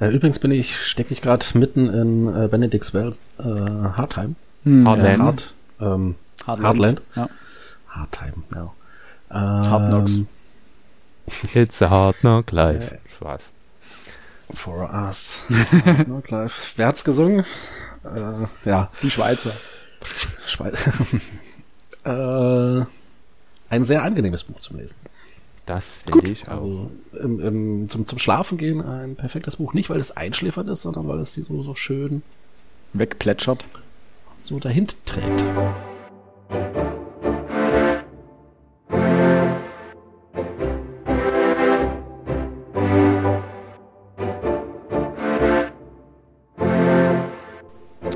Äh, übrigens bin ich, stecke ich gerade mitten in äh, Benedict's Wells äh, Hardtime. Hm. Hardland. Hard, ähm, Hardland. Hardland. Ja. Hardtime, ja. Hard Knocks. Ähm, It's a hard knock life. Äh. Spaß. For us. Hard Knock Life. Wer hat's gesungen? Äh, ja, Die Schweizer. Schweiz. äh, ein sehr angenehmes Buch zum Lesen. Das finde ich auch. Also im, im, zum, zum Schlafen gehen ein perfektes Buch. Nicht, weil es einschläfernd ist, sondern weil es die so, so schön Wegplätschert. so dahin trägt.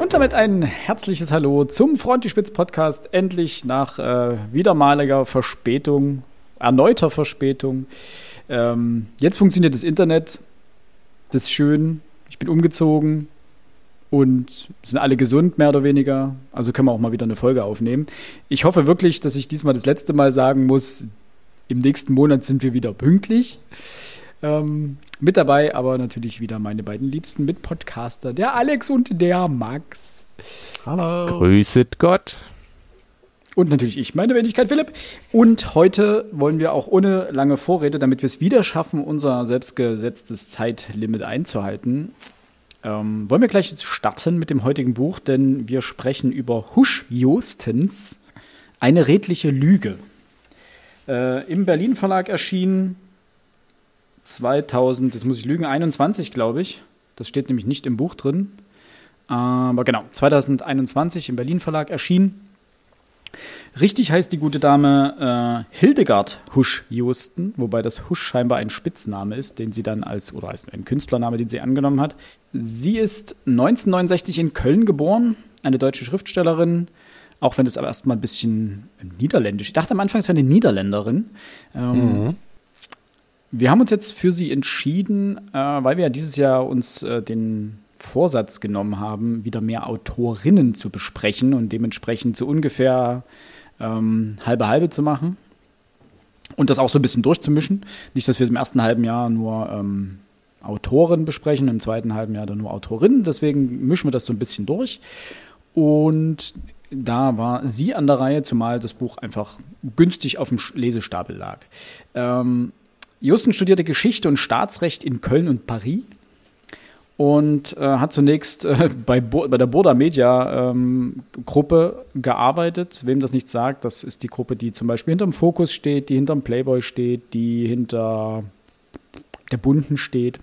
Und damit ein herzliches Hallo zum Frontispitz Podcast. Endlich nach äh, wiedermaliger Verspätung, erneuter Verspätung. Ähm, jetzt funktioniert das Internet. Das ist schön. Ich bin umgezogen und sind alle gesund, mehr oder weniger. Also können wir auch mal wieder eine Folge aufnehmen. Ich hoffe wirklich, dass ich diesmal das letzte Mal sagen muss, im nächsten Monat sind wir wieder pünktlich. Ähm, mit dabei aber natürlich wieder meine beiden liebsten Mitpodcaster, der Alex und der Max. Hallo. Grüßet Gott. Und natürlich ich, meine Wenigkeit Philipp. Und heute wollen wir auch ohne lange Vorrede, damit wir es wieder schaffen, unser selbstgesetztes Zeitlimit einzuhalten, ähm, wollen wir gleich jetzt starten mit dem heutigen Buch, denn wir sprechen über Husch Jostens, eine redliche Lüge. Äh, Im Berlin Verlag erschienen 2000, jetzt muss ich lügen, 21 glaube ich. Das steht nämlich nicht im Buch drin. Aber genau, 2021 im Berlin Verlag erschienen. Richtig heißt die gute Dame äh, Hildegard Husch-Josten, wobei das Husch scheinbar ein Spitzname ist, den sie dann als, oder heißt ein Künstlername, den sie angenommen hat. Sie ist 1969 in Köln geboren, eine deutsche Schriftstellerin, auch wenn das aber erstmal ein bisschen niederländisch. Ich dachte am Anfang, es wäre eine Niederländerin. Ähm, Wir haben uns jetzt für sie entschieden, äh, weil wir ja dieses Jahr uns äh, den Vorsatz genommen haben, wieder mehr Autorinnen zu besprechen und dementsprechend so ungefähr ähm, halbe halbe zu machen und das auch so ein bisschen durchzumischen. Nicht, dass wir im ersten halben Jahr nur ähm, Autoren besprechen, im zweiten halben Jahr dann nur Autorinnen. Deswegen mischen wir das so ein bisschen durch. Und da war sie an der Reihe, zumal das Buch einfach günstig auf dem Lesestapel lag. Ähm, Justen studierte Geschichte und Staatsrecht in Köln und Paris und äh, hat zunächst äh, bei, Bo bei der Burda Media ähm, Gruppe gearbeitet. Wem das nicht sagt, das ist die Gruppe, die zum Beispiel hinterm Fokus steht, die hinterm Playboy steht, die hinter der Bunden steht.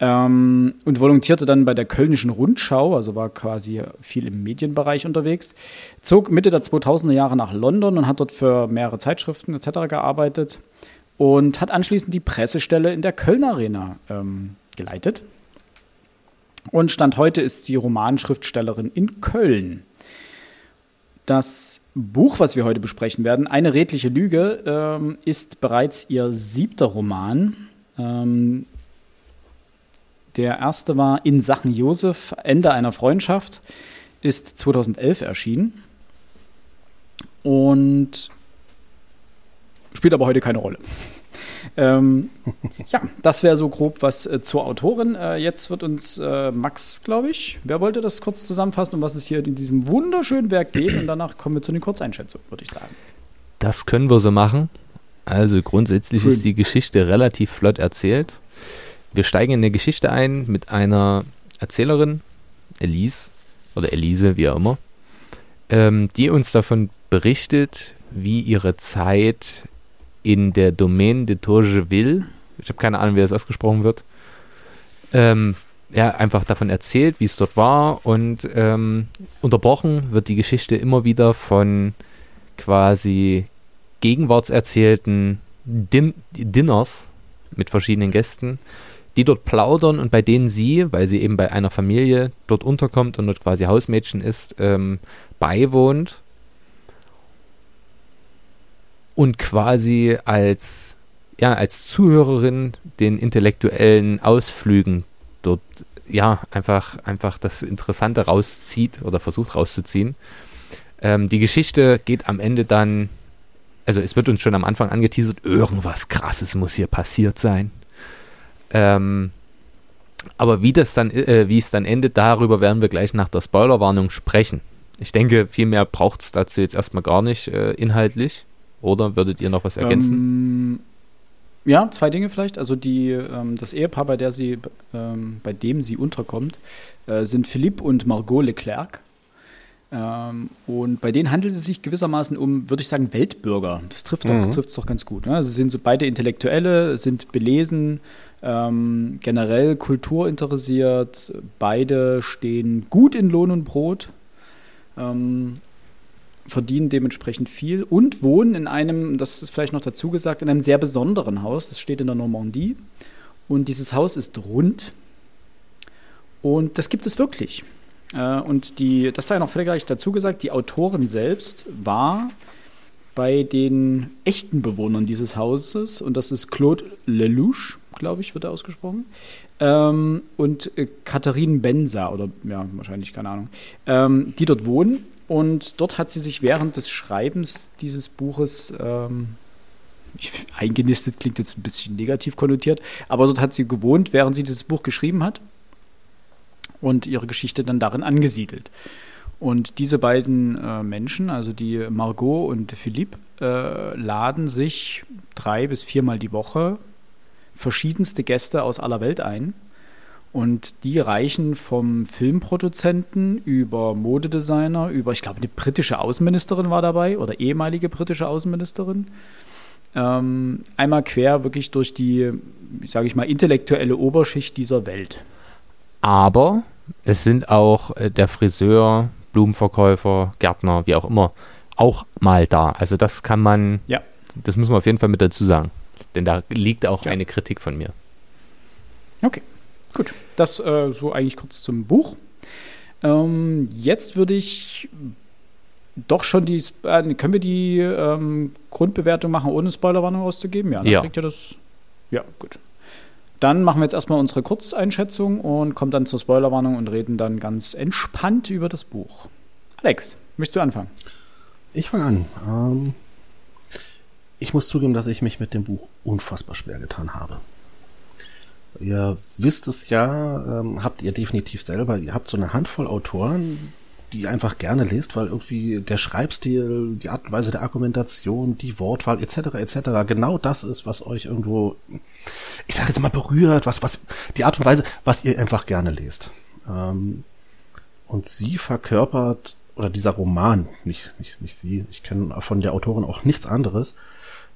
Ähm, und volontierte dann bei der Kölnischen Rundschau, also war quasi viel im Medienbereich unterwegs. Zog Mitte der 2000er Jahre nach London und hat dort für mehrere Zeitschriften etc. gearbeitet und hat anschließend die Pressestelle in der Köln Arena ähm, geleitet. Und Stand heute ist sie Romanschriftstellerin in Köln. Das Buch, was wir heute besprechen werden, Eine redliche Lüge, ähm, ist bereits ihr siebter Roman. Ähm, der erste war In Sachen Josef, Ende einer Freundschaft, ist 2011 erschienen und spielt aber heute keine Rolle. Ähm, ja, das wäre so grob was äh, zur Autorin. Äh, jetzt wird uns äh, Max, glaube ich, wer wollte das kurz zusammenfassen, um was es hier in diesem wunderschönen Werk geht? Und danach kommen wir zu den Kurzeinschätzungen, würde ich sagen. Das können wir so machen. Also grundsätzlich Schön. ist die Geschichte relativ flott erzählt. Wir steigen in eine Geschichte ein mit einer Erzählerin, Elise, oder Elise, wie auch immer, ähm, die uns davon berichtet, wie ihre Zeit in der Domaine de Tourgeville, ich habe keine Ahnung, wie das ausgesprochen wird, ähm, ja, einfach davon erzählt, wie es dort war und ähm, unterbrochen wird die Geschichte immer wieder von quasi gegenwartserzählten Din Dinners mit verschiedenen Gästen, die dort plaudern und bei denen sie, weil sie eben bei einer Familie dort unterkommt und dort quasi Hausmädchen ist, ähm, beiwohnt und quasi als, ja, als Zuhörerin den intellektuellen Ausflügen dort ja einfach, einfach das Interessante rauszieht oder versucht rauszuziehen. Ähm, die Geschichte geht am Ende dann, also es wird uns schon am Anfang angeteasert, irgendwas krasses muss hier passiert sein. Ähm, Aber wie das dann, äh, wie es dann endet, darüber werden wir gleich nach der Spoilerwarnung sprechen. Ich denke, viel mehr braucht es dazu jetzt erstmal gar nicht äh, inhaltlich. Oder würdet ihr noch was ergänzen? Ähm, ja, zwei Dinge vielleicht. Also die, ähm, das Ehepaar, bei, der sie, ähm, bei dem sie unterkommt, äh, sind Philippe und Margot Leclerc. Ähm, und bei denen handelt es sich gewissermaßen um, würde ich sagen, Weltbürger. Das trifft es mhm. doch ganz gut. Ne? Also sie sind so beide Intellektuelle, sind belesen, ähm, generell kulturinteressiert. Beide stehen gut in Lohn und Brot. Ähm, verdienen dementsprechend viel und wohnen in einem, das ist vielleicht noch dazu gesagt, in einem sehr besonderen Haus. Das steht in der Normandie. Und dieses Haus ist rund. Und das gibt es wirklich. Äh, und die, das sei noch vielleicht dazu gesagt, die Autorin selbst war bei den echten Bewohnern dieses Hauses, und das ist Claude Lelouch, glaube ich, wird er ausgesprochen, ähm, und äh, Katharine Benza, oder ja, wahrscheinlich, keine Ahnung, ähm, die dort wohnen. Und dort hat sie sich während des Schreibens dieses Buches ähm, eingenistet, klingt jetzt ein bisschen negativ konnotiert, aber dort hat sie gewohnt, während sie dieses Buch geschrieben hat und ihre Geschichte dann darin angesiedelt. Und diese beiden äh, Menschen, also die Margot und Philippe, äh, laden sich drei bis viermal die Woche verschiedenste Gäste aus aller Welt ein. Und die reichen vom Filmproduzenten über Modedesigner, über, ich glaube, eine britische Außenministerin war dabei oder ehemalige britische Außenministerin. Ähm, einmal quer wirklich durch die, sage ich mal, intellektuelle Oberschicht dieser Welt. Aber es sind auch äh, der Friseur, Blumenverkäufer, Gärtner, wie auch immer, auch mal da. Also das kann man, ja. das muss man auf jeden Fall mit dazu sagen. Denn da liegt auch ja. eine Kritik von mir. Okay, gut. Das äh, so eigentlich kurz zum Buch. Ähm, jetzt würde ich doch schon die, äh, können wir die ähm, Grundbewertung machen, ohne Spoilerwarnung auszugeben? Ja, dann ja. kriegt ihr das. Ja, gut. Dann machen wir jetzt erstmal unsere Kurzeinschätzung und kommen dann zur Spoilerwarnung und reden dann ganz entspannt über das Buch. Alex, möchtest du anfangen? Ich fange an. Ähm, ich muss zugeben, dass ich mich mit dem Buch unfassbar schwer getan habe. Ihr wisst es ja, ähm, habt ihr definitiv selber, ihr habt so eine Handvoll Autoren, die ihr einfach gerne lest, weil irgendwie der Schreibstil, die Art und Weise der Argumentation, die Wortwahl etc. etc. genau das ist, was euch irgendwo, ich sage jetzt mal berührt, was was die Art und Weise, was ihr einfach gerne lest. Ähm, und sie verkörpert oder dieser Roman, nicht nicht nicht sie, ich kenne von der Autorin auch nichts anderes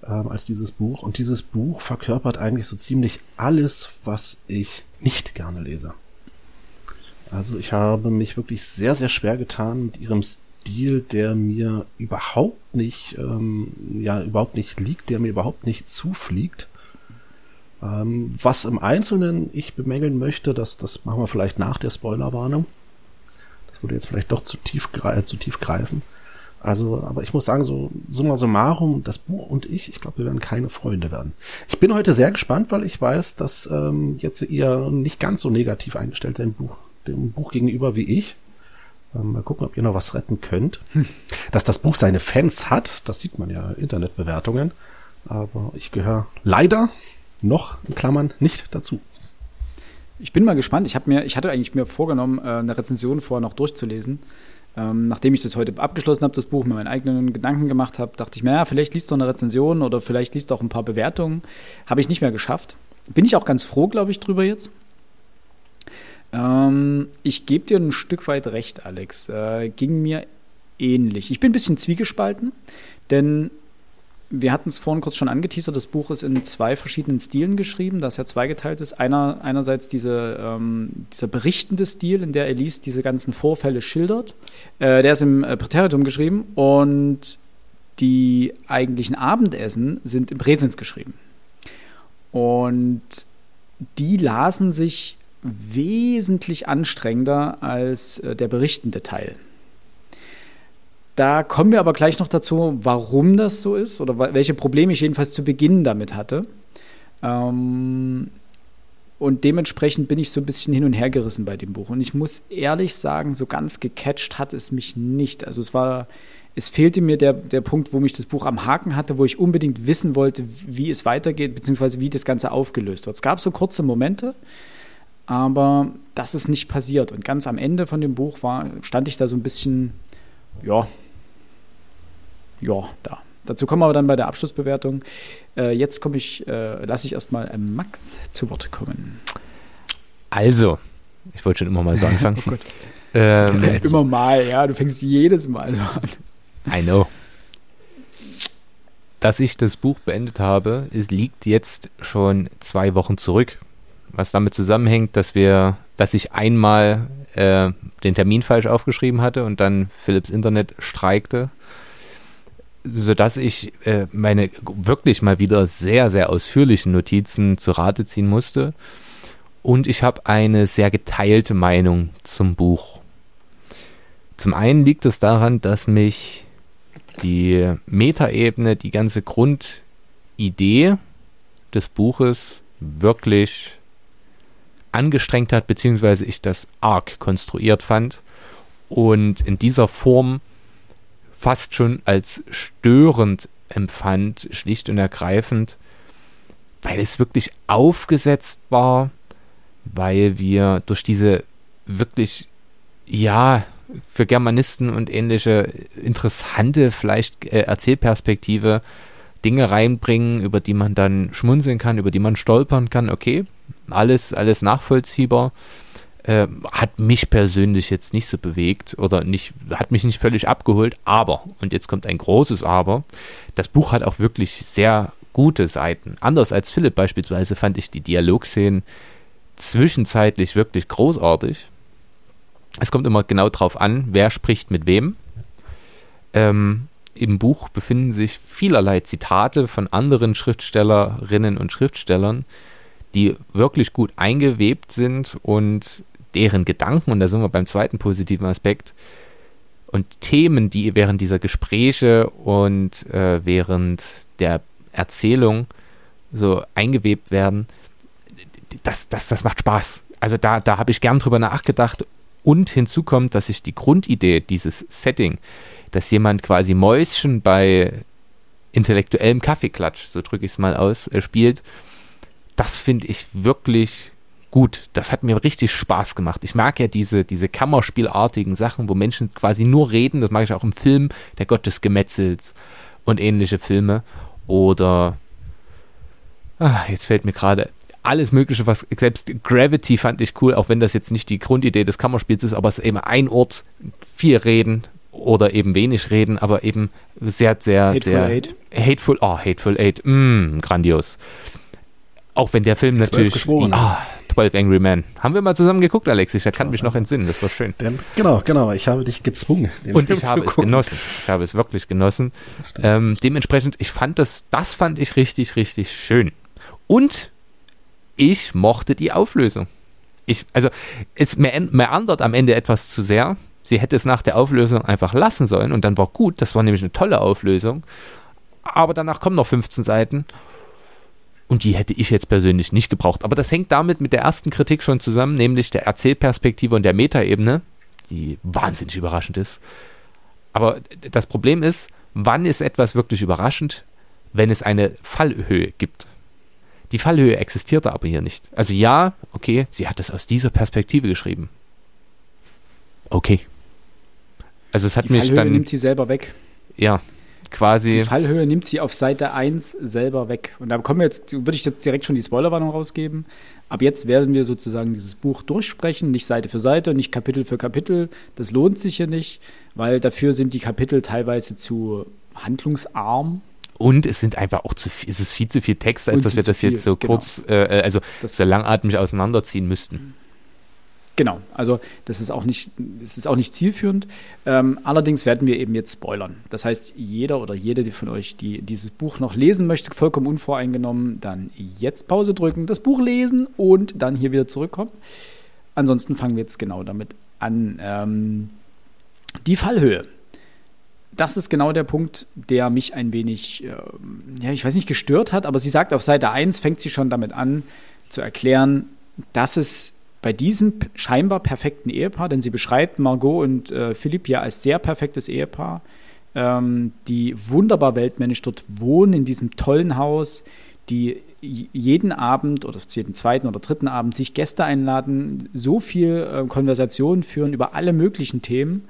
ähm, als dieses Buch und dieses Buch verkörpert eigentlich so ziemlich alles, was ich nicht gerne lese. Also ich habe mich wirklich sehr, sehr schwer getan mit ihrem Stil, der mir überhaupt nicht, ähm, ja, überhaupt nicht liegt, der mir überhaupt nicht zufliegt. Ähm, was im Einzelnen ich bemängeln möchte, das, das machen wir vielleicht nach der Spoilerwarnung. Das würde jetzt vielleicht doch zu tief, äh, zu tief greifen. Also, aber ich muss sagen, so summa summarum, das Buch und ich, ich glaube, wir werden keine Freunde werden. Ich bin heute sehr gespannt, weil ich weiß, dass ähm, jetzt ihr nicht ganz so negativ eingestellt seid Buch dem Buch gegenüber wie ich. Ähm, mal gucken, ob ihr noch was retten könnt. Hm. Dass das Buch seine Fans hat, das sieht man ja in Internetbewertungen. Aber ich gehöre leider noch in Klammern nicht dazu. Ich bin mal gespannt. Ich habe mir, ich hatte eigentlich mir vorgenommen, äh, eine Rezension vorher noch durchzulesen. Ähm, nachdem ich das heute abgeschlossen habe, das Buch, mir meinen eigenen Gedanken gemacht habe, dachte ich mir, ja, vielleicht liest du eine Rezension oder vielleicht liest du auch ein paar Bewertungen. Habe ich nicht mehr geschafft. Bin ich auch ganz froh, glaube ich, drüber jetzt. Ähm, ich gebe dir ein Stück weit recht, Alex. Äh, ging mir ähnlich. Ich bin ein bisschen zwiegespalten, denn wir hatten es vorhin kurz schon angeteasert, das Buch ist in zwei verschiedenen Stilen geschrieben, das ja zweigeteilt ist. Einer, einerseits diese, ähm, dieser berichtende Stil, in der Elise diese ganzen Vorfälle schildert. Äh, der ist im äh, Präteritum geschrieben und die eigentlichen Abendessen sind im Präsens geschrieben. Und die lasen sich wesentlich anstrengender als äh, der berichtende Teil. Da kommen wir aber gleich noch dazu, warum das so ist oder welche Probleme ich jedenfalls zu Beginn damit hatte. Ähm, und dementsprechend bin ich so ein bisschen hin und her gerissen bei dem Buch. Und ich muss ehrlich sagen, so ganz gecatcht hat es mich nicht. Also es war, es fehlte mir der, der Punkt, wo mich das Buch am Haken hatte, wo ich unbedingt wissen wollte, wie es weitergeht, beziehungsweise wie das Ganze aufgelöst wird. Es gab so kurze Momente, aber das ist nicht passiert. Und ganz am Ende von dem Buch war, stand ich da so ein bisschen, ja, ja, da. Dazu kommen wir aber dann bei der Abschlussbewertung. Äh, jetzt komme ich, äh, lasse ich erstmal äh, Max zu Wort kommen. Also, ich wollte schon immer mal so anfangen. oh ähm, immer mal, ja, du fängst jedes Mal so an. I know. Dass ich das Buch beendet habe, es liegt jetzt schon zwei Wochen zurück. Was damit zusammenhängt, dass wir, dass ich einmal äh, den Termin falsch aufgeschrieben hatte und dann Philips Internet streikte sodass ich äh, meine wirklich mal wieder sehr, sehr ausführlichen Notizen zu Rate ziehen musste. Und ich habe eine sehr geteilte Meinung zum Buch. Zum einen liegt es daran, dass mich die Metaebene, die ganze Grundidee des Buches wirklich angestrengt hat, beziehungsweise ich das arg konstruiert fand und in dieser Form fast schon als störend empfand, schlicht und ergreifend, weil es wirklich aufgesetzt war, weil wir durch diese wirklich, ja, für Germanisten und ähnliche interessante, vielleicht äh, Erzählperspektive Dinge reinbringen, über die man dann schmunzeln kann, über die man stolpern kann. Okay, alles, alles nachvollziehbar äh, hat mich persönlich jetzt nicht so bewegt oder nicht, hat mich nicht völlig abgeholt. Aber, und jetzt kommt ein großes Aber, das Buch hat auch wirklich sehr gute Seiten. Anders als Philipp beispielsweise fand ich die Dialogszenen zwischenzeitlich wirklich großartig. Es kommt immer genau drauf an, wer spricht mit wem. Ähm, Im Buch befinden sich vielerlei Zitate von anderen Schriftstellerinnen und Schriftstellern, die wirklich gut eingewebt sind und deren Gedanken, und da sind wir beim zweiten positiven Aspekt, und Themen, die während dieser Gespräche und äh, während der Erzählung so eingewebt werden, das, das, das macht Spaß. Also da, da habe ich gern drüber nachgedacht. Und hinzu kommt, dass ich die Grundidee, dieses Setting, dass jemand quasi Mäuschen bei intellektuellem Kaffeeklatsch, so drücke ich es mal aus, äh, spielt, das finde ich wirklich gut. Das hat mir richtig Spaß gemacht. Ich mag ja diese, diese Kammerspielartigen Sachen, wo Menschen quasi nur reden. Das mag ich auch im Film, Der Gott des Gemetzels und ähnliche Filme. Oder, ah, jetzt fällt mir gerade alles Mögliche, was selbst Gravity fand ich cool, auch wenn das jetzt nicht die Grundidee des Kammerspiels ist, aber es ist eben ein Ort, viel reden oder eben wenig reden, aber eben sehr, sehr, Hateful sehr. Eight. Hateful, oh, Hateful Eight, mm, grandios. Auch wenn der Film natürlich. Geschworen. Oh, 12 Angry Men. Haben wir mal zusammen geguckt, Alex? Ich kann mich noch entsinnen, das war schön. Denn, genau, genau. Ich habe dich gezwungen. Und ich habe es genossen. Ich habe es wirklich genossen. Ähm, dementsprechend, ich fand das, das fand ich richtig, richtig schön. Und ich mochte die Auflösung. Ich, also, es meandert am Ende etwas zu sehr. Sie hätte es nach der Auflösung einfach lassen sollen und dann war gut. Das war nämlich eine tolle Auflösung. Aber danach kommen noch 15 Seiten und die hätte ich jetzt persönlich nicht gebraucht. Aber das hängt damit mit der ersten Kritik schon zusammen, nämlich der Erzählperspektive und der Metaebene, die wahnsinnig überraschend ist. Aber das Problem ist, wann ist etwas wirklich überraschend, wenn es eine Fallhöhe gibt? Die Fallhöhe existierte aber hier nicht. Also ja, okay, sie hat es aus dieser Perspektive geschrieben. Okay. Also es hat die mich Fallhöhe dann nimmt sie selber weg. Ja, quasi. Die Fallhöhe nimmt sie auf Seite 1 selber weg. Und da kommen wir jetzt, würde ich jetzt direkt schon die Spoilerwarnung rausgeben. Ab jetzt werden wir sozusagen dieses Buch durchsprechen, nicht Seite für Seite, nicht Kapitel für Kapitel. Das lohnt sich hier nicht, weil dafür sind die Kapitel teilweise zu handlungsarm. Und es sind einfach auch zu viel, es ist viel zu viel Text, als dass wir das viel, jetzt so genau. kurz, äh, also das so langatmig auseinanderziehen müssten. Genau, also das ist auch nicht, ist auch nicht zielführend. Ähm, allerdings werden wir eben jetzt spoilern. Das heißt, jeder oder jede von euch, die dieses Buch noch lesen möchte, vollkommen unvoreingenommen, dann jetzt Pause drücken, das Buch lesen und dann hier wieder zurückkommen. Ansonsten fangen wir jetzt genau damit an. Ähm, die Fallhöhe. Das ist genau der Punkt, der mich ein wenig, äh, ja, ich weiß nicht, gestört hat, aber sie sagt auf Seite 1, fängt sie schon damit an, zu erklären, dass es bei diesem scheinbar perfekten Ehepaar, denn sie beschreibt Margot und äh, Philipp ja als sehr perfektes Ehepaar, ähm, die wunderbar weltmännisch dort wohnen, in diesem tollen Haus, die jeden Abend oder jeden zweiten oder dritten Abend sich Gäste einladen, so viel äh, Konversation führen über alle möglichen Themen.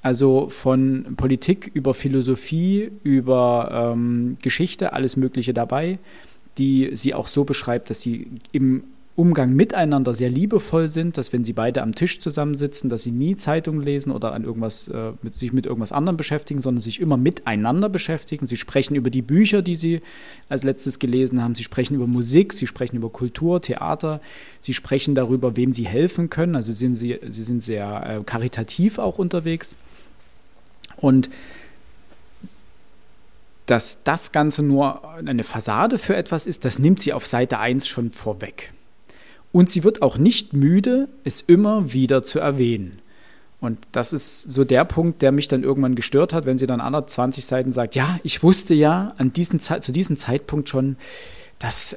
Also von Politik über Philosophie, über ähm, Geschichte, alles Mögliche dabei, die sie auch so beschreibt, dass sie im Umgang miteinander sehr liebevoll sind, dass wenn sie beide am Tisch zusammensitzen, dass sie nie Zeitungen lesen oder an irgendwas, äh, mit, sich mit irgendwas anderem beschäftigen, sondern sich immer miteinander beschäftigen. Sie sprechen über die Bücher, die sie als letztes gelesen haben. Sie sprechen über Musik, sie sprechen über Kultur, Theater. Sie sprechen darüber, wem sie helfen können. Also sind sie, sie sind sehr äh, karitativ auch unterwegs. Und dass das Ganze nur eine Fassade für etwas ist, das nimmt sie auf Seite 1 schon vorweg. Und sie wird auch nicht müde, es immer wieder zu erwähnen. Und das ist so der Punkt, der mich dann irgendwann gestört hat, wenn sie dann an 20 Seiten sagt, ja, ich wusste ja an diesem zu diesem Zeitpunkt schon, das äh,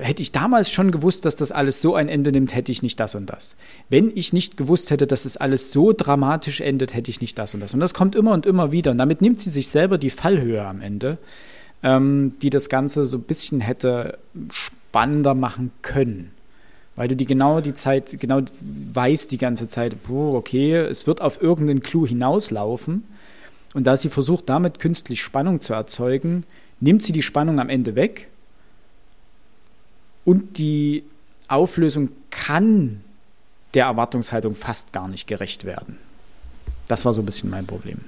hätte ich damals schon gewusst, dass das alles so ein Ende nimmt, hätte ich nicht das und das. Wenn ich nicht gewusst hätte, dass es alles so dramatisch endet, hätte ich nicht das und das. Und das kommt immer und immer wieder. Und damit nimmt sie sich selber die Fallhöhe am Ende, ähm, die das Ganze so ein bisschen hätte spannender machen können weil du die genau die Zeit, genau weißt die ganze Zeit, oh, okay, es wird auf irgendeinen Clou hinauslaufen. Und da sie versucht, damit künstlich Spannung zu erzeugen, nimmt sie die Spannung am Ende weg und die Auflösung kann der Erwartungshaltung fast gar nicht gerecht werden. Das war so ein bisschen mein Problem.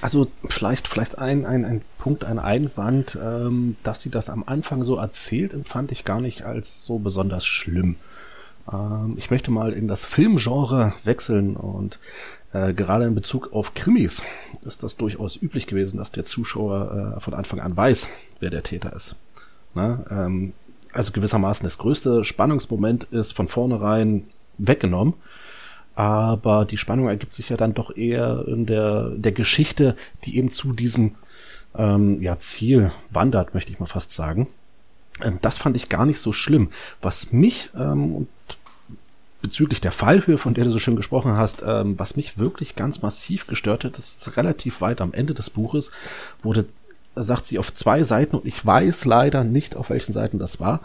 Also vielleicht, vielleicht ein, ein, ein Punkt, ein Einwand, ähm, dass sie das am Anfang so erzählt, empfand ich gar nicht als so besonders schlimm. Ähm, ich möchte mal in das Filmgenre wechseln und äh, gerade in Bezug auf Krimis ist das durchaus üblich gewesen, dass der Zuschauer äh, von Anfang an weiß, wer der Täter ist. Na, ähm, also gewissermaßen das größte Spannungsmoment ist von vornherein weggenommen aber die Spannung ergibt sich ja dann doch eher in der, der Geschichte, die eben zu diesem ähm, ja, Ziel wandert, möchte ich mal fast sagen. Ähm, das fand ich gar nicht so schlimm. Was mich ähm, und bezüglich der Fallhöhe, von der du so schön gesprochen hast, ähm, was mich wirklich ganz massiv gestört hat, ist relativ weit am Ende des Buches, wurde sagt sie auf zwei Seiten und ich weiß leider nicht, auf welchen Seiten das war,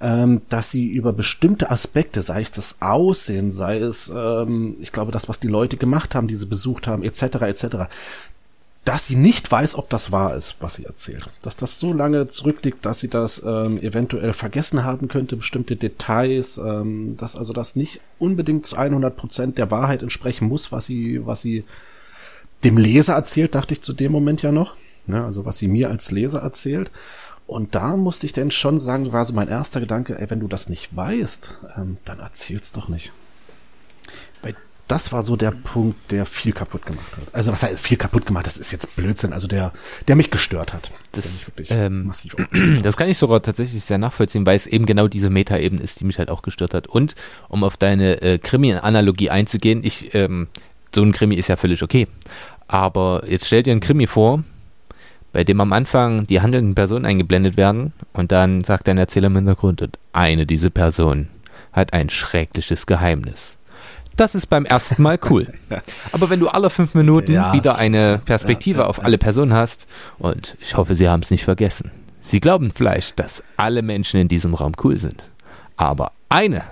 ähm, dass sie über bestimmte Aspekte, sei es das Aussehen, sei es, ähm, ich glaube, das, was die Leute gemacht haben, die sie besucht haben, etc., etc., dass sie nicht weiß, ob das wahr ist, was sie erzählt. Dass das so lange zurückliegt, dass sie das ähm, eventuell vergessen haben könnte, bestimmte Details, ähm, dass also das nicht unbedingt zu 100 Prozent der Wahrheit entsprechen muss, was sie, was sie dem Leser erzählt, dachte ich zu dem Moment ja noch. Ne? Also was sie mir als Leser erzählt. Und da musste ich denn schon sagen, war so mein erster Gedanke, ey, wenn du das nicht weißt, ähm, dann erzähl's doch nicht. Das war so der Punkt, der viel kaputt gemacht hat. Also was heißt viel kaputt gemacht? Das ist jetzt Blödsinn. Also der, der mich gestört hat. Das, ähm, massiv das kann ich sogar tatsächlich sehr nachvollziehen, weil es eben genau diese Meta-Ebene ist, die mich halt auch gestört hat. Und um auf deine äh, Krimi-Analogie einzugehen, ich, ähm, so ein Krimi ist ja völlig okay. Aber jetzt stell dir ein Krimi vor, bei dem am Anfang die handelnden Personen eingeblendet werden und dann sagt ein Erzähler im Hintergrund, eine dieser Personen hat ein schreckliches Geheimnis. Das ist beim ersten Mal cool. Aber wenn du alle fünf Minuten ja, wieder eine Perspektive ja, ja, auf alle Personen hast, und ich hoffe, sie haben es nicht vergessen, sie glauben vielleicht, dass alle Menschen in diesem Raum cool sind. Aber eine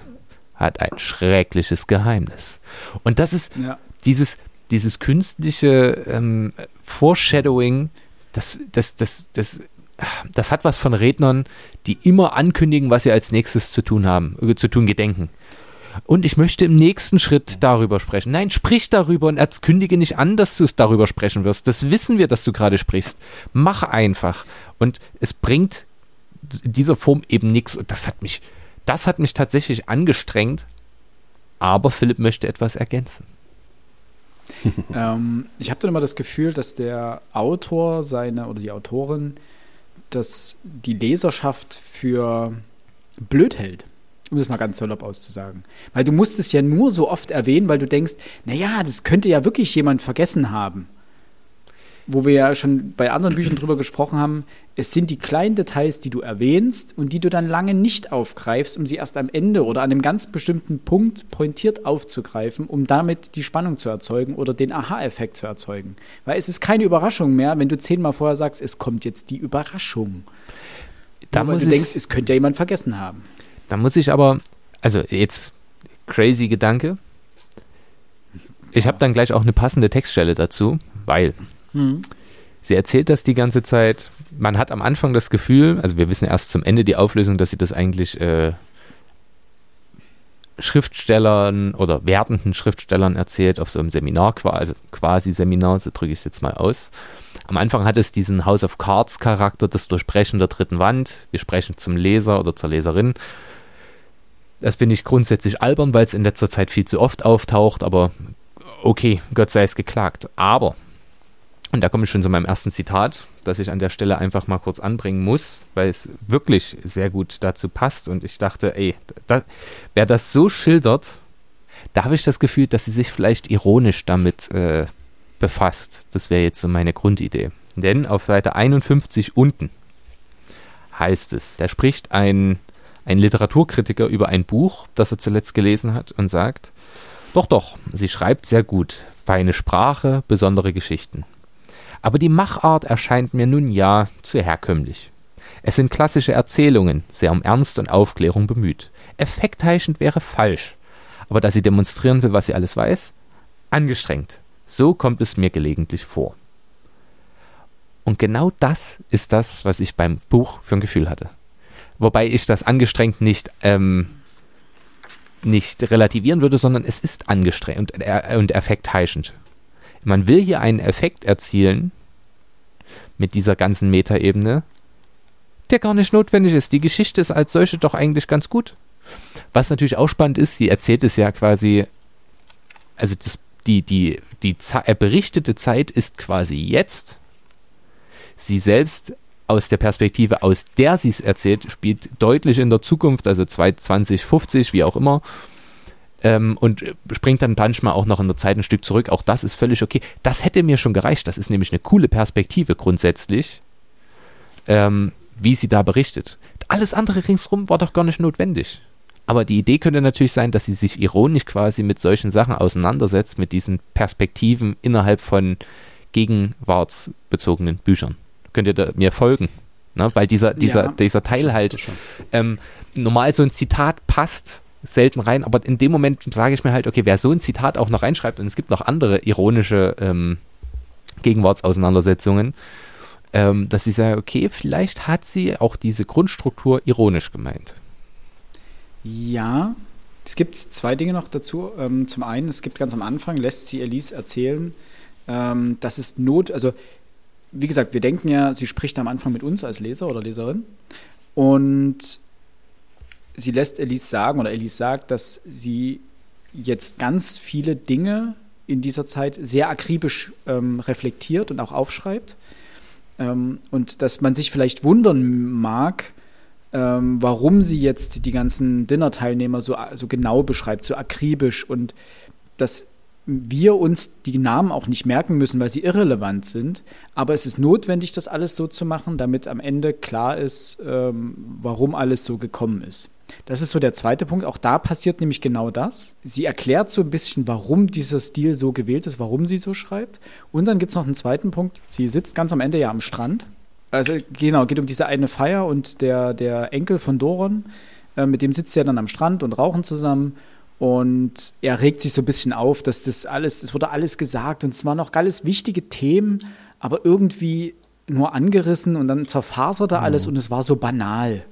hat ein schreckliches Geheimnis. Und das ist dieses, dieses künstliche ähm, Foreshadowing das, das, das, das, das hat was von Rednern, die immer ankündigen, was sie als nächstes zu tun haben, äh, zu tun gedenken. Und ich möchte im nächsten Schritt darüber sprechen. Nein, sprich darüber und kündige nicht an, dass du es darüber sprechen wirst. Das wissen wir, dass du gerade sprichst. Mach einfach. Und es bringt in dieser Form eben nichts. Und das hat mich, das hat mich tatsächlich angestrengt. Aber Philipp möchte etwas ergänzen. ähm, ich habe dann immer das Gefühl, dass der Autor seine oder die Autorin dass die Leserschaft für blöd hält. Um das mal ganz salopp auszusagen. Weil du musst es ja nur so oft erwähnen, weil du denkst, naja, das könnte ja wirklich jemand vergessen haben wo wir ja schon bei anderen Büchern drüber gesprochen haben, es sind die kleinen Details, die du erwähnst und die du dann lange nicht aufgreifst, um sie erst am Ende oder an einem ganz bestimmten Punkt pointiert aufzugreifen, um damit die Spannung zu erzeugen oder den Aha-Effekt zu erzeugen. Weil es ist keine Überraschung mehr, wenn du zehnmal vorher sagst, es kommt jetzt die Überraschung. Da Nur du denkst, es könnte ja jemand vergessen haben. da muss ich aber, also jetzt crazy Gedanke. Ich habe dann gleich auch eine passende Textstelle dazu, weil Hm. sie erzählt das die ganze Zeit. Man hat am Anfang das Gefühl, also wir wissen erst zum Ende die Auflösung, dass sie das eigentlich äh, Schriftstellern oder werdenden Schriftstellern erzählt auf so einem Seminar, also quasi Seminar, so drücke ich es jetzt mal aus. Am Anfang hat es diesen House of Cards Charakter, das Durchbrechen der dritten Wand. Wir sprechen zum Leser oder zur Leserin. Das finde ich grundsätzlich albern, weil es in letzter Zeit viel zu oft auftaucht, aber okay, Gott sei es geklagt. Aber, und da komme ich schon zu meinem ersten Zitat, das ich an der Stelle einfach mal kurz anbringen muss, weil es wirklich sehr gut dazu passt und ich dachte, ey, da, wer das so schildert, da habe ich das Gefühl, dass sie sich vielleicht ironisch damit äh, befasst. Das wäre jetzt so meine Grundidee. Denn auf Seite 51 unten heißt es, da spricht ein, ein Literaturkritiker über ein Buch, das er zuletzt gelesen hat und sagt, doch, doch, sie schreibt sehr gut, feine Sprache, besondere Geschichten. Aber die Machart erscheint mir nun ja zu herkömmlich. Es sind klassische Erzählungen, sehr um Ernst und Aufklärung bemüht. Effektheischend wäre falsch. Aber da sie demonstrieren will, was sie alles weiß, angestrengt. So kommt es mir gelegentlich vor. Und genau das ist das, was ich beim Buch für ein Gefühl hatte. Wobei ich das angestrengt nicht, ähm, nicht relativieren würde, sondern es ist angestrengt und, äh, und effektheischend. Man will hier einen Effekt erzielen mit dieser ganzen Metaebene, der gar nicht notwendig ist. Die Geschichte ist als solche doch eigentlich ganz gut. Was natürlich auch spannend ist, sie erzählt es ja quasi, also das, die, die, die äh, berichtete Zeit ist quasi jetzt. Sie selbst aus der Perspektive, aus der sie es erzählt, spielt deutlich in der Zukunft, also 2050, wie auch immer. Ähm, und springt dann manchmal auch noch in der Zeit ein Stück zurück. Auch das ist völlig okay. Das hätte mir schon gereicht. Das ist nämlich eine coole Perspektive grundsätzlich, ähm, wie sie da berichtet. Alles andere ringsrum war doch gar nicht notwendig. Aber die Idee könnte natürlich sein, dass sie sich ironisch quasi mit solchen Sachen auseinandersetzt, mit diesen Perspektiven innerhalb von gegenwartsbezogenen Büchern. Könnt ihr mir folgen? Ne? Weil dieser, dieser, Ja, dieser Teil halt ähm, normal so ein Zitat passt selten rein, aber in dem Moment sage ich mir halt, okay, wer so ein Zitat auch noch reinschreibt und es gibt noch andere ironische ähm, Gegenwartsauseinandersetzungen, ähm, dass ich sage, okay, vielleicht hat sie auch diese Grundstruktur ironisch gemeint. Ja, es gibt zwei Dinge noch dazu. Ähm, zum einen, es gibt ganz am Anfang, lässt sie Elise erzählen, ähm, dass es Not, also wie gesagt, wir denken ja, sie spricht am Anfang mit uns als Leser oder Leserin und sie lässt Elise sagen oder Elise sagt, dass sie jetzt ganz viele Dinge in dieser Zeit sehr akribisch ähm, reflektiert und auch aufschreibt ähm, und dass man sich vielleicht wundern mag, ähm, warum sie jetzt die ganzen Dinner-Teilnehmer so, so genau beschreibt, so akribisch und dass wir uns die Namen auch nicht merken müssen, weil sie irrelevant sind. Aber es ist notwendig, das alles so zu machen, damit am Ende klar ist, ähm, warum alles so gekommen ist. Das ist so der zweite Punkt. Auch da passiert nämlich genau das. Sie erklärt so ein bisschen, warum dieser Stil so gewählt ist, warum sie so schreibt. Und dann gibt es noch einen zweiten Punkt. Sie sitzt ganz am Ende ja am Strand. Also genau, geht um diese eine Feier und der, der Enkel von Doron, äh, mit dem sitzt sie ja dann am Strand und rauchen zusammen. Und er regt sich so ein bisschen auf, dass das alles, es wurde alles gesagt und es waren auch alles wichtige Themen, aber irgendwie nur angerissen und dann zerfaserte er alles und es war so banal.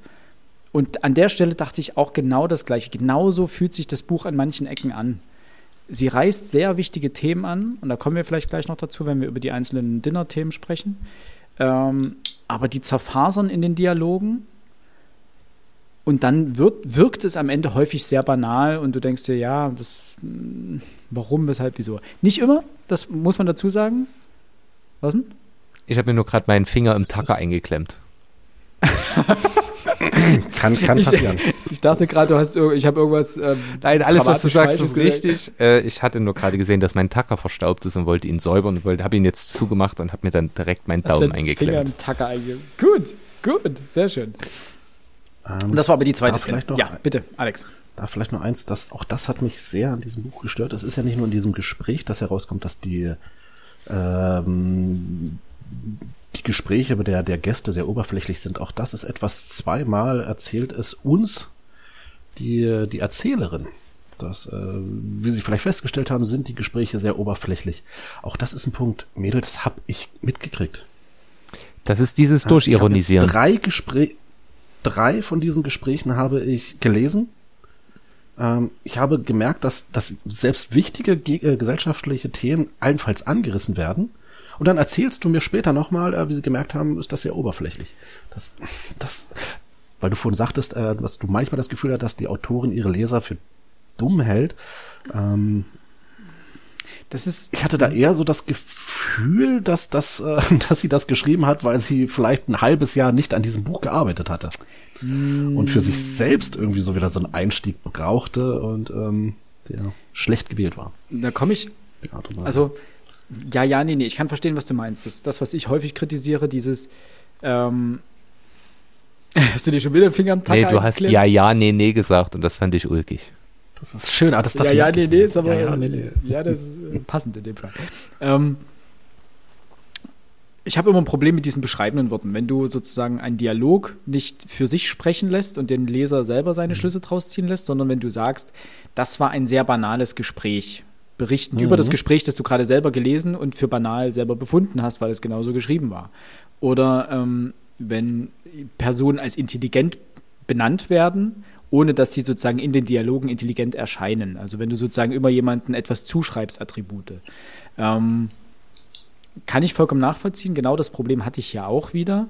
Und an der Stelle dachte ich auch genau das Gleiche. Genauso fühlt sich das Buch an manchen Ecken an. Sie reißt sehr wichtige Themen an und da kommen wir vielleicht gleich noch dazu, wenn wir über die einzelnen Dinner-Themen sprechen. Ähm, aber die zerfasern in den Dialogen und dann wird, wirkt es am Ende häufig sehr banal und du denkst dir, ja, das, mh, warum, weshalb, wieso. Nicht immer, das muss man dazu sagen. Was denn? Ich habe mir nur gerade meinen Finger im Tacker eingeklemmt. Kann, kann Ich- passieren. Ich dachte gerade, du hast, ich habe irgendwas. Ähm, Nein, alles, was du sagst, ist richtig. Äh, ich hatte nur gerade gesehen, dass mein Tacker verstaubt ist und wollte ihn säubern und wollte, habe ihn jetzt zugemacht und habe mir dann direkt meinen Hast Daumen Finger eingeklemmt. im Tacker Gut, gut, sehr schön. Ähm, Und das war aber die zweite vielleicht noch, Ja, bitte, Alex. Da vielleicht noch eins, das, auch das hat mich sehr an diesem Buch gestört. Es ist ja nicht nur in diesem Gespräch, dass herauskommt, dass die, ähm, die Gespräche der, der Gäste sehr oberflächlich sind. Auch das ist etwas zweimal erzählt es uns die, die Erzählerin. Das, äh, wie Sie vielleicht festgestellt haben, sind die Gespräche sehr oberflächlich. Auch das ist ein Punkt, Mädel, das hab ich mitgekriegt. Das ist dieses Durchironisieren. Drei Gespräche, drei von diesen Gesprächen habe ich gelesen. Ähm, ich habe gemerkt, dass, dass selbst wichtige äh, gesellschaftliche Themen allenfalls angerissen werden. Und dann erzählst du mir später nochmal, äh, wie sie gemerkt haben, ist das sehr oberflächlich. Das, das, weil du vorhin sagtest, äh, dass du manchmal das Gefühl hast, dass die Autorin ihre Leser für dumm hält. Ähm, das ist, ich hatte da eher so das Gefühl, dass, dass, äh, dass sie das geschrieben hat, weil sie vielleicht ein halbes Jahr nicht an diesem Buch gearbeitet hatte. Mm. Und für sich selbst irgendwie so wieder so einen Einstieg brauchte und ähm, der schlecht gewählt war. Da komme ich. Also, ja, ja, nee, nee, ich kann verstehen, was du meinst. Das das, was ich häufig kritisiere, dieses, ähm, Hast du dir schon wieder den Finger am Tag Nee, du hast ja, ja, nee, nee gesagt und das fand ich ulkig. Das ist schön, ah, das, das Ja, ja, nee, nee, ist aber, ja, ja, nee, nee. ja, das ist äh, passend in dem Fall. Ähm, ich habe immer ein Problem mit diesen beschreibenden Worten. Wenn du sozusagen einen Dialog nicht für sich sprechen lässt und den Leser selber seine mhm. Schlüsse draus ziehen lässt, sondern wenn du sagst, das war ein sehr banales Gespräch, berichten mhm. über das Gespräch, das du gerade selber gelesen und für banal selber befunden hast, weil es genauso geschrieben war. Oder ähm, wenn Personen als intelligent benannt werden ohne dass sie sozusagen in den Dialogen intelligent erscheinen. Also wenn du sozusagen immer jemanden etwas zuschreibst, Attribute. Ähm, kann ich vollkommen nachvollziehen. Genau das Problem hatte ich ja auch wieder.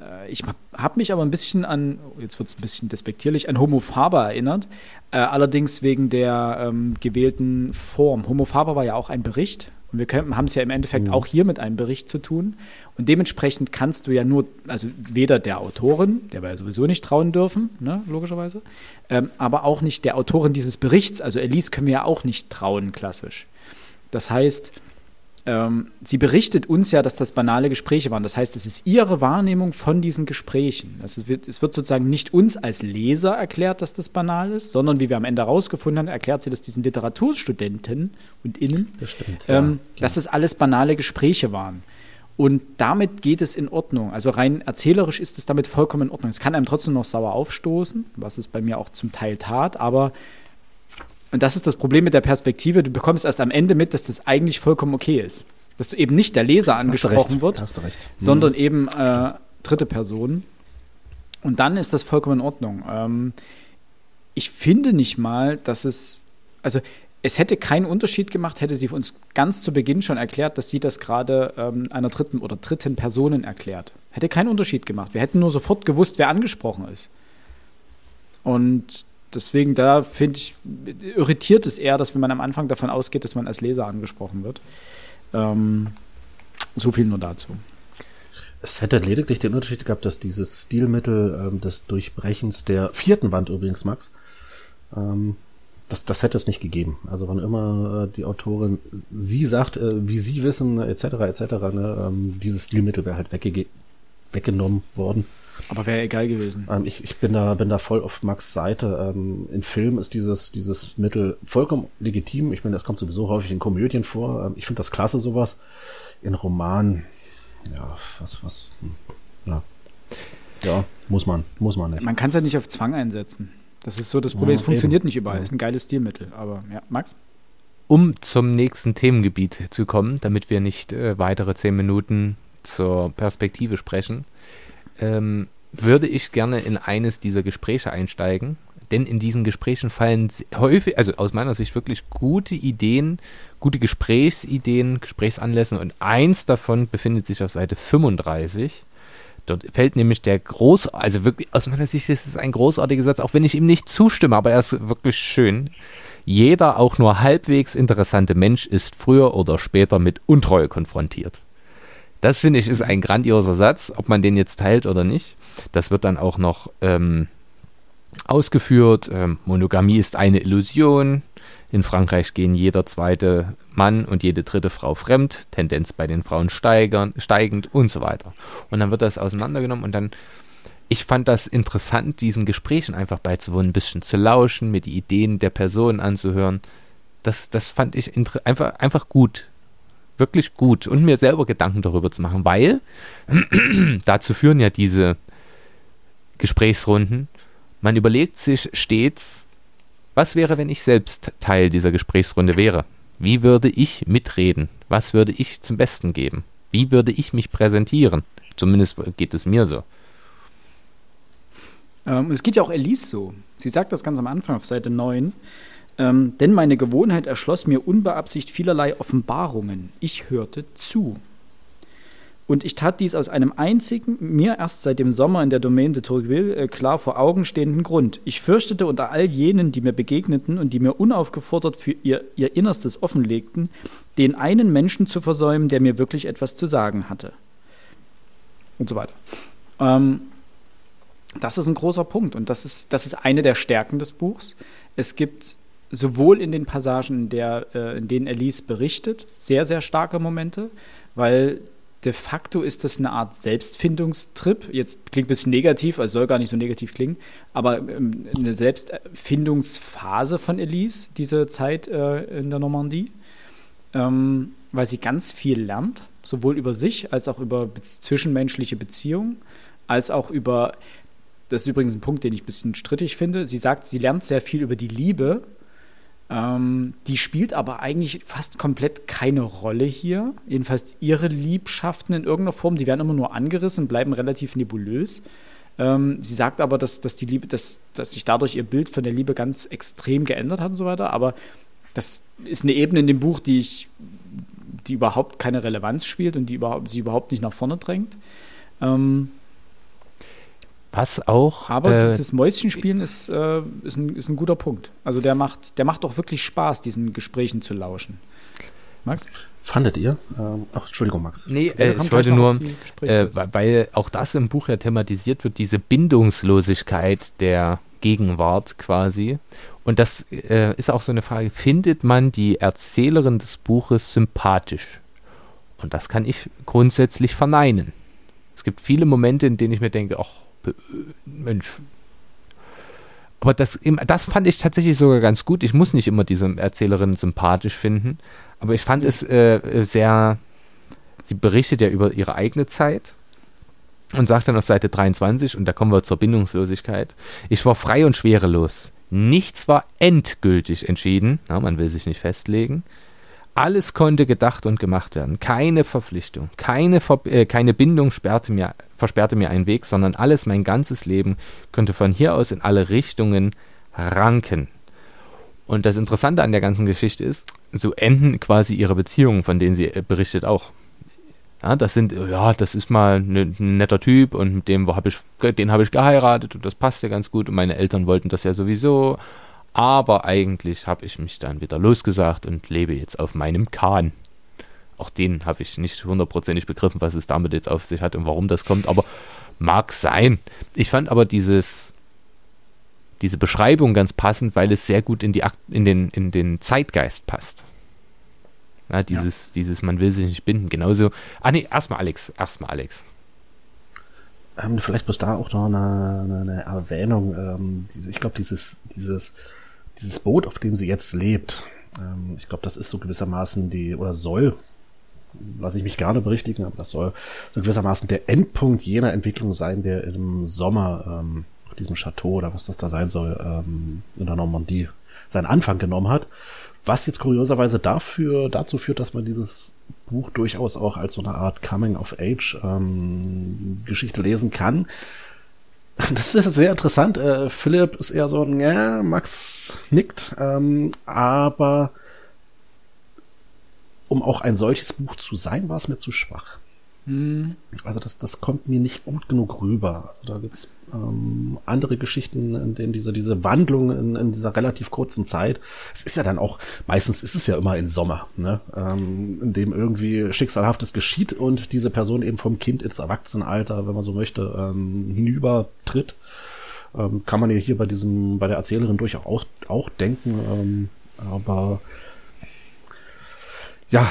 Äh, ich habe mich aber ein bisschen an, jetzt wird es ein bisschen despektierlich, an Homo Faber erinnert. Äh, allerdings wegen der ähm, gewählten Form. Homo Faber war ja auch ein Bericht und wir haben es ja im Endeffekt mhm. auch hier mit einem Bericht zu tun. Und dementsprechend kannst du ja nur, also weder der Autorin, der wir ja sowieso nicht trauen dürfen, ne, logischerweise, ähm, aber auch nicht der Autorin dieses Berichts, also Elise können wir ja auch nicht trauen, klassisch. Das heißt, ähm, sie berichtet uns ja, dass das banale Gespräche waren. Das heißt, es ist ihre Wahrnehmung von diesen Gesprächen. Also es, wird, es wird sozusagen nicht uns als Leser erklärt, dass das banal ist, sondern wie wir am Ende herausgefunden haben, erklärt sie das diesen Literaturstudenten und Innen, das stimmt, ähm, ja, dass es alles banale Gespräche waren. Und damit geht es in Ordnung. Also rein erzählerisch ist es damit vollkommen in Ordnung. Es kann einem trotzdem noch sauer aufstoßen, was es bei mir auch zum Teil tat, aber und das ist das Problem mit der Perspektive. Du bekommst erst am Ende mit, dass das eigentlich vollkommen okay ist. Dass du eben nicht der Leser angesprochen wird, sondern eben äh, dritte Person. Und dann ist das vollkommen in Ordnung. Ähm, ich finde nicht mal, dass es, also es hätte keinen Unterschied gemacht, hätte sie uns ganz zu Beginn schon erklärt, dass sie das gerade ähm, einer dritten oder dritten Personen erklärt. Hätte keinen Unterschied gemacht. Wir hätten nur sofort gewusst, wer angesprochen ist. Und deswegen da finde ich, irritiert es eher, dass wenn man am Anfang davon ausgeht, dass man als Leser angesprochen wird. Ähm, so viel nur dazu. Es hätte lediglich den Unterschied gehabt, dass dieses Stilmittel ähm, des Durchbrechens der vierten Wand übrigens, Max, ähm, das, das hätte es nicht gegeben. Also wann immer äh, die Autorin sie sagt, äh, wie sie wissen, etc., etc., ne, ähm, dieses Stilmittel wäre halt weggenommen worden. Aber wäre egal gewesen. Ähm, ich, ich bin da, bin da voll auf Max Seite. Ähm, in Film ist dieses, dieses Mittel vollkommen legitim. Ich meine, das kommt sowieso häufig in Komödien vor. Ähm, ich finde das klasse, sowas. In Romanen, ja, was, was, hm, ja. Ja, muss man, muss man nicht. Man kann es ja nicht auf Zwang einsetzen. Das ist so das Problem. Ja, es funktioniert eben. nicht überall. Es ist ein geiles Stilmittel. Aber ja, Max? Um zum nächsten Themengebiet zu kommen, damit wir nicht äh, weitere zehn Minuten zur Perspektive sprechen, ähm, würde ich gerne in eines dieser Gespräche einsteigen. Denn in diesen Gesprächen fallen häufig, also aus meiner Sicht wirklich gute Ideen, gute Gesprächsideen, Gesprächsanlässe und eins davon befindet sich auf Seite 35. Dort fällt nämlich der groß, also wirklich aus meiner Sicht ist es ein großartiger Satz, auch wenn ich ihm nicht zustimme, aber er ist wirklich schön. Jeder auch nur halbwegs interessante Mensch ist früher oder später mit Untreue konfrontiert. Das finde ich ist ein grandioser Satz, ob man den jetzt teilt oder nicht. Das wird dann auch noch ähm, ausgeführt. Ähm, Monogamie ist eine Illusion. In Frankreich gehen jeder zweite Mann und jede dritte Frau fremd. Tendenz bei den Frauen steigern, steigend und so weiter. Und dann wird das auseinandergenommen und dann. Ich fand das interessant, diesen Gesprächen einfach beizuwohnen, ein bisschen zu lauschen, mir die Ideen der Person anzuhören. Das, das fand ich einfach, einfach gut wirklich gut und mir selber Gedanken darüber zu machen, weil dazu führen ja diese Gesprächsrunden. Man überlegt sich stets, was wäre, wenn ich selbst Teil dieser Gesprächsrunde wäre? Wie würde ich mitreden? Was würde ich zum Besten geben? Wie würde ich mich präsentieren? Zumindest geht es mir so. Ähm, es geht ja auch Elise so. Sie sagt das ganz am Anfang auf Seite 9. Ähm, denn meine Gewohnheit erschloss mir unbeabsichtigt vielerlei Offenbarungen. Ich hörte zu. Und ich tat dies aus einem einzigen, mir erst seit dem Sommer in der Domaine de Tourville äh, klar vor Augen stehenden Grund. Ich fürchtete unter all jenen, die mir begegneten und die mir unaufgefordert für ihr, ihr Innerstes offenlegten, den einen Menschen zu versäumen, der mir wirklich etwas zu sagen hatte. Und so weiter. Ähm, das ist ein großer Punkt und das ist, das ist eine der Stärken des Buchs. Es gibt sowohl in den Passagen, in, der, äh, in denen Elise berichtet, sehr, sehr starke Momente, weil de facto ist das eine Art Selbstfindungstrip. Jetzt klingt ein bisschen negativ, also soll gar nicht so negativ klingen, aber ähm, eine Selbstfindungsphase von Elise, diese Zeit äh, in der Normandie, ähm, weil sie ganz viel lernt, sowohl über sich als auch über be zwischenmenschliche Beziehungen, als auch über, das ist übrigens ein Punkt, den ich ein bisschen strittig finde, sie sagt, sie lernt sehr viel über die Liebe, ähm, die spielt aber eigentlich fast komplett keine Rolle hier. Jedenfalls ihre Liebschaften in irgendeiner Form, die werden immer nur angerissen, bleiben relativ nebulös. Ähm, sie sagt aber, dass, dass die Liebe, dass, dass sich dadurch ihr Bild von der Liebe ganz extrem geändert hat und so weiter. Aber das ist eine Ebene in dem Buch, die ich, die überhaupt keine Relevanz spielt und die überhaupt, sie überhaupt nicht nach vorne drängt. Ähm, was auch. Aber äh, dieses Mäuschenspielen ist, äh, ist, ein, ist ein guter Punkt. Also der macht, der macht auch wirklich Spaß, diesen Gesprächen zu lauschen. Max? Fandet ihr? Ähm, ach, Entschuldigung, Max. Nee, äh, ich wollte nur, äh, weil auch das im Buch ja thematisiert wird, diese Bindungslosigkeit der Gegenwart quasi. Und das äh, ist auch so eine Frage, findet man die Erzählerin des Buches sympathisch? Und das kann ich grundsätzlich verneinen. Es gibt viele Momente, in denen ich mir denke, ach, Mensch. Aber das, das fand ich tatsächlich sogar ganz gut. Ich muss nicht immer diese Erzählerin sympathisch finden, aber ich fand es äh, sehr. Sie berichtet ja über ihre eigene Zeit und sagt dann auf Seite 23, und da kommen wir zur Bindungslosigkeit: Ich war frei und schwerelos. Nichts war endgültig entschieden. Na, man will sich nicht festlegen. Alles konnte gedacht und gemacht werden. Keine Verpflichtung, keine, Ver äh, keine Bindung sperrte mir, versperrte mir einen Weg, sondern alles, mein ganzes Leben, könnte von hier aus in alle Richtungen ranken. Und das Interessante an der ganzen Geschichte ist, so enden quasi ihre Beziehungen, von denen sie äh, berichtet, auch. Ja, das sind, ja, das ist mal ne, ein netter Typ und mit dem habe ich, den habe ich geheiratet und das passte ganz gut und meine Eltern wollten das ja sowieso aber eigentlich habe ich mich dann wieder losgesagt und lebe jetzt auf meinem Kahn. Auch den habe ich nicht hundertprozentig begriffen, was es damit jetzt auf sich hat und warum das kommt, aber mag sein. Ich fand aber dieses, diese Beschreibung ganz passend, weil es sehr gut in, die, in, den, in den Zeitgeist passt. Ja, dieses, ja. dieses, man will sich nicht binden. Genauso. Ah, nee, erstmal Alex. Erstmal Alex. Ähm, vielleicht bloß da auch noch eine, eine, eine Erwähnung. Ähm, diese, ich glaube, dieses, dieses dieses Boot, auf dem sie jetzt lebt, ähm, ich glaube, das ist so gewissermaßen die, oder soll, lasse ich mich gerne berichtigen, aber das soll so gewissermaßen der Endpunkt jener Entwicklung sein, der im Sommer ähm, auf diesem Chateau oder was das da sein soll, ähm, in der Normandie seinen Anfang genommen hat. Was jetzt kurioserweise dafür, dazu führt, dass man dieses Buch durchaus auch als so eine Art Coming-of-Age-Geschichte ähm, lesen kann. Das ist sehr interessant. Äh, Philipp ist eher so, ja, Max nickt, ähm, aber um auch ein solches Buch zu sein, war es mir zu schwach. Mhm. Also das, das kommt mir nicht gut genug rüber. Also da gibt's ähm, andere Geschichten, in denen diese, diese Wandlung in, in dieser relativ kurzen Zeit, es ist ja dann auch, meistens ist es ja immer in Sommer, ne? ähm, in dem irgendwie Schicksalhaftes geschieht und diese Person eben vom Kind ins Erwachsenenalter, wenn man so möchte, ähm, hinübertritt. Ähm, kann man ja hier bei diesem, bei der Erzählerin durchaus auch, auch denken, ähm, aber ja,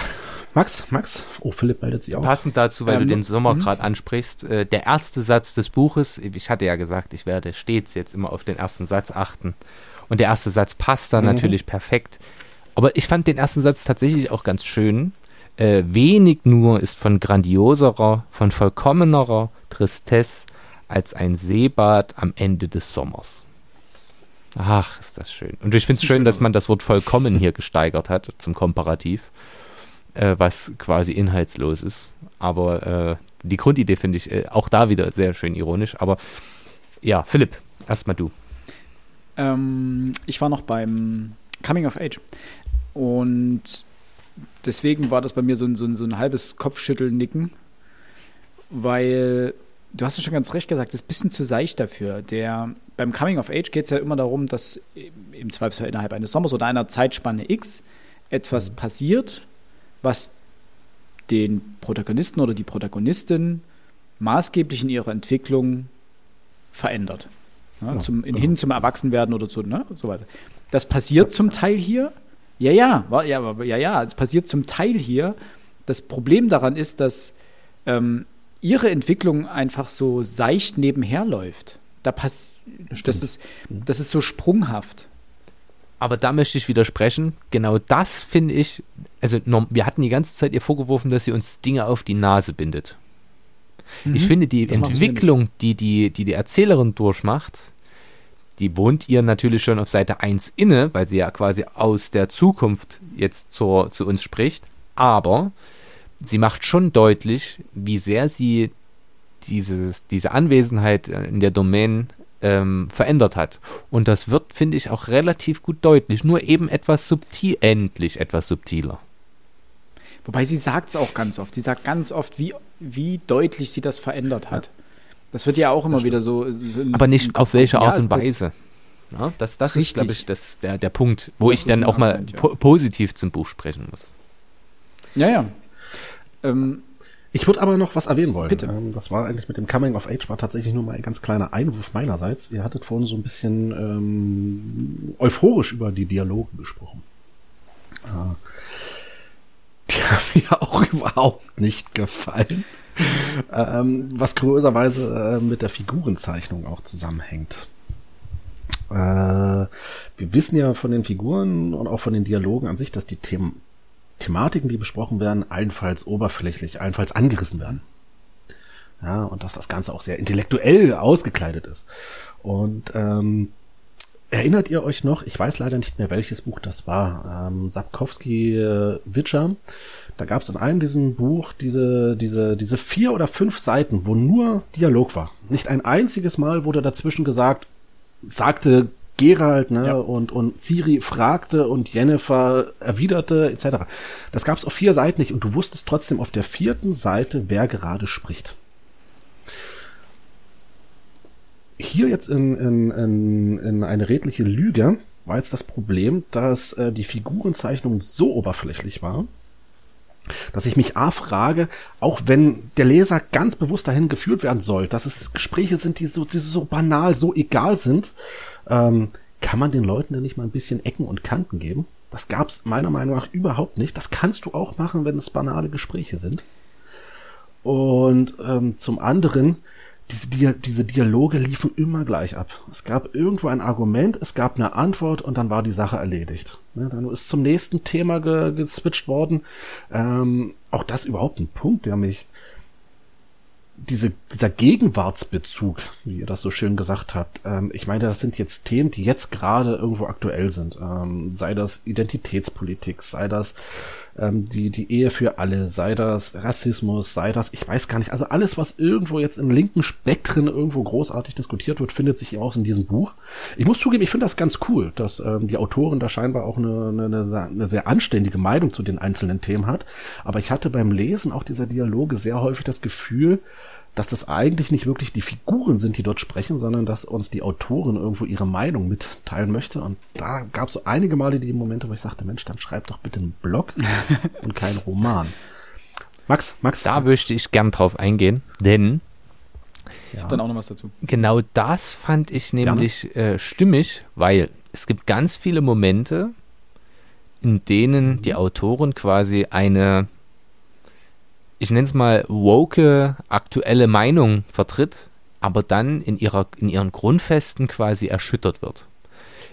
Max, Max, oh, Philipp meldet sich auch. Passend dazu, weil ähm, du den Sommer mhm. gerade ansprichst, äh, der erste Satz des Buches, ich hatte ja gesagt, ich werde stets jetzt immer auf den ersten Satz achten. Und der erste Satz passt da mhm. natürlich perfekt. Aber ich fand den ersten Satz tatsächlich auch ganz schön. Äh, wenig nur ist von grandioserer, von vollkommenerer Tristesse als ein Seebad am Ende des Sommers. Ach, ist das schön. Und ich finde es schön, dass man das Wort vollkommen hier gesteigert hat zum Komparativ, äh, was quasi inhaltslos ist. Aber äh, die Grundidee finde ich äh, auch da wieder sehr schön ironisch. Aber ja, Philipp, erstmal du. Ähm, ich war noch beim Coming of Age. Und deswegen war das bei mir so ein, so ein, so ein halbes Kopfschütteln-Nicken, weil du hast ja schon ganz recht gesagt, das ist ein bisschen zu seicht dafür. Der, beim Coming of Age geht es ja immer darum, dass im Zweifelsfall innerhalb eines Sommers oder einer Zeitspanne X etwas mhm. passiert, was den Protagonisten oder die Protagonistin maßgeblich in ihrer Entwicklung verändert. Ja, zum, in, hin zum Erwachsenwerden oder zu, ne, so weiter. Das passiert zum Teil hier. Ja, ja, ja, ja, ja, es passiert zum Teil hier. Das Problem daran ist, dass ähm, ihre Entwicklung einfach so seicht nebenher läuft. Da pass das, ist, das ist so sprunghaft. Aber da möchte ich widersprechen. Genau das finde ich, also wir hatten die ganze Zeit ihr vorgeworfen, dass sie uns Dinge auf die Nase bindet. Mhm. Ich finde die Entwicklung, die die, die die Erzählerin durchmacht, die wohnt ihr natürlich schon auf Seite 1 inne, weil sie ja quasi aus der Zukunft jetzt zur, zu uns spricht. Aber sie macht schon deutlich, wie sehr sie dieses, diese Anwesenheit in der Domain ähm, verändert hat. Und das wird, finde ich, auch relativ gut deutlich. Nur eben etwas subtil, endlich etwas subtiler. Wobei sie sagt es auch ganz oft. Sie sagt ganz oft, wie, wie deutlich sie das verändert hat. Das wird ja auch immer wieder so. so Aber nicht auf welche Art ja, und Weise. Ja, das das ist, glaube ich, das, der, der Punkt, wo das ich dann auch mal Argument, ja. po positiv zum Buch sprechen muss. Ja, ja. Ähm, ich würde aber noch was erwähnen wollen. Bitte. Ähm, das war eigentlich mit dem Coming of Age, war tatsächlich nur mal ein ganz kleiner Einwurf meinerseits. Ihr hattet vorhin so ein bisschen ähm, euphorisch über die Dialoge gesprochen. Äh, die haben mir auch überhaupt nicht gefallen. ähm, was kurioserweise äh, mit der Figurenzeichnung auch zusammenhängt. Äh, wir wissen ja von den Figuren und auch von den Dialogen an sich, dass die Themen, Thematiken, die besprochen werden, allenfalls oberflächlich, allenfalls angerissen werden. Ja, und dass das Ganze auch sehr intellektuell ausgekleidet ist. Und ähm, erinnert ihr euch noch, ich weiß leider nicht mehr, welches Buch das war, ähm, Sapkowski äh, Witcher, da gab es in einem diesem Buch diese, diese, diese vier oder fünf Seiten, wo nur Dialog war. Nicht ein einziges Mal wurde dazwischen gesagt, sagte Gerald, ne, ja. und, und Ciri fragte und Jennifer erwiderte, etc. Das gab es auf vier Seiten nicht und du wusstest trotzdem auf der vierten Seite, wer gerade spricht. Hier jetzt in, in, in, in eine redliche Lüge war jetzt das Problem, dass äh, die Figurenzeichnung so oberflächlich war, dass ich mich A frage, auch wenn der Leser ganz bewusst dahin geführt werden soll, dass es Gespräche sind, die so, die so banal, so egal sind, ähm, kann man den Leuten denn nicht mal ein bisschen Ecken und Kanten geben? Das gab's meiner Meinung nach überhaupt nicht. Das kannst du auch machen, wenn es banale Gespräche sind. Und ähm, zum anderen, diese, Dia diese Dialoge liefen immer gleich ab. Es gab irgendwo ein Argument, es gab eine Antwort und dann war die Sache erledigt. Ne, dann ist zum nächsten Thema ge geswitcht worden. Ähm, auch das überhaupt ein Punkt, der mich diese, dieser Gegenwartsbezug, wie ihr das so schön gesagt habt, ähm, ich meine, das sind jetzt Themen, die jetzt gerade irgendwo aktuell sind. Ähm, sei das Identitätspolitik, sei das ähm, die, die Ehe für alle, sei das Rassismus, sei das, ich weiß gar nicht, also alles, was irgendwo jetzt in linken Spektren irgendwo großartig diskutiert wird, findet sich auch in diesem Buch. Ich muss zugeben, ich finde das ganz cool, dass ähm, die Autorin da scheinbar auch eine, eine, eine sehr anständige Meinung zu den einzelnen Themen hat. Aber ich hatte beim Lesen auch dieser Dialoge sehr häufig das Gefühl, dass das eigentlich nicht wirklich die Figuren sind, die dort sprechen, sondern dass uns die Autorin irgendwo ihre Meinung mitteilen möchte. Und da gab es so einige Male die Momente, wo ich sagte, Mensch, dann schreib doch bitte einen Blog und keinen Roman. Max, Max. Da Max. möchte ich gern drauf eingehen, denn ich habe dann auch noch was dazu. Genau das fand ich nämlich äh, stimmig, weil es gibt ganz viele Momente, in denen mhm. die Autorin quasi eine ich nenne es mal, woke aktuelle Meinung vertritt, aber dann in, ihrer, in ihren Grundfesten quasi erschüttert wird.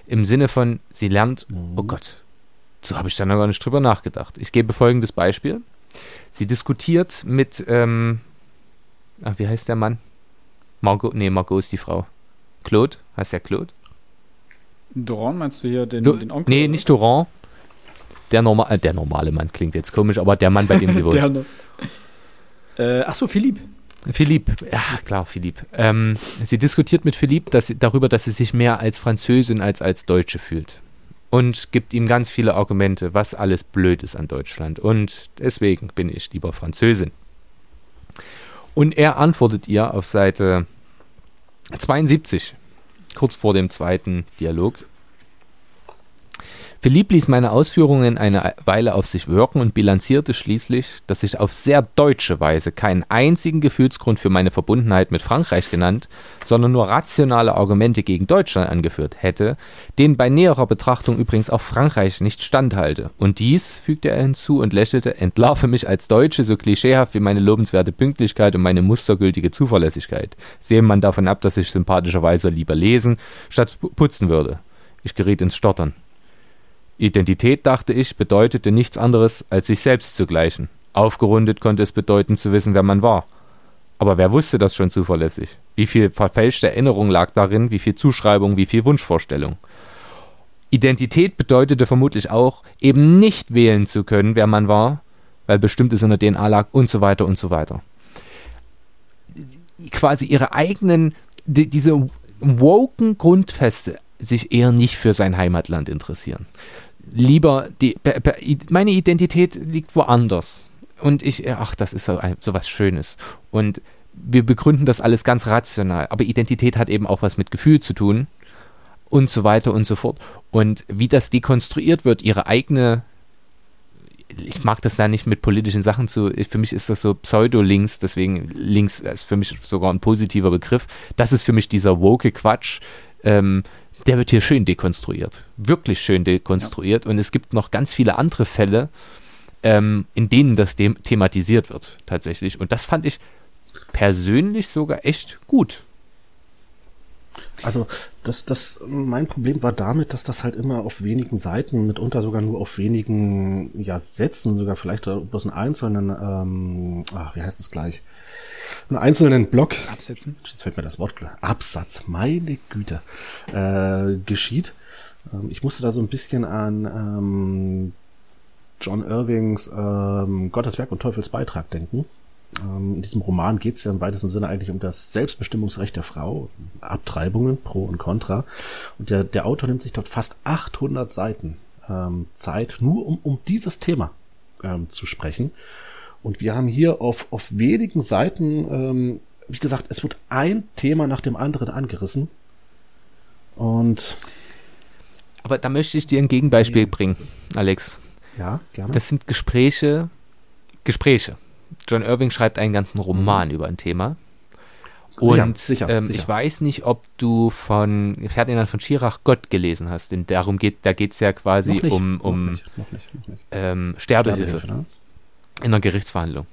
Im Sinne von, sie lernt, mhm. oh Gott, so habe ich da noch gar nicht drüber nachgedacht. Ich gebe folgendes Beispiel. Sie diskutiert mit, ähm, ach, wie heißt der Mann? Margot, nee, Margot ist die Frau. Claude, heißt der Claude? Doran, meinst du hier den, Du, den Onkel? nee, nicht Doran. Der, norma äh, der normale Mann klingt jetzt komisch, aber der Mann, bei dem sie wohnt. Der, äh, ach so, Philipp. Philippe, ja klar, Philippe. Ähm, sie diskutiert mit Philippe dass darüber, dass sie sich mehr als Französin als als Deutsche fühlt. Und gibt ihm ganz viele Argumente, was alles blöd ist an Deutschland. Und deswegen bin ich lieber Französin. Und er antwortet ihr auf Seite 72, kurz vor dem zweiten Dialog. Philipp ließ meine Ausführungen eine Weile auf sich wirken und bilanzierte schließlich, dass ich auf sehr deutsche Weise keinen einzigen Gefühlsgrund für meine Verbundenheit mit Frankreich genannt, sondern nur rationale Argumente gegen Deutschland angeführt hätte, denen bei näherer Betrachtung übrigens auch Frankreich nicht standhalte. Und dies, fügte er hinzu und lächelte, entlarve mich als Deutsche so klischeehaft wie meine lobenswerte Pünktlichkeit und meine mustergültige Zuverlässigkeit. Sehe man davon ab, dass ich sympathischerweise lieber lesen, statt pu- putzen würde. Ich geriet ins Stottern. Identität, dachte ich, bedeutete nichts anderes, als sich selbst zu gleichen. Aufgerundet konnte es bedeuten, zu wissen, wer man war. Aber wer wusste das schon zuverlässig? Wie viel verfälschte Erinnerung lag darin, wie viel Zuschreibung, wie viel Wunschvorstellung? Identität bedeutete vermutlich auch, eben nicht wählen zu können, wer man war, weil bestimmtes in der DNA lag und so weiter und so weiter. Quasi ihre eigenen, die, diese woken Grundfeste sich eher nicht für sein Heimatland interessieren lieber die meine Identität liegt woanders. Und ich ach das ist so, ein, so was Schönes. Und wir begründen das alles ganz rational. Aber Identität hat eben auch was mit Gefühl zu tun und so weiter und so fort. Und wie das dekonstruiert wird ihre eigene ich mag das da nicht mit politischen Sachen zu ich, für mich ist das so Pseudo-Links deswegen links ist für mich sogar ein positiver Begriff. Das ist für mich dieser woke Quatsch. Ähm, der wird hier schön dekonstruiert. Wirklich schön dekonstruiert. Und es gibt noch ganz viele andere Fälle, ähm, in denen das thematisiert wird, tatsächlich. Und das fand ich persönlich sogar echt gut. Also das, das, mein Problem war damit, dass das halt immer auf wenigen Seiten, mitunter sogar nur auf wenigen ja, Sätzen, sogar vielleicht bloß einen einzelnen, ähm, ach, wie heißt das gleich, einen einzelnen Block, Absetzen. jetzt fällt mir das Wort klar, Absatz, meine Güte, äh, geschieht. Ähm, ich musste da so ein bisschen an ähm, John Irvings ähm, Gottes Werk und Teufels Beitrag denken. Ähm, in diesem Roman geht es ja im weitesten Sinne eigentlich um das Selbstbestimmungsrecht der Frau, Abtreibungen, Pro und Contra. Und der, der Autor nimmt sich dort fast 800 Seiten ähm, Zeit, nur um, um dieses Thema ähm, zu sprechen. Und wir haben hier auf, auf wenigen Seiten, ähm, wie gesagt, es wird ein Thema nach dem anderen angerissen. Und Aber da möchte ich dir ein Gegenbeispiel Ja, bringen, Alex. ja, gerne. Das sind Gespräche, Gespräche. John Irving schreibt einen ganzen Roman über ein Thema. Sicher, Und sicher, ähm, sicher. ich weiß nicht, ob du von Ferdinand von Schirach Gott gelesen hast, denn darum geht, da geht es ja quasi nicht, um, noch nicht, noch nicht, noch nicht. ähm, Sterbehilfe. ne? in einer Gerichtsverhandlung.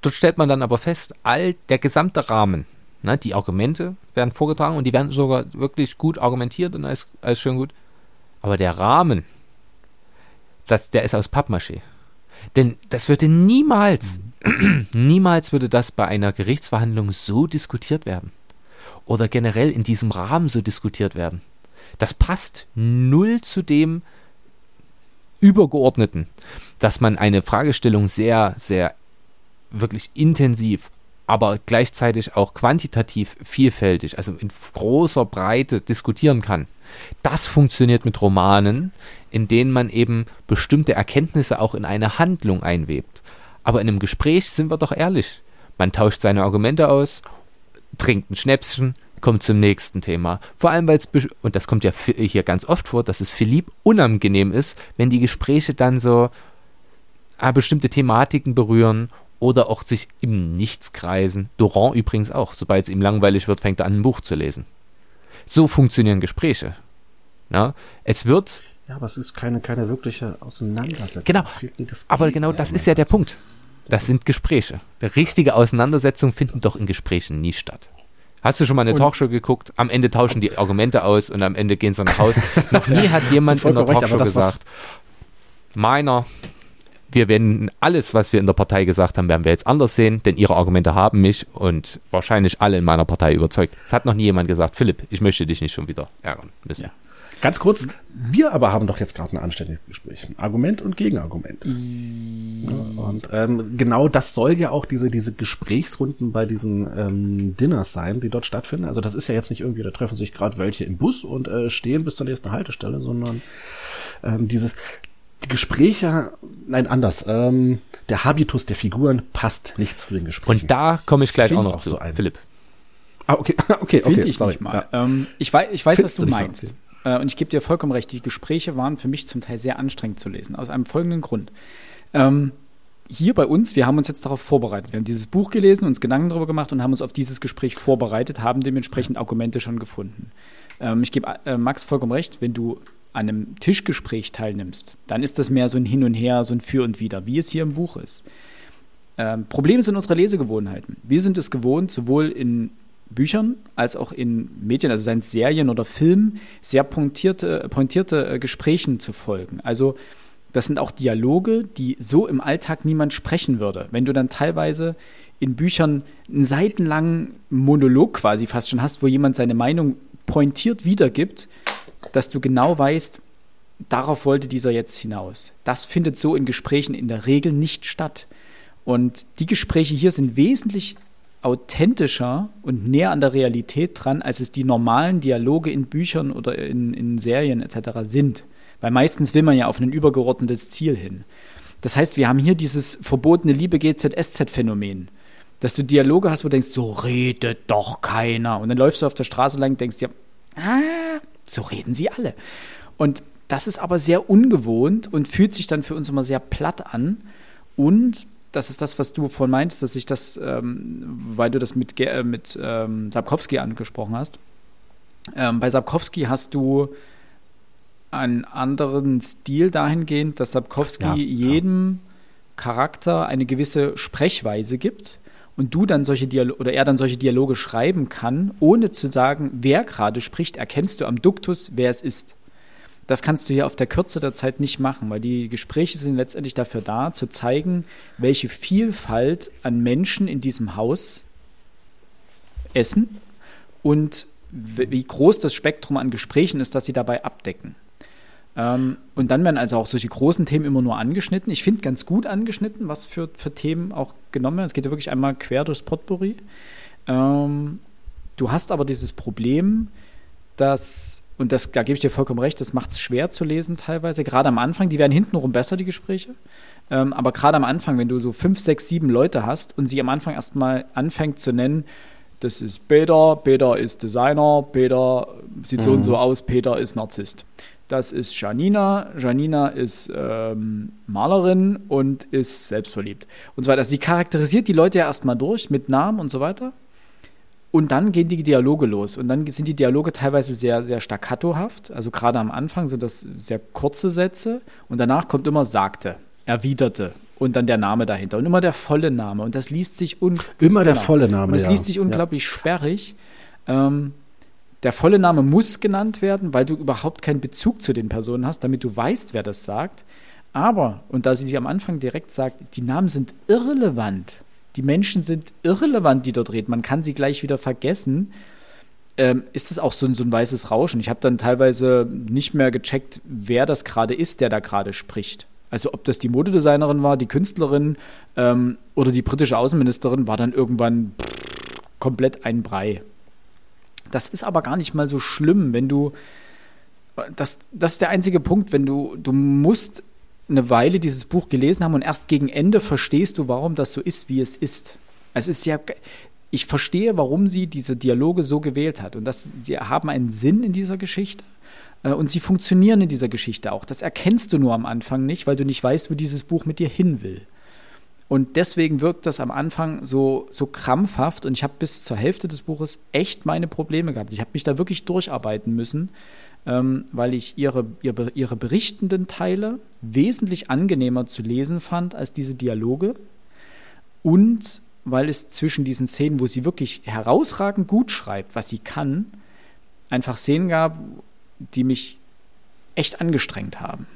Dort stellt man dann aber fest, all der gesamte Rahmen, ne, die Argumente werden vorgetragen und die werden sogar wirklich gut argumentiert und alles, alles schön gut. Aber der Rahmen, das, der ist aus Pappmaché. Denn das würde niemals, niemals würde das bei einer Gerichtsverhandlung so diskutiert werden. Oder generell in diesem Rahmen so diskutiert werden. Das passt null zu dem Übergeordneten, dass man eine Fragestellung sehr, sehr wirklich intensiv, aber gleichzeitig auch quantitativ vielfältig, also in großer Breite diskutieren kann. Das funktioniert mit Romanen, in denen man eben bestimmte Erkenntnisse auch in eine Handlung einwebt. Aber in einem Gespräch sind wir doch ehrlich. Man tauscht seine Argumente aus, trinkt ein Schnäpschen, kommt zum nächsten Thema. Vor allem, weil es, und das kommt ja hier ganz oft vor, dass es Philipp unangenehm ist, wenn die Gespräche dann so ah, bestimmte Thematiken berühren oder auch sich im Nichts kreisen. Doran übrigens auch. Sobald es ihm langweilig wird, fängt er an, ein Buch zu lesen. So funktionieren Gespräche. Ja, es wird, Ja, aber es ist keine, keine wirkliche Auseinandersetzung. Genau. Aber genau das ist ja der Punkt. Das sind Gespräche. Richtige Auseinandersetzungen finden doch in Gesprächen nie statt. Hast du schon mal eine Und- Talkshow geguckt? Am Ende tauschen die Argumente aus und am Ende gehen sie nach Hause. Noch nie hat jemand in recht, Talkshow das, gesagt, meiner, wir werden alles, was wir in der Partei gesagt haben, werden wir jetzt anders sehen, denn ihre Argumente haben mich und wahrscheinlich alle in meiner Partei überzeugt. Es hat noch nie jemand gesagt, Philipp, ich möchte dich nicht schon wieder ärgern müssen. Ja. Ganz kurz, wir aber haben doch jetzt gerade ein anständiges Gespräch. Argument und Gegenargument. Und ähm, genau das soll ja auch diese, diese Gesprächsrunden bei diesen ähm, Dinners sein, die dort stattfinden. Also das ist ja jetzt nicht irgendwie, da treffen sich gerade welche im Bus und äh, stehen bis zur nächsten Haltestelle, sondern ähm, dieses die Gespräche, nein, anders. Ähm, der Habitus der Figuren passt nicht zu den Gesprächen. Und da komme ich gleich Find's auch noch zu, so ein. Philipp. Ah, okay, okay, Finde okay, ich sorry. nicht mal. Ja. Ähm, ich weiß, ich weiß was du meinst. Äh, und ich gebe dir vollkommen recht, die Gespräche waren für mich zum Teil sehr anstrengend zu lesen, aus einem folgenden Grund. Ähm, hier bei uns, wir haben uns jetzt darauf vorbereitet. Wir haben dieses Buch gelesen, uns Gedanken darüber gemacht und haben uns auf dieses Gespräch vorbereitet, haben dementsprechend Argumente schon gefunden. Ähm, ich gebe äh, Max vollkommen recht, wenn du an einem Tischgespräch teilnimmst, dann ist das mehr so ein Hin und Her, so ein Für und Wider, wie es hier im Buch ist. Ähm, Problem sind unsere Lesegewohnheiten. Wir sind es gewohnt, sowohl in Büchern als auch in Medien, also seien es Serien oder Filmen, sehr pointierte, pointierte äh, Gesprächen zu folgen. Also das sind auch Dialoge, die so im Alltag niemand sprechen würde. Wenn du dann teilweise in Büchern einen seitenlangen Monolog quasi fast schon hast, wo jemand seine Meinung pointiert wiedergibt, dass du genau weißt, darauf wollte dieser jetzt hinaus. Das findet so in Gesprächen in der Regel nicht statt. Und die Gespräche hier sind wesentlich authentischer und näher an der Realität dran, als es die normalen Dialoge in Büchern oder in, in Serien etc. sind. Weil meistens will man ja auf ein übergeordnetes Ziel hin. Das heißt, wir haben hier dieses verbotene Liebe GZSZ-Phänomen. Dass du Dialoge hast, wo du denkst, so redet doch keiner. Und dann läufst du auf der Straße lang und denkst dir, ah, so reden sie alle. Und das ist aber sehr ungewohnt und fühlt sich dann für uns immer sehr platt an. Und das ist das, was du vorhin meintest, dass ich das, ähm, weil du das mit, äh, mit ähm, Sapkowski angesprochen hast. Ähm, bei Sapkowski hast du einen anderen Stil dahingehend, dass Sapkowski Ja, ja. jedem Charakter eine gewisse Sprechweise gibt und du dann solche Dialoge oder er dann solche Dialoge schreiben kann, ohne zu sagen, wer gerade spricht, erkennst du am Duktus, wer es ist. Das kannst du hier auf der Kürze der Zeit nicht machen, weil die Gespräche sind letztendlich dafür da, zu zeigen, welche Vielfalt an Menschen in diesem Haus essen und wie groß das Spektrum an Gesprächen ist, das sie dabei abdecken. Ähm, und dann werden also auch solche großen Themen immer nur angeschnitten. Ich finde ganz gut angeschnitten, was für, für Themen auch genommen werden. Es geht ja wirklich einmal quer durchs Potpourri. Ähm, du hast aber dieses Problem, dass, und das, da gebe ich dir vollkommen recht, das macht es schwer zu lesen teilweise, gerade am Anfang, die werden hintenrum besser, die Gespräche. Ähm, aber gerade am Anfang, wenn du so fünf, sechs, sieben Leute hast und sie am Anfang erstmal anfängt zu nennen, das ist Peter, Peter ist Designer, Peter sieht so und so aus, Peter ist Narzisst. Das ist Janina, Janina ist ähm, Malerin und ist selbstverliebt. Und so weiter. Also sie charakterisiert die Leute ja erstmal durch mit Namen und so weiter. Und dann gehen die Dialoge los. Und dann sind die Dialoge teilweise sehr, sehr staccatohaft. Also gerade am Anfang sind das sehr kurze Sätze. Und danach kommt immer sagte, erwiderte und dann der Name dahinter. Und immer der volle Name. Und das liest sich un Immer der Genau. volle Name. und es ja. liest sich unglaublich sperrig. Ähm, der volle Name muss genannt werden, weil du überhaupt keinen Bezug zu den Personen hast, damit du weißt, wer das sagt. Aber, und da sie sich am Anfang direkt sagt, die Namen sind irrelevant. Die Menschen sind irrelevant, die dort reden. Man kann sie gleich wieder vergessen. Ähm, ist das auch so ein, so ein weißes Rauschen? Ich habe dann teilweise nicht mehr gecheckt, wer das gerade ist, der da gerade spricht. Also ob das die Modedesignerin war, die Künstlerin ähm, oder die britische Außenministerin, war dann irgendwann komplett ein Brei. Das ist aber gar nicht mal so schlimm, wenn du. Das, das ist der einzige Punkt, wenn du, du musst eine Weile dieses Buch gelesen haben und erst gegen Ende verstehst du, warum das so ist, wie es ist. Es ist ja. Ich verstehe, warum sie diese Dialoge so gewählt hat. Und das, sie haben einen Sinn in dieser Geschichte. äh, Und sie funktionieren in dieser Geschichte auch. Das erkennst du nur am Anfang nicht, weil du nicht weißt, wo dieses Buch mit dir hin will. Und deswegen wirkt das am Anfang so, so krampfhaft. Und ich habe bis zur Hälfte des Buches echt meine Probleme gehabt. Ich habe mich da wirklich durcharbeiten müssen, ähm, weil ich ihre, ihre, ihre berichtenden Teile wesentlich angenehmer zu lesen fand als diese Dialoge. Und weil es zwischen diesen Szenen, wo sie wirklich herausragend gut schreibt, was sie kann, einfach Szenen gab, die mich echt angestrengt haben.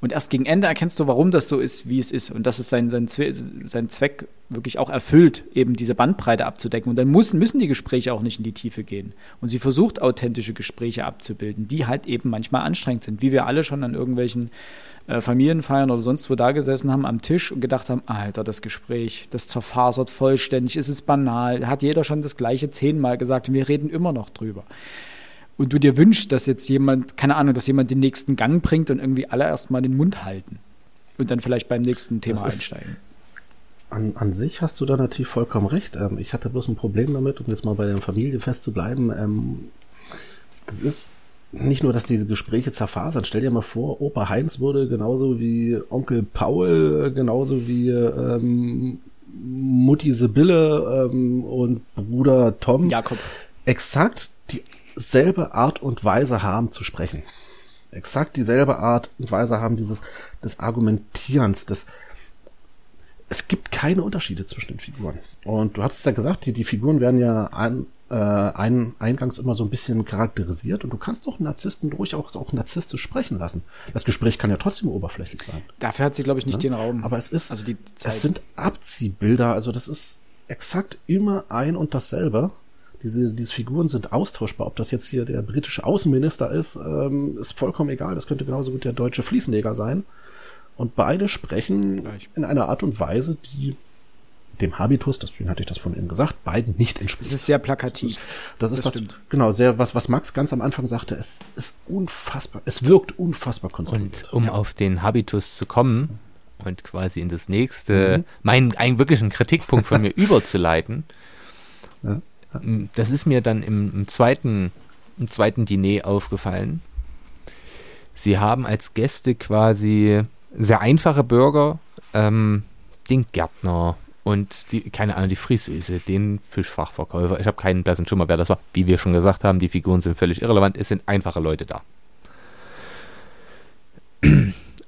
Und erst gegen Ende erkennst du, warum das so ist, wie es ist. Und dass es seinen sein, sein Zweck wirklich auch erfüllt, eben diese Bandbreite abzudecken. Und dann muss, müssen die Gespräche auch nicht in die Tiefe gehen. Und sie versucht, authentische Gespräche abzubilden, die halt eben manchmal anstrengend sind. Wie wir alle schon an irgendwelchen äh, Familienfeiern oder sonst wo da gesessen haben am Tisch und gedacht haben, Alter, das Gespräch, das zerfasert vollständig, ist es banal, hat jeder schon das gleiche zehnmal gesagt und wir reden immer noch drüber und du dir wünschst, dass jetzt jemand, keine Ahnung, dass jemand den nächsten Gang bringt und irgendwie alle erstmal den Mund halten und dann vielleicht beim nächsten Thema einsteigen. An, an sich hast du da natürlich vollkommen recht. Ähm, ich hatte bloß ein Problem damit, um jetzt mal bei der Familie festzubleiben. Ähm, das ist nicht nur, dass diese Gespräche zerfasern. Stell dir mal vor, Opa Heinz würde genauso wie Onkel Paul, genauso wie ähm, Mutti Sibylle ähm, und Bruder Tom Jakob. exakt dieselbe Art und Weise haben zu sprechen. Exakt dieselbe Art und Weise haben dieses des Argumentierens, des es gibt keine Unterschiede zwischen den Figuren. Und du hast es ja gesagt, die, die Figuren werden ja ein, äh, ein, eingangs immer so ein bisschen charakterisiert und du kannst doch Narzissten durchaus auch narzisstisch sprechen lassen. Das Gespräch kann ja trotzdem oberflächlich sein. Dafür hat sie, glaube ich, nicht ja? den Raum. Aber es ist, also die Zeit. es sind Abziehbilder, also das ist exakt immer ein und dasselbe. Diese, diese Figuren sind austauschbar. Ob das jetzt hier der britische Außenminister ist, ähm, ist vollkommen egal. Das könnte genauso gut der deutsche Fliesenleger sein. Und beide sprechen Gleich. in einer Art und Weise, die dem Habitus, deswegen hatte ich das von eben gesagt, beiden nicht entspricht. Es ist sehr plakativ. Das ist das, das genau, sehr, was, was Max ganz am Anfang sagte, es ist unfassbar, es wirkt unfassbar konstruiert. Und um ja. auf den Habitus zu kommen und quasi in das nächste, mhm. meinen einen wirklichen Kritikpunkt von mir überzuleiten, ja. Das ist mir dann im, im, zweiten, im zweiten Diner aufgefallen. Sie haben als Gäste quasi sehr einfache Bürger, ähm, den Gärtner und die, keine Ahnung, die Friseuse, den Fischfachverkäufer. Ich habe keinen blassen Schimmer, wer das war. Wie wir schon gesagt haben, die Figuren sind völlig irrelevant. Es sind einfache Leute da.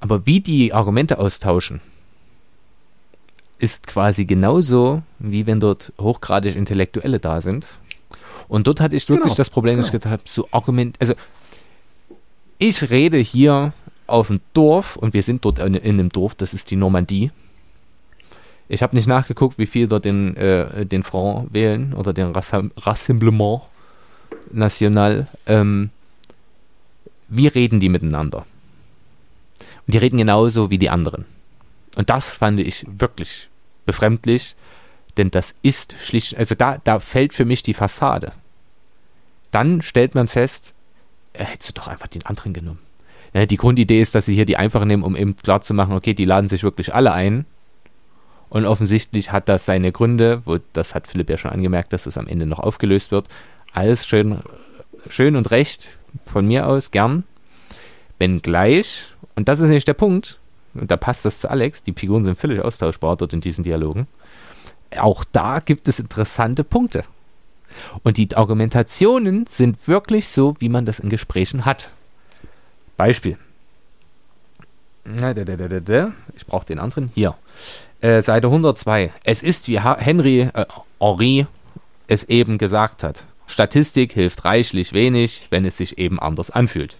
Aber wie die Argumente austauschen, ist quasi genauso, wie wenn dort hochgradig Intellektuelle da sind. Und dort hatte ich wirklich genau, das Problem, dass ich genau. gesagt habe, so Argument, also ich rede hier auf dem Dorf und wir sind dort in, in einem Dorf, das ist die Normandie. Ich habe nicht nachgeguckt, wie viel dort den, äh, den Front wählen oder den Rassemblement National. Ähm, wie reden die miteinander? Und die reden genauso wie die anderen. Und das fand ich wirklich befremdlich, denn das ist schlicht, also da, da fällt für mich die Fassade. Dann stellt man fest, äh, hättest du doch einfach den anderen genommen. Ja, die Grundidee ist, dass sie hier die einfachen nehmen, um eben klar zu machen, okay, die laden sich wirklich alle ein. Und offensichtlich hat das seine Gründe, wo, das hat Philipp ja schon angemerkt, dass es am Ende noch aufgelöst wird. Alles schön, schön und recht von mir aus, gern. Wenngleich, und das ist nicht der Punkt, und da passt das zu Alex, die Figuren sind völlig austauschbar dort in diesen Dialogen. Auch da gibt es interessante Punkte. Und die Argumentationen sind wirklich so, wie man das in Gesprächen hat. Beispiel. Ich brauche den anderen. Hier. Äh, Seite 102. Es ist, wie Henry äh, Henri es eben gesagt hat. Statistik hilft reichlich wenig, wenn es sich eben anders anfühlt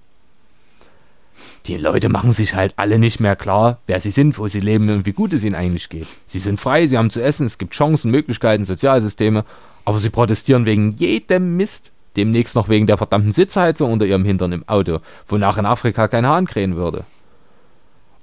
die Leute machen sich halt alle nicht mehr klar, wer sie sind, wo sie leben und wie gut es ihnen eigentlich geht. Sie sind frei, sie haben zu essen, es gibt Chancen, Möglichkeiten, Sozialsysteme, aber sie protestieren wegen jedem Mist. Demnächst noch wegen der verdammten Sitzheizung unter ihrem Hintern im Auto, wonach in Afrika kein Hahn krähen würde.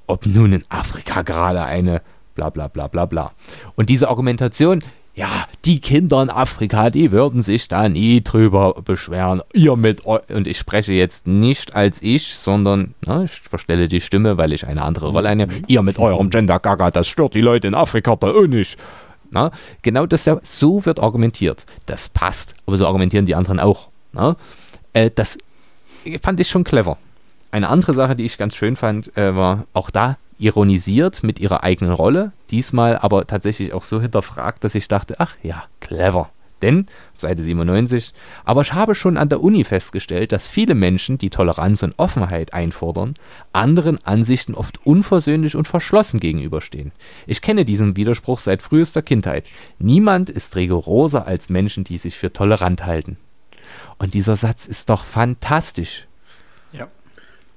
Ob nun in Afrika gerade eine bla bla bla bla bla. Und diese Argumentation, ja, die Kinder in Afrika, die würden sich da nie drüber beschweren. Ihr mit und ich spreche jetzt nicht als ich, sondern na, ich verstelle die Stimme, weil ich eine andere Rolle einnehme. Ihr mit eurem Gender Gaga, das stört die Leute in Afrika da auch nicht. Na, genau das so wird argumentiert. Das passt, aber so argumentieren die anderen auch. Na? Äh, das fand ich schon clever. Eine andere Sache, die ich ganz schön fand, äh, war auch da ironisiert mit ihrer eigenen Rolle, diesmal aber tatsächlich auch so hinterfragt, dass ich dachte, ach ja, clever. Denn, Seite 97, aber ich habe schon an der Uni festgestellt, dass viele Menschen, die Toleranz und Offenheit einfordern, anderen Ansichten oft unversöhnlich und verschlossen gegenüberstehen. Ich kenne diesen Widerspruch seit frühester Kindheit. Niemand ist rigoroser als Menschen, die sich für tolerant halten. Und dieser Satz ist doch fantastisch. Ja.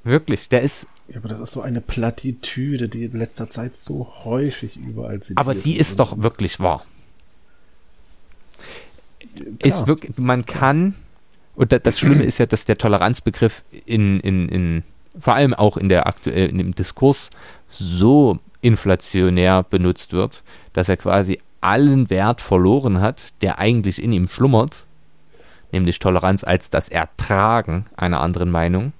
Wirklich, der ist Ja, aber das ist so eine Plattitüde, die in letzter Zeit so häufig überall zitiert Aber die ist doch wirklich wahr. Ist wirklich, man kann, und da- das Schlimme ist ja, dass der Toleranzbegriff in, in, in vor allem auch in der aktuellen im Diskurs so inflationär benutzt wird, dass er quasi allen Wert verloren hat, der eigentlich in ihm schlummert, nämlich Toleranz als das Ertragen einer anderen Meinung.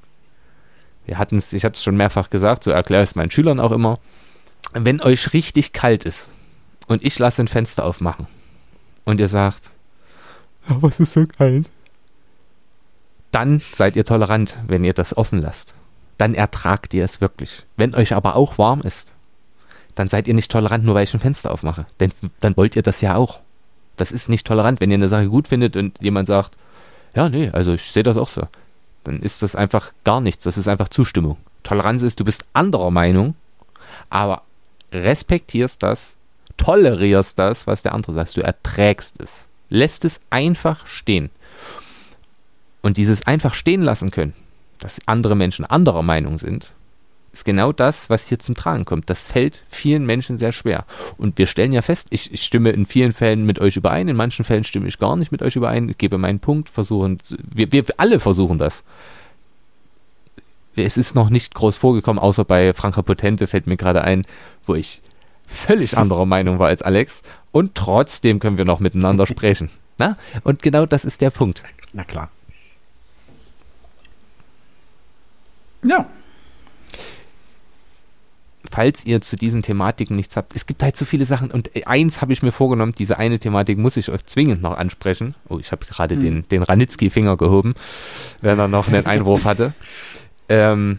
Wir hatten es, ich hatte es schon mehrfach gesagt, so erkläre ich es meinen Schülern auch immer. Wenn euch richtig kalt ist und ich lasse ein Fenster aufmachen und ihr sagt, aber es ist so kalt, dann seid ihr tolerant, wenn ihr das offen lasst. Dann ertragt ihr es wirklich. Wenn euch aber auch warm ist, dann seid ihr nicht tolerant, nur weil ich ein Fenster aufmache. Denn dann wollt ihr das ja auch. Das ist nicht tolerant, wenn ihr eine Sache gut findet und jemand sagt, ja, nee, also ich sehe das auch so. Dann ist das einfach gar nichts. Das ist einfach Zustimmung. Toleranz ist, du bist anderer Meinung, aber respektierst das, tolerierst das, was der andere sagt. Du erträgst es. Lässt es einfach stehen. Und dieses einfach stehen lassen können, dass andere Menschen anderer Meinung sind, ist genau das, was hier zum Tragen kommt. Das fällt vielen Menschen sehr schwer. Und wir stellen ja fest, ich, ich stimme in vielen Fällen mit euch überein, in manchen Fällen stimme ich gar nicht mit euch überein, gebe meinen Punkt, versuchen, wir, wir alle versuchen das. Es ist noch nicht groß vorgekommen, außer bei Franka Potente fällt mir gerade ein, wo ich völlig anderer Meinung war als Alex. Und trotzdem können wir noch miteinander sprechen. Na? Und genau das ist der Punkt. Na klar. Ja. Falls ihr zu diesen Thematiken nichts habt, es gibt halt so viele Sachen und eins habe ich mir vorgenommen, diese eine Thematik muss ich euch zwingend noch ansprechen. Oh, ich habe gerade Hm. den, den Ranitzky-Finger gehoben, wenn er noch einen Einwurf hatte. Ähm,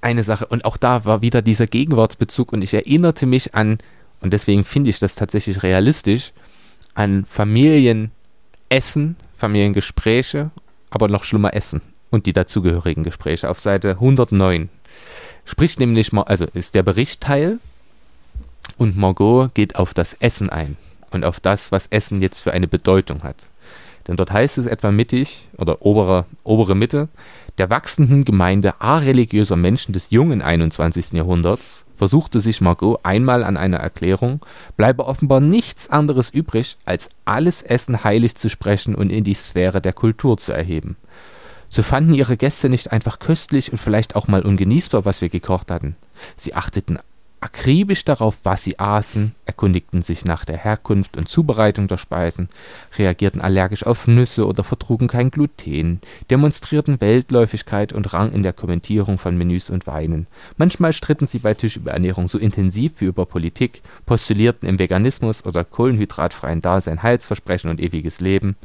eine Sache, und auch da war wieder dieser Gegenwartsbezug und ich erinnerte mich an, und deswegen finde ich das tatsächlich realistisch, an Familienessen, Familiengespräche, aber noch schlimmer Essen und die dazugehörigen Gespräche auf Seite 109 spricht nämlich also ist der Bericht Teil und Margot geht auf das Essen ein und auf das, was Essen jetzt für eine Bedeutung hat. Denn dort heißt es etwa mittig oder obere, obere Mitte, der wachsenden Gemeinde areligiöser Menschen des jungen 21. Jahrhunderts versuchte sich Margot einmal an einer Erklärung, bleibe offenbar nichts anderes übrig, als alles Essen heilig zu sprechen und in die Sphäre der Kultur zu erheben. So fanden ihre Gäste nicht einfach köstlich und vielleicht auch mal ungenießbar, was wir gekocht hatten. Sie achteten akribisch darauf, was sie aßen, erkundigten sich nach der Herkunft und Zubereitung der Speisen, reagierten allergisch auf Nüsse oder vertrugen kein Gluten, demonstrierten Weltläufigkeit und Rang in der Kommentierung von Menüs und Weinen. Manchmal stritten sie bei Tisch über Ernährung so intensiv wie über Politik, postulierten im Veganismus oder kohlenhydratfreien Dasein Heilsversprechen und ewiges Leben.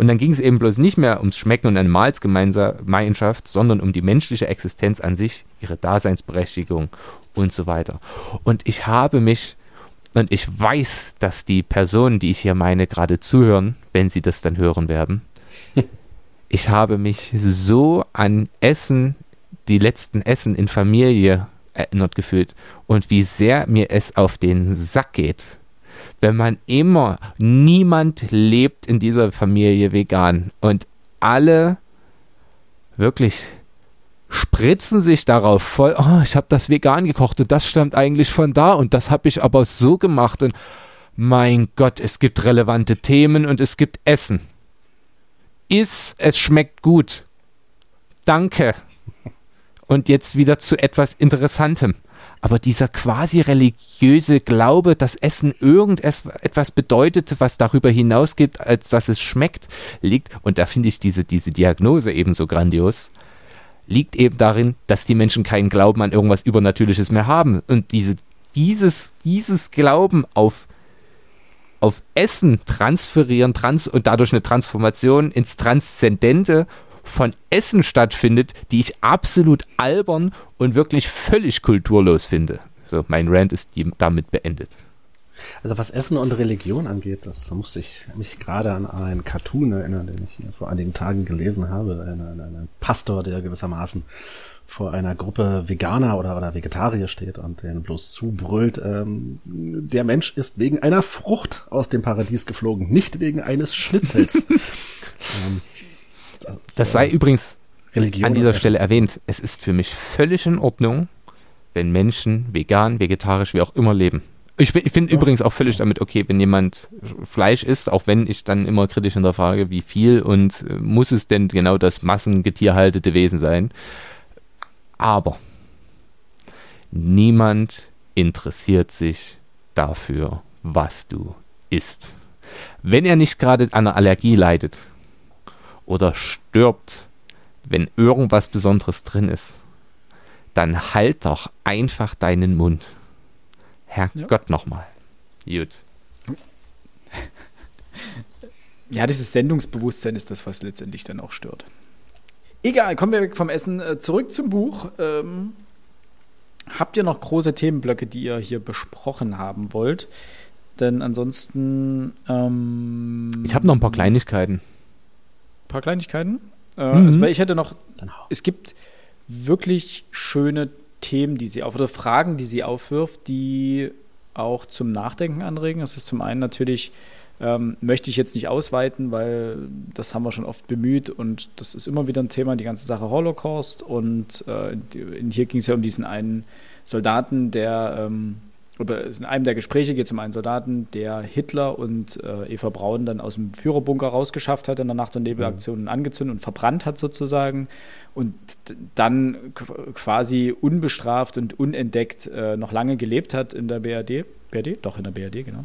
Und dann ging es eben bloß nicht mehr ums Schmecken und eine Mahlsgemeinschaft, sondern um die menschliche Existenz an sich, ihre Daseinsberechtigung und so weiter. Und ich habe mich, und ich weiß, dass die Personen, die ich hier meine, gerade zuhören, wenn sie das dann hören werden. Ich habe mich so an Essen, die letzten Essen in Familie erinnert gefühlt und wie sehr mir es auf den Sack geht, wenn man immer, niemand lebt in dieser Familie vegan und alle wirklich spritzen sich darauf voll, oh, ich habe das vegan gekocht und das stammt eigentlich von da und das habe ich aber so gemacht und mein Gott, es gibt relevante Themen und es gibt Essen. Iss, es schmeckt gut. Danke. Und jetzt wieder zu etwas Interessantem. Aber dieser quasi religiöse Glaube, dass Essen irgendetwas bedeutete, was darüber hinausgeht, als dass es schmeckt, liegt, und da finde ich diese, diese Diagnose ebenso grandios, liegt eben darin, dass die Menschen keinen Glauben an irgendwas Übernatürliches mehr haben. Und diese, dieses, dieses Glauben auf, auf Essen transferieren trans und dadurch eine Transformation ins Transzendente von Essen stattfindet, die ich absolut albern und wirklich völlig kulturlos finde. So, mein Rant ist damit beendet. Also was Essen und Religion angeht, das musste ich mich gerade an einen Cartoon erinnern, den ich hier vor einigen Tagen gelesen habe. Ein Pastor, der gewissermaßen vor einer Gruppe Veganer oder, oder Vegetarier steht und denen bloß zubrüllt, ähm, der Mensch ist wegen einer Frucht aus dem Paradies geflogen, nicht wegen eines Schnitzels. ähm, das sei übrigens Religion an dieser Stelle erwähnt, es ist für mich völlig in Ordnung, wenn Menschen vegan, vegetarisch, wie auch immer leben. Ich, ich finde Ja. übrigens auch völlig damit okay, wenn jemand Fleisch isst, auch wenn ich dann immer kritisch hinterfrage, wie viel und äh, muss es denn genau das massengetierhaltete Wesen sein. Aber niemand interessiert sich dafür, was du isst. Wenn er nicht gerade an einer Allergie leidet oder stirbt, wenn irgendwas Besonderes drin ist, dann halt doch einfach deinen Mund. Herrgott nochmal. Gut. Ja, dieses Sendungsbewusstsein ist das, was letztendlich dann auch stört. Egal, kommen wir weg vom Essen. Äh, Zurück zum Buch. Ähm, habt ihr noch große Themenblöcke, die ihr hier besprochen haben wollt? Denn ansonsten. Ähm, Ich habe noch ein paar Kleinigkeiten. Paar Kleinigkeiten. Äh, Mhm. also, ich hätte noch. Genau. Es gibt wirklich schöne Themen, die sie auf oder Fragen, die sie aufwirft, die auch zum Nachdenken anregen. Das ist zum einen natürlich, ähm, möchte ich jetzt nicht ausweiten, weil das haben wir schon oft bemüht und das ist immer wieder ein Thema, die ganze Sache Holocaust. Und äh, in, hier ging es ja um diesen einen Soldaten, der, ähm, in einem der Gespräche geht es um einen Soldaten, der Hitler und äh, Eva Braun dann aus dem Führerbunker rausgeschafft hat in der Nacht- und Nebelaktion und angezündet und verbrannt hat sozusagen und dann qu- quasi unbestraft und unentdeckt äh, noch lange gelebt hat in der BRD. BRD? Doch, in der BRD, genau.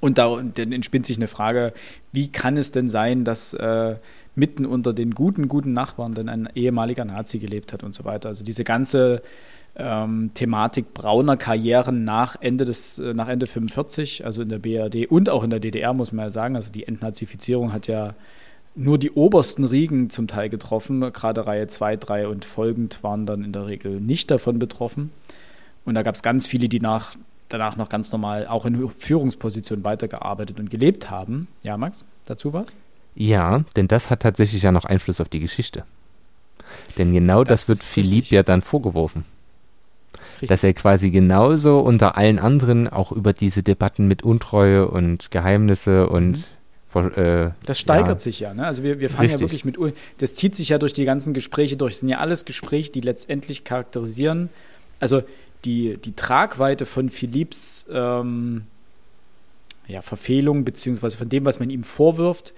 Und da dann entspinnt sich eine Frage, wie kann es denn sein, dass äh, mitten unter den guten, guten Nachbarn denn ein ehemaliger Nazi gelebt hat und so weiter. Also diese ganze ähm, Thematik brauner Karrieren nach Ende des, äh, nach Ende 45, also in der BRD und auch in der DDR, muss man ja sagen. Also die Entnazifizierung hat ja nur die obersten Riegen zum Teil getroffen. Gerade Reihe 2, 3 und folgend waren dann in der Regel nicht davon betroffen. Und da gab es ganz viele, die nach, danach noch ganz normal auch in Führungspositionen weitergearbeitet und gelebt haben. Ja, Max, dazu was? Ja, denn das hat tatsächlich ja noch Einfluss auf die Geschichte. Denn genau das, Das wird Philipp ja dann vorgeworfen. Richtig. Dass er quasi genauso unter allen anderen auch über diese Debatten mit Untreue und Geheimnisse und ver- äh, Das steigert ja, sich ja. Ne? Also wir, wir fangen ja Richtig. wirklich mit, das zieht sich ja durch die ganzen Gespräche durch. Es sind ja alles Gespräche, die letztendlich charakterisieren, also die, die Tragweite von Philipps ähm, ja, Verfehlung, beziehungsweise von dem, was man ihm vorwirft,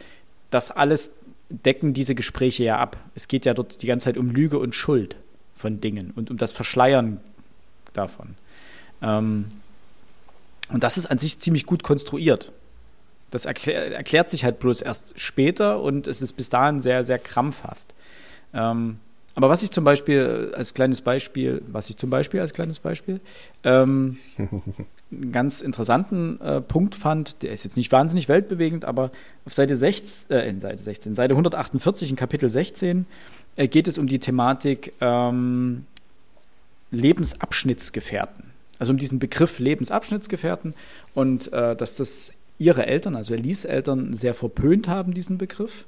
das alles decken diese Gespräche ja ab. Es geht ja dort die ganze Zeit um Lüge und Schuld von Dingen und um das Verschleiern davon. Ähm, und das ist an sich ziemlich gut konstruiert. Das erklär, erklärt sich halt bloß erst später und es ist bis dahin sehr, sehr krampfhaft. Ähm, aber was ich zum Beispiel als kleines Beispiel, was ich zum Beispiel als kleines Beispiel, ähm, einen ganz interessanten äh, Punkt fand, der ist jetzt nicht wahnsinnig weltbewegend, aber auf Seite 16, äh, in Seite 16, Seite 148 in Kapitel 16 äh, geht es um die Thematik ähm, Lebensabschnittsgefährten. Also um diesen Begriff Lebensabschnittsgefährten und äh, dass das ihre Eltern, also Elise Eltern, sehr verpönt haben, diesen Begriff.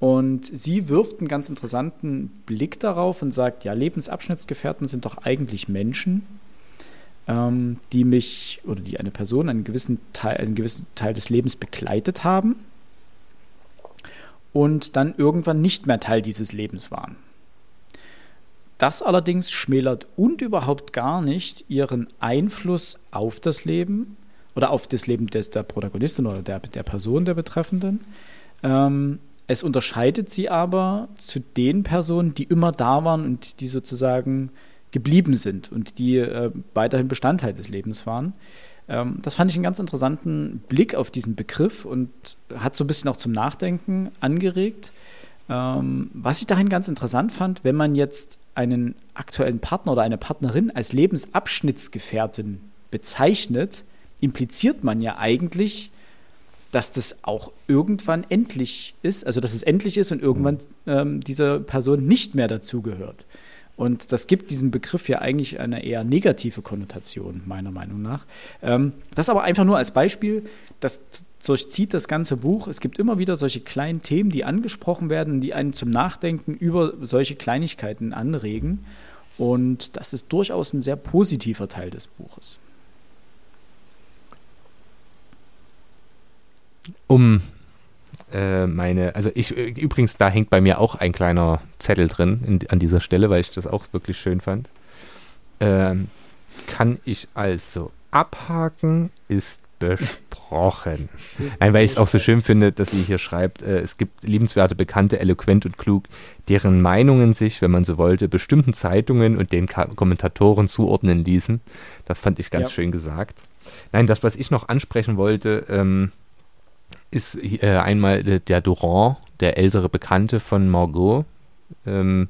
Und sie wirft einen ganz interessanten Blick darauf und sagt, ja, Lebensabschnittsgefährten sind doch eigentlich Menschen, ähm, die mich oder die eine Person einen gewissen Teil, einen gewissen Teil des Lebens begleitet haben und dann irgendwann nicht mehr Teil dieses Lebens waren. Das allerdings schmälert und überhaupt gar nicht ihren Einfluss auf das Leben oder auf das Leben des, der Protagonistin oder der, der Person der Betreffenden. Ähm, es unterscheidet sie aber zu den Personen, die immer da waren und die sozusagen geblieben sind und die äh, weiterhin Bestandteil des Lebens waren. Ähm, das fand ich einen ganz interessanten Blick auf diesen Begriff und hat so ein bisschen auch zum Nachdenken angeregt. Ähm, was ich dahin ganz interessant fand, wenn man jetzt einen aktuellen Partner oder eine Partnerin als Lebensabschnittsgefährtin bezeichnet, impliziert man ja eigentlich, dass das auch irgendwann endlich ist, also dass es endlich ist und irgendwann ähm, diese Person nicht mehr dazugehört. Und das gibt diesem Begriff ja eigentlich eine eher negative Konnotation, meiner Meinung nach. Ähm, das aber einfach nur als Beispiel, das durchzieht das ganze Buch. Es gibt immer wieder solche kleinen Themen, die angesprochen werden, die einen zum Nachdenken über solche Kleinigkeiten anregen. Und das ist durchaus ein sehr positiver Teil des Buches. um äh, meine, also ich, äh, übrigens, da hängt bei mir auch ein kleiner Zettel drin in, an dieser Stelle, weil ich das auch wirklich schön fand. Ähm, kann ich also abhaken, ist besprochen. Nein, weil ich es auch so schön finde, dass sie hier schreibt, äh, es gibt liebenswerte Bekannte, eloquent und klug, deren Meinungen sich, wenn man so wollte, bestimmten Zeitungen und den Ka Kommentatoren zuordnen ließen. Das fand ich ganz ja. schön gesagt. Nein, das, was ich noch ansprechen wollte, ähm, ist äh, einmal der Durand, der ältere Bekannte von Margot, ähm,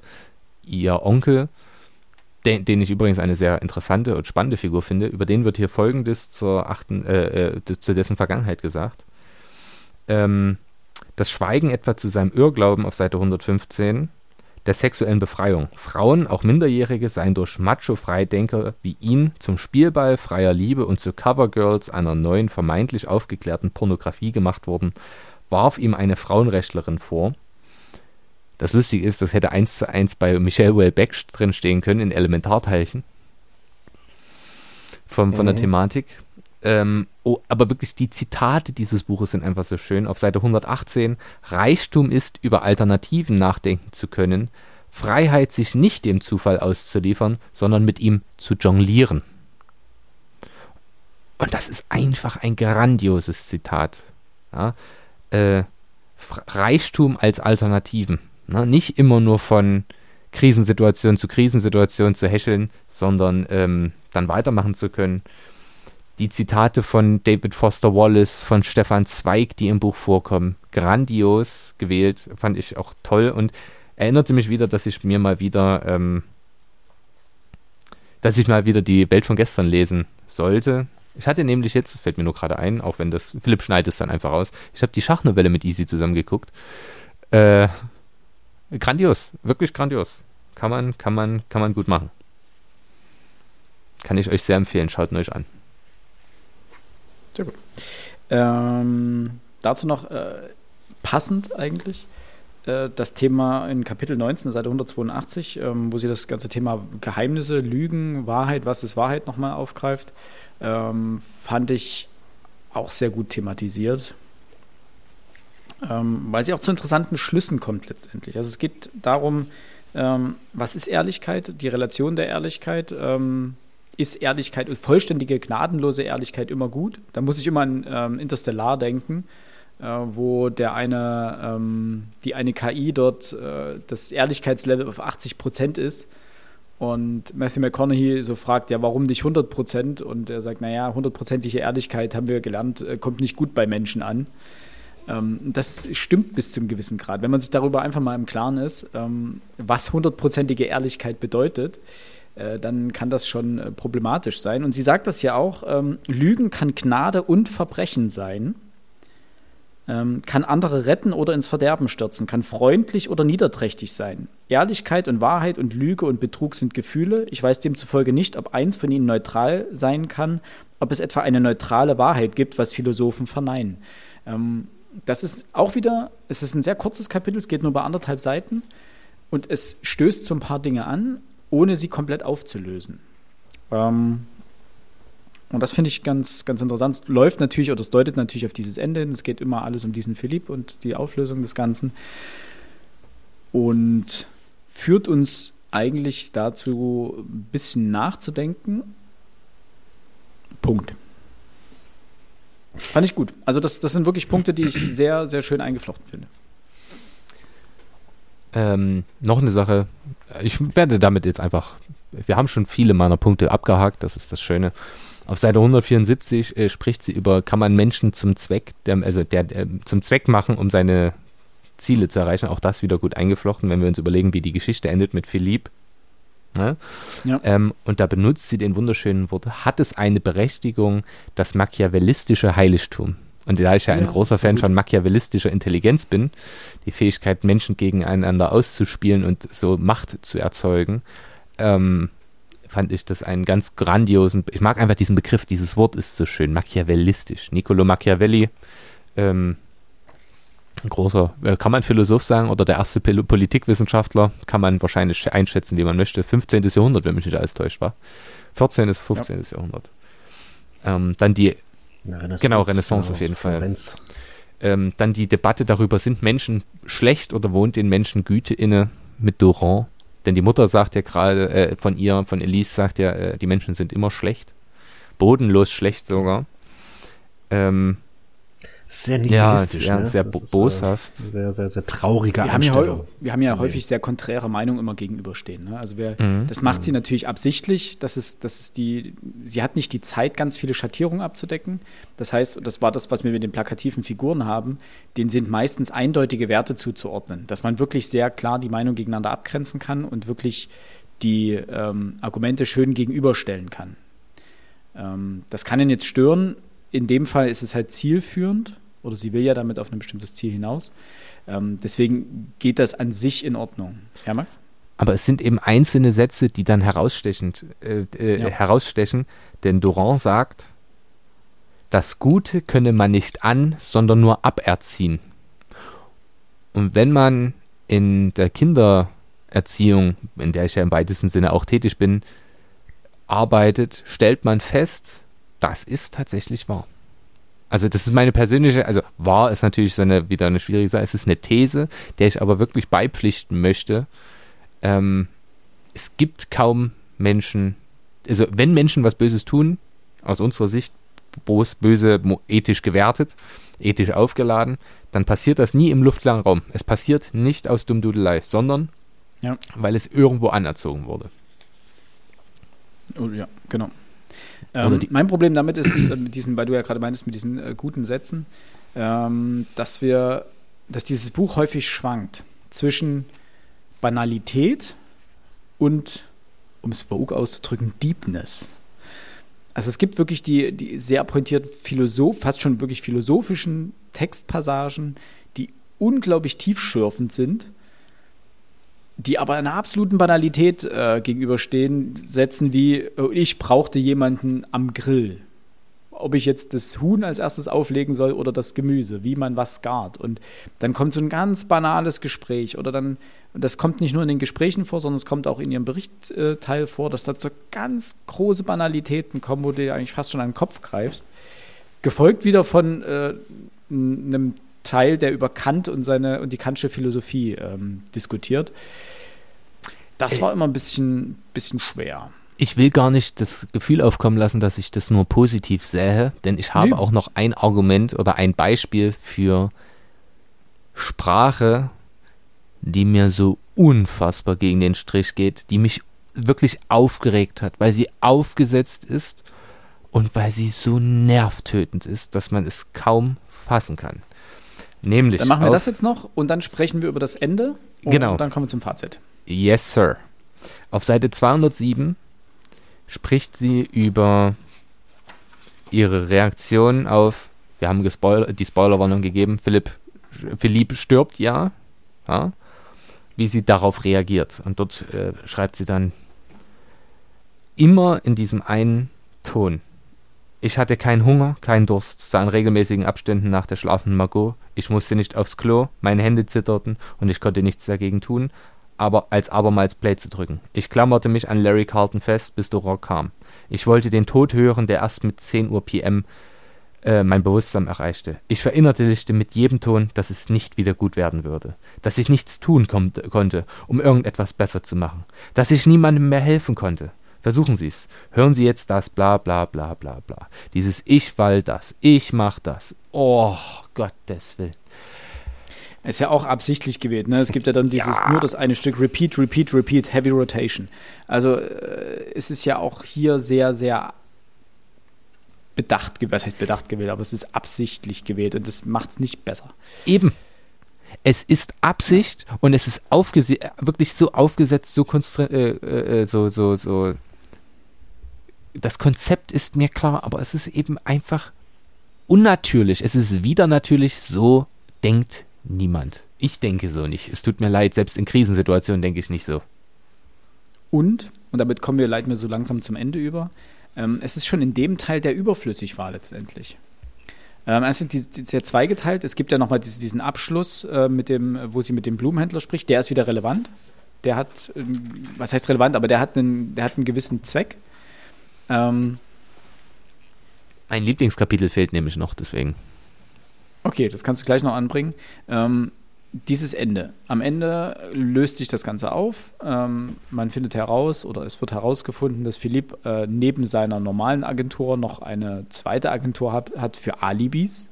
ihr Onkel, den, den, ich übrigens eine sehr interessante und spannende Figur finde. Über den wird hier Folgendes zur achten, äh, äh, zu dessen Vergangenheit gesagt. Ähm, das Schweigen etwa zu seinem Irrglauben auf Seite 115 der sexuellen Befreiung. Frauen, auch Minderjährige, seien durch Macho-Freidenker wie ihn zum Spielball freier Liebe und zu Covergirls einer neuen, vermeintlich aufgeklärten Pornografie gemacht worden, warf ihm eine Frauenrechtlerin vor. Das Lustige ist, das hätte eins zu eins bei Michelle Wellbeck drinstehen können in Elementarteilchen. Von, von mhm. der Thematik. Ähm, oh, aber wirklich die Zitate dieses Buches sind einfach so schön. Auf Seite 118, Reichtum ist, über Alternativen nachdenken zu können, Freiheit, sich nicht dem Zufall auszuliefern, sondern mit ihm zu jonglieren. Und das ist einfach ein grandioses Zitat. Ja? Äh, Reichtum als Alternativen. Na? Nicht immer nur von Krisensituation zu Krisensituation zu häscheln, sondern ähm, dann weitermachen zu können die Zitate von David Foster Wallace, von Stefan Zweig, die im Buch vorkommen, grandios gewählt, fand ich auch toll und erinnerte mich wieder, dass ich mir mal wieder, ähm, dass ich mal wieder die Welt von gestern lesen sollte. Ich hatte nämlich jetzt, fällt mir nur gerade ein, auch wenn das, Philipp schneidet es dann einfach aus, ich habe die Schachnovelle mit Easy zusammengeguckt. Äh, grandios, wirklich grandios. Kann man, kann man, kann man gut machen. Kann ich euch sehr empfehlen, schaut euch an. Sehr gut. Ähm, dazu noch äh, passend eigentlich äh, das Thema in Kapitel 19, Seite 182, ähm, wo sie das ganze Thema Geheimnisse, Lügen, Wahrheit, was ist Wahrheit nochmal aufgreift, ähm, fand ich auch sehr gut thematisiert. Ähm, weil sie auch zu interessanten Schlüssen kommt letztendlich. Also es geht darum, ähm, was ist Ehrlichkeit, die Relation der Ehrlichkeit, ähm, ist Ehrlichkeit und vollständige, gnadenlose Ehrlichkeit immer gut? Da muss ich immer an ähm, Interstellar denken, äh, wo der eine, ähm, die eine KI dort äh, das Ehrlichkeitslevel auf 80 Prozent ist. Und Matthew McConaughey so fragt, ja, warum nicht 100 Prozent? Und er sagt, naja, hundertprozentige Ehrlichkeit, haben wir gelernt, äh, kommt nicht gut bei Menschen an. Ähm, das stimmt bis zum gewissen Grad. Wenn man sich darüber einfach mal im Klaren ist, ähm, was hundertprozentige Ehrlichkeit bedeutet, äh, dann kann das schon äh, problematisch sein. Und sie sagt das ja auch, ähm, Lügen kann Gnade und Verbrechen sein, kann andere retten oder ins Verderben stürzen, kann freundlich oder niederträchtig sein. Ehrlichkeit und Wahrheit und Lüge und Betrug sind Gefühle. Ich weiß demzufolge nicht, ob eins von ihnen neutral sein kann, ob es etwa eine neutrale Wahrheit gibt, was Philosophen verneinen. Ähm, das ist auch wieder, es ist ein sehr kurzes Kapitel, es geht nur bei anderthalb Seiten und es stößt so ein paar Dinge an, ohne sie komplett aufzulösen. Ähm, und das finde ich ganz, ganz interessant. Es läuft natürlich oder es deutet natürlich auf dieses Ende hin. Es geht immer alles um diesen Philipp und die Auflösung des Ganzen. Und führt uns eigentlich dazu, ein bisschen nachzudenken. Punkt. Fand ich gut. Also das, das sind wirklich Punkte, die ich sehr, sehr schön eingeflochten finde. Ähm, noch eine Sache, ich werde damit jetzt einfach, wir haben schon viele meiner Punkte abgehakt, das ist das Schöne. Auf Seite 174 äh, spricht sie über, kann man Menschen zum Zweck, der, also der, der, zum Zweck machen, um seine Ziele zu erreichen. Auch das wieder gut eingeflochten, wenn wir uns überlegen, wie die Geschichte endet mit Philipp. Ne? Ja. Ähm, und da benutzt sie den wunderschönen Wort, hat es eine Berechtigung, das machiavellistische Heiligtum? Und da ich ja, ja ein großer Fan gut. von machiavellistischer Intelligenz bin, die Fähigkeit, Menschen gegeneinander auszuspielen und so Macht zu erzeugen, ähm, fand ich das einen ganz grandiosen, ich mag einfach diesen Begriff, dieses Wort ist so schön, machiavellistisch. Niccolo Machiavelli, ähm, ein großer, äh, kann man Philosoph sagen, oder der erste Politikwissenschaftler, kann man wahrscheinlich einschätzen, wie man möchte. 15. Jahrhundert, wenn mich nicht alles täuscht war. 14. bis 15. Ja. Jahrhundert. Ähm, dann die Renaissance, genau, Renaissance auf jeden Fall. Ähm, dann die Debatte darüber, sind Menschen schlecht oder wohnt den Menschen Güte inne mit Durand? Denn die Mutter sagt ja gerade äh, von ihr, von Elise sagt ja, äh, die Menschen sind immer schlecht. Bodenlos schlecht sogar. Ähm, sehr nihilistisch, ja, ne? sehr bo- ist, äh, boshaft. Sehr, sehr, sehr traurige Wir haben, ja, Einstellung. wir haben ja häufig Leben. sehr konträre Meinungen immer gegenüberstehen. Ne? Also wer, Mhm. das macht sie natürlich absichtlich. Das ist, das ist die, sie hat nicht die Zeit, ganz viele Schattierungen abzudecken. Das heißt, und das war das, was wir mit den plakativen Figuren haben, denen sind meistens eindeutige Werte zuzuordnen. Dass man wirklich sehr klar die Meinung gegeneinander abgrenzen kann und wirklich die ähm, Argumente schön gegenüberstellen kann. Ähm, das kann ihn jetzt stören. In dem Fall ist es halt zielführend oder sie will ja damit auf ein bestimmtes Ziel hinaus. Ähm, deswegen geht das an sich in Ordnung. Ja, Max? Aber es sind eben einzelne Sätze, die dann herausstechend, äh, äh, Ja. herausstechen. Denn Durand sagt, das Gute könne man nicht an, sondern nur aberziehen. Und wenn man in der Kindererziehung, in der ich ja im weitesten Sinne auch tätig bin, arbeitet, stellt man fest, das ist tatsächlich wahr. Also das ist meine persönliche, also wahr ist natürlich so eine, wieder eine schwierige Sache, es ist eine These, der ich aber wirklich beipflichten möchte. Ähm, es gibt kaum Menschen, also wenn Menschen was Böses tun, aus unserer Sicht bos, böse, ethisch gewertet, ethisch aufgeladen, dann passiert das nie im luftleeren Raum. Es passiert nicht aus Dummdudelei, sondern Ja. weil es irgendwo anerzogen wurde. Oh, ja, genau. Ähm, die- mein Problem damit ist, äh, mit diesen, weil du ja gerade meintest, mit diesen äh, guten Sätzen, ähm, dass wir, dass dieses Buch häufig schwankt zwischen Banalität und, um es verug auszudrücken, Deepness. Also es gibt wirklich die, die sehr pointiert philosoph, fast schon wirklich philosophischen Textpassagen, die unglaublich tiefschürfend sind, die aber einer absoluten Banalität äh, gegenüberstehen, Sätzen wie, äh, ich brauchte jemanden am Grill. Ob ich jetzt das Huhn als erstes auflegen soll oder das Gemüse, wie man was gart. Und dann kommt so ein ganz banales Gespräch oder dann, und das kommt nicht nur in den Gesprächen vor, sondern es kommt auch in ihrem Berichtteil äh, vor, dass da so ganz große Banalitäten kommen, wo du dir eigentlich fast schon an den Kopf greifst. Gefolgt wieder von äh, einem Teil, der über Kant und seine und die Kantsche Philosophie ähm, diskutiert. Das war immer ein bisschen, bisschen schwer. Ich will gar nicht das Gefühl aufkommen lassen, dass ich das nur positiv sähe, denn ich habe Nee. auch noch ein Argument oder ein Beispiel für Sprache, die mir so unfassbar gegen den Strich geht, die mich wirklich aufgeregt hat, weil sie aufgesetzt ist und weil sie so nervtötend ist, dass man es kaum fassen kann. Nämlich Dann machen wir das jetzt noch und dann sprechen wir über das Ende. Und Genau. dann kommen wir zum Fazit. Yes, Sir. Auf Seite 207 spricht sie über ihre Reaktion auf, wir haben gespoil die Spoilerwarnung gegeben, Philipp, Philipp stirbt, ja, ja, wie sie darauf reagiert. Und dort äh, schreibt sie dann immer in diesem einen Ton. Ich hatte keinen Hunger, keinen Durst, sah in regelmäßigen Abständen nach der schlafenden Margot. Ich musste nicht aufs Klo, meine Hände zitterten und ich konnte nichts dagegen tun, aber als abermals Play zu drücken. Ich klammerte mich an Larry Carlton fest, bis Dora kam. Ich wollte den Tod hören, der erst mit 10 Uhr PM äh, mein Bewusstsein erreichte. Ich verinnerlichte mit jedem Ton, dass es nicht wieder gut werden würde, dass ich nichts tun konnte, um irgendetwas besser zu machen, dass ich niemandem mehr helfen konnte. Versuchen Sie es. Hören Sie jetzt das, bla bla bla bla bla. Dieses Ich weil das, ich mach das. Oh, Gottes Willen. Ist ja auch absichtlich gewählt. Ne? Es gibt ja dann dieses nur das eine Stück Repeat, Repeat, Repeat, Heavy Rotation. Also äh, es ist ja auch hier sehr, sehr bedacht, ge- was heißt bedacht gewählt, aber es ist absichtlich gewählt und das macht es nicht besser. Eben. Es ist Absicht und es ist wirklich so aufgesetzt, so, konstru- äh, äh, so, so, so. Das Konzept ist mir klar, aber es ist eben einfach unnatürlich. Es ist wieder natürlich, so denkt niemand. Ich denke so nicht. Es tut mir leid, selbst in Krisensituationen denke ich nicht so. Und, und damit kommen wir leiten wir so langsam zum Ende über, ähm, es ist schon in dem Teil, der überflüssig war letztendlich. Ähm, es ist die- die- sehr zweigeteilt. Es gibt ja nochmal diesen, diesen Abschluss, äh, mit dem, wo sie mit dem Blumenhändler spricht. Der ist wieder relevant. Der hat, ähm, was heißt relevant, aber der hat einen, der hat einen gewissen Zweck. Ähm, Ein Lieblingskapitel fehlt nämlich noch, deswegen. Okay, das kannst du gleich noch anbringen. Ähm, dieses Ende. Am Ende löst sich das Ganze auf. Ähm, man findet heraus oder es wird herausgefunden, dass Philipp äh, neben seiner normalen Agentur noch eine zweite Agentur hat, hat für Alibis.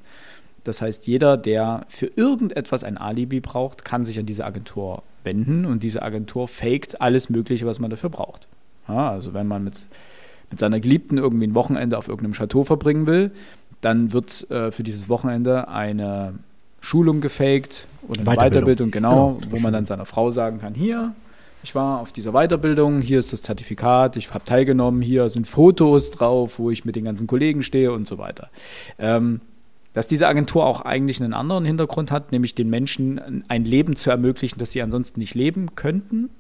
Das heißt, jeder, der für irgendetwas ein Alibi braucht, kann sich an diese Agentur wenden und diese Agentur faked alles Mögliche, was man dafür braucht. Ja, also wenn man mit, mit seiner Geliebten irgendwie ein Wochenende auf irgendeinem Chateau verbringen will, dann wird äh, für dieses Wochenende eine Schulung gefaked oder eine Weiterbildung. Weiterbildung, genau, Genau, wo man dann seiner Frau sagen kann, hier, ich war auf dieser Weiterbildung, hier ist das Zertifikat, ich habe teilgenommen, hier sind Fotos drauf, wo ich mit den ganzen Kollegen stehe und so weiter. Ähm, dass diese Agentur auch eigentlich einen anderen Hintergrund hat, nämlich den Menschen ein Leben zu ermöglichen, das sie ansonsten nicht leben könnten.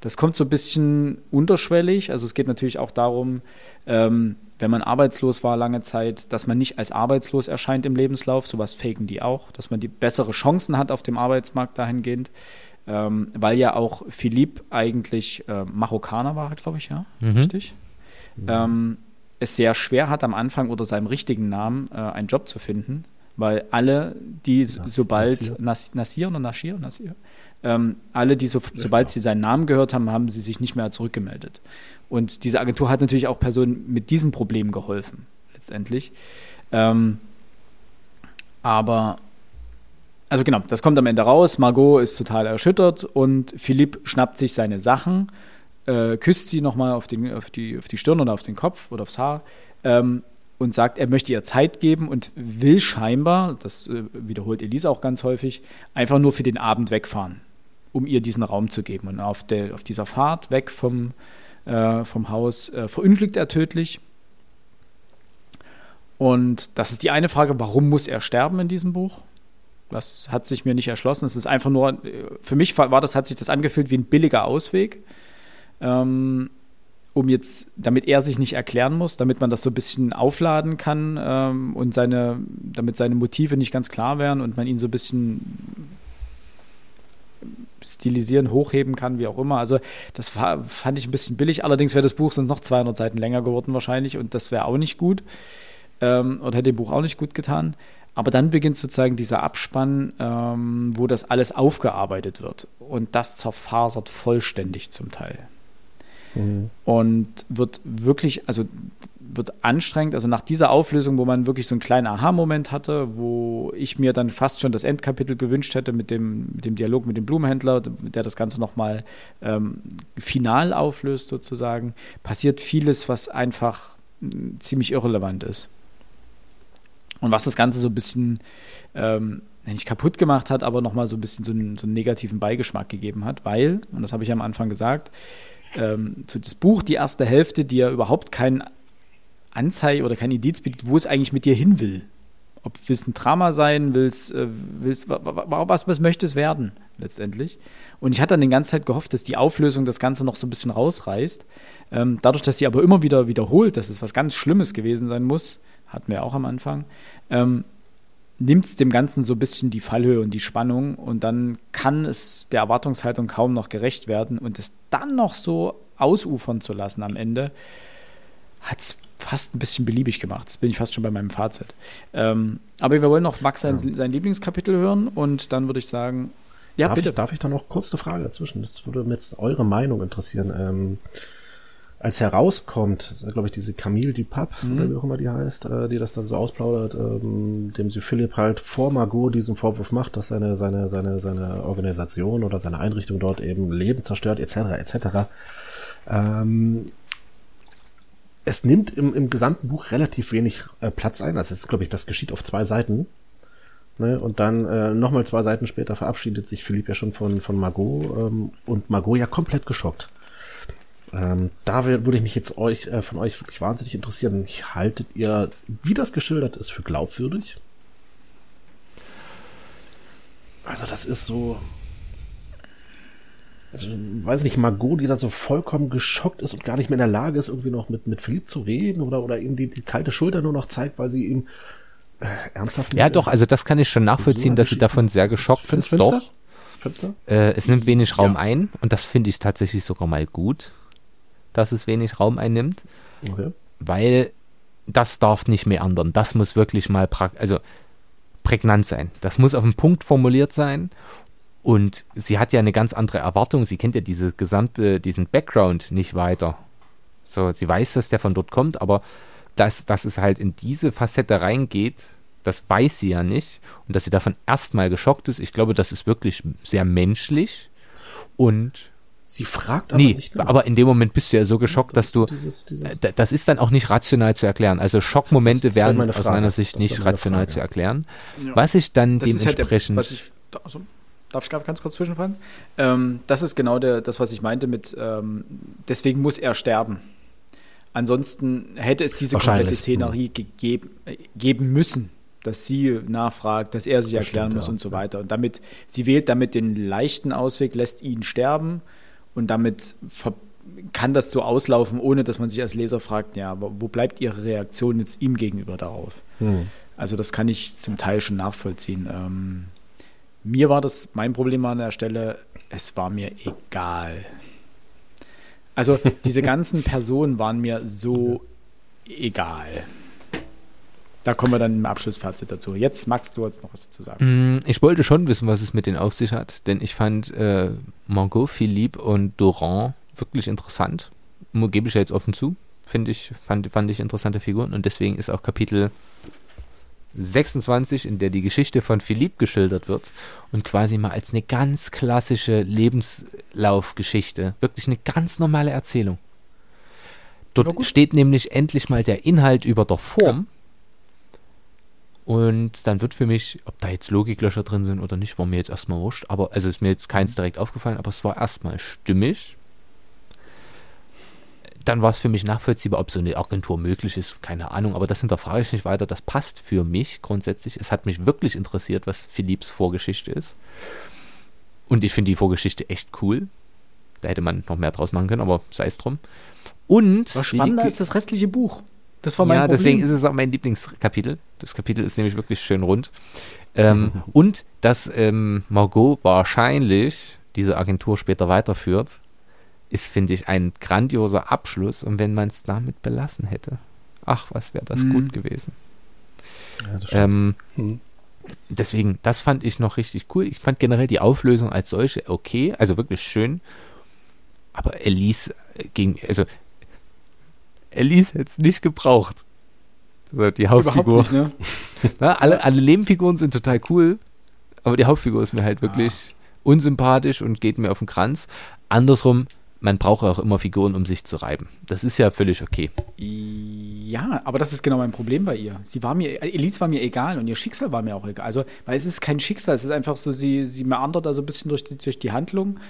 Das kommt so ein bisschen unterschwellig. Also es geht natürlich auch darum, ähm, wenn man arbeitslos war lange Zeit, dass man nicht als arbeitslos erscheint im Lebenslauf. Sowas faken die auch, dass man die bessere Chancen hat auf dem Arbeitsmarkt dahingehend. Ähm, weil ja auch Philipp eigentlich äh, Marokkaner war, glaube ich, ja, Mhm. richtig. Ähm, es sehr schwer hat am Anfang unter seinem richtigen Namen äh, einen Job zu finden, weil alle, die Nas- sobald Nasir. Nas, Nasir oder Nashir, Nasir, ähm, alle, die so, sobald sie seinen Namen gehört haben, haben sie sich nicht mehr zurückgemeldet. Und diese Agentur hat natürlich auch Personen mit diesem Problem geholfen, letztendlich. Ähm, aber, also genau, das kommt am Ende raus. Margot ist total erschüttert und Philipp schnappt sich seine Sachen, äh, küsst sie nochmal auf, den- auf, die, auf die Stirn oder auf den Kopf oder aufs Haar ähm, und sagt, er möchte ihr Zeit geben und will scheinbar, das äh, wiederholt Elise auch ganz häufig, einfach nur für den Abend wegfahren, um ihr diesen Raum zu geben. Und auf, der, auf dieser Fahrt weg vom, äh, vom Haus äh, verunglückt er tödlich. Und das ist die eine Frage, warum muss er sterben in diesem Buch? Das hat sich mir nicht erschlossen. Es ist einfach nur, äh, für mich war das, hat sich das angefühlt wie ein billiger Ausweg, ähm, um jetzt, damit er sich nicht erklären muss, damit man das so ein bisschen aufladen kann ähm, und seine, damit seine Motive nicht ganz klar wären und man ihn so ein bisschen stilisieren, hochheben kann, wie auch immer. Also das war, fand ich ein bisschen billig. Allerdings wäre das Buch sonst noch 200 Seiten länger geworden wahrscheinlich und das wäre auch nicht gut ähm, oder hätte dem Buch auch nicht gut getan. Aber dann beginnt sozusagen dieser Abspann, ähm, wo das alles aufgearbeitet wird. Und das zerfasert vollständig zum Teil. Mhm. Und wird wirklich, also wird anstrengend, also nach dieser Auflösung, wo man wirklich so einen kleinen Aha-Moment hatte, wo ich mir dann fast schon das Endkapitel gewünscht hätte mit dem, mit dem Dialog mit dem Blumenhändler, der das Ganze nochmal ähm, final auflöst sozusagen, passiert vieles, was einfach mh, ziemlich irrelevant ist. Und was das Ganze so ein bisschen ähm, nicht kaputt gemacht hat, aber nochmal so ein bisschen so einen, so einen negativen Beigeschmack gegeben hat, weil, und das habe ich am Anfang gesagt, ähm, zu das Buch, die erste Hälfte, die ja überhaupt kein Anzeige oder kein Indiz bietet, wo es eigentlich mit dir hin will. Ob es ein Drama sein, will es, äh, will's, wa- wa- wa- was, was möchte es werden, letztendlich. Und ich hatte dann die ganze Zeit gehofft, dass die Auflösung das Ganze noch so ein bisschen rausreißt. Ähm, dadurch, dass sie aber immer wieder wiederholt, dass es was ganz Schlimmes gewesen sein muss, hatten wir auch am Anfang, ähm, nimmt es dem Ganzen so ein bisschen die Fallhöhe und die Spannung und dann kann es der Erwartungshaltung kaum noch gerecht werden und es dann noch so ausufern zu lassen am Ende, hat es fast ein bisschen beliebig gemacht. Das bin ich fast schon bei meinem Fazit. Ähm, aber wir wollen noch Max sein, sein Lieblingskapitel hören und dann würde ich sagen, ja, darf, bitte. Ich, darf ich da noch kurz eine Frage dazwischen? Das würde mich jetzt eure Meinung interessieren. Ähm, als herauskommt, glaube ich, diese Camille Dupap, Mhm. oder wie auch immer die heißt, äh, die das da so ausplaudert, ähm, dem sie Philipp halt vor Margot diesen Vorwurf macht, dass seine, seine, seine, seine Organisation oder seine Einrichtung dort eben Leben zerstört, etc., etc. Ähm, es nimmt im, im gesamten Buch relativ wenig äh, Platz ein. Also, jetzt, glaube ich, das geschieht auf zwei Seiten. Ne? Und dann äh, nochmal zwei Seiten später verabschiedet sich Philipp ja schon von, von Margot ähm, und Margot ja komplett geschockt. Ähm, da würde ich mich jetzt euch äh, von euch wirklich wahnsinnig interessieren. Haltet ihr, wie das geschildert ist, für glaubwürdig? Also das ist so, also, weiß nicht, Margot, die da so vollkommen geschockt ist und gar nicht mehr in der Lage ist, irgendwie noch mit, mit Philipp zu reden oder, oder ihm die, die kalte Schulter nur noch zeigt, weil sie ihm äh, ernsthaft. Ja, doch, also das kann ich schon nachvollziehen, dass sie davon sehr geschockt ist. Doch. Finster? Äh, es nimmt wenig Raum Ja. ein und das finde ich tatsächlich sogar mal gut, dass es wenig Raum einnimmt, Okay. weil das darf nicht mehr ändern. Das muss wirklich mal also prägnant sein. Das muss auf den Punkt formuliert sein. Und sie hat ja eine ganz andere Erwartung. Sie kennt ja diese gesamte, diesen Background nicht weiter. So, sie weiß, dass der von dort kommt, aber dass, dass es halt in diese Facette reingeht, das weiß sie ja nicht. Und dass sie davon erstmal geschockt ist, ich glaube, das ist wirklich sehr menschlich. Und Sie fragt aber nee, nicht nach. aber in dem Moment bist du ja so geschockt, Das dass du. dieses- dieses- das ist dann auch nicht rational zu erklären. Also Schockmomente Das- das wäre werden meine aus meiner Sicht Das nicht meine rational Frage. zu erklären. Ja. Was ich dann Das ist halt der, dementsprechend. was ich, also, darf ich gerade ganz kurz zwischenfallen? Ähm, das ist genau der, das, was ich meinte mit, ähm, deswegen muss er sterben. Ansonsten hätte es diese komplette Szenerie gegeben, äh, geben müssen, dass sie nachfragt, dass er sich Das erklären stimmt, muss ja. und so weiter. Und damit, sie wählt damit den leichten Ausweg, lässt ihn sterben und damit kann das so auslaufen, ohne dass man sich als Leser fragt, ja, wo bleibt ihre Reaktion jetzt ihm gegenüber darauf? Hm. Also das kann ich zum Teil schon nachvollziehen. Ähm, mir war das, mein Problem an der Stelle, es war mir egal. Also diese ganzen Personen waren mir so egal. Da kommen wir dann im Abschlussfazit dazu. Jetzt magst du jetzt noch was dazu sagen. Mm, Ich wollte schon wissen, was es mit denen auf sich hat, denn ich fand äh, Margot, Philippe und Doran wirklich interessant. Gebe ich ja jetzt offen zu. Finde ich, fand, fand ich interessante Figuren und deswegen ist auch Kapitel 26, in der die Geschichte von Philippe geschildert wird und quasi mal als eine ganz klassische Lebenslaufgeschichte, wirklich eine ganz normale Erzählung. Dort steht nämlich endlich mal der Inhalt über der Form. Und dann wird für mich, ob da jetzt Logiklöcher drin sind oder nicht, war mir jetzt erstmal wurscht. Aber, also ist mir jetzt keins direkt aufgefallen, aber es war erstmal stimmig. Dann war es für mich nachvollziehbar, ob so eine Agentur möglich ist, keine Ahnung, aber das hinterfrage ich nicht weiter. Das passt für mich grundsätzlich. Es hat mich wirklich interessiert, was Philipps Vorgeschichte ist. Und ich finde die Vorgeschichte echt cool. Da hätte man noch mehr draus machen können, aber sei es drum. Und Was spannender ist das restliche Buch. Das war mein ja, Problem. deswegen ist es auch mein Lieblingskapitel. Das Kapitel ist nämlich wirklich schön rund. Ähm, und dass ähm, Margot wahrscheinlich diese Agentur später weiterführt, ist, finde ich, ein grandioser Abschluss. Und wenn man es damit belassen hätte, ach, was wäre das Mhm. gut gewesen. Ja, das. Ähm, Hm. deswegen, das fand ich noch richtig cool. Ich fand generell die Auflösung als solche okay, also wirklich schön. Aber Elise ging, also Elise hätte es nicht gebraucht. Also die Hauptfigur. Nicht, ne? Na, alle, alle Nebenfiguren sind total cool, aber die Hauptfigur ist mir halt wirklich unsympathisch und geht mir auf den Kranz. Andersrum, man braucht auch immer Figuren, um sich zu reiben. Das ist ja völlig okay. Ja, aber das ist genau mein Problem bei ihr. Sie war mir, Elise war mir egal und ihr Schicksal war mir auch egal. Also, weil es ist kein Schicksal, es ist einfach so, sie, sie meandert da so ein bisschen durch die, durch die Handlung.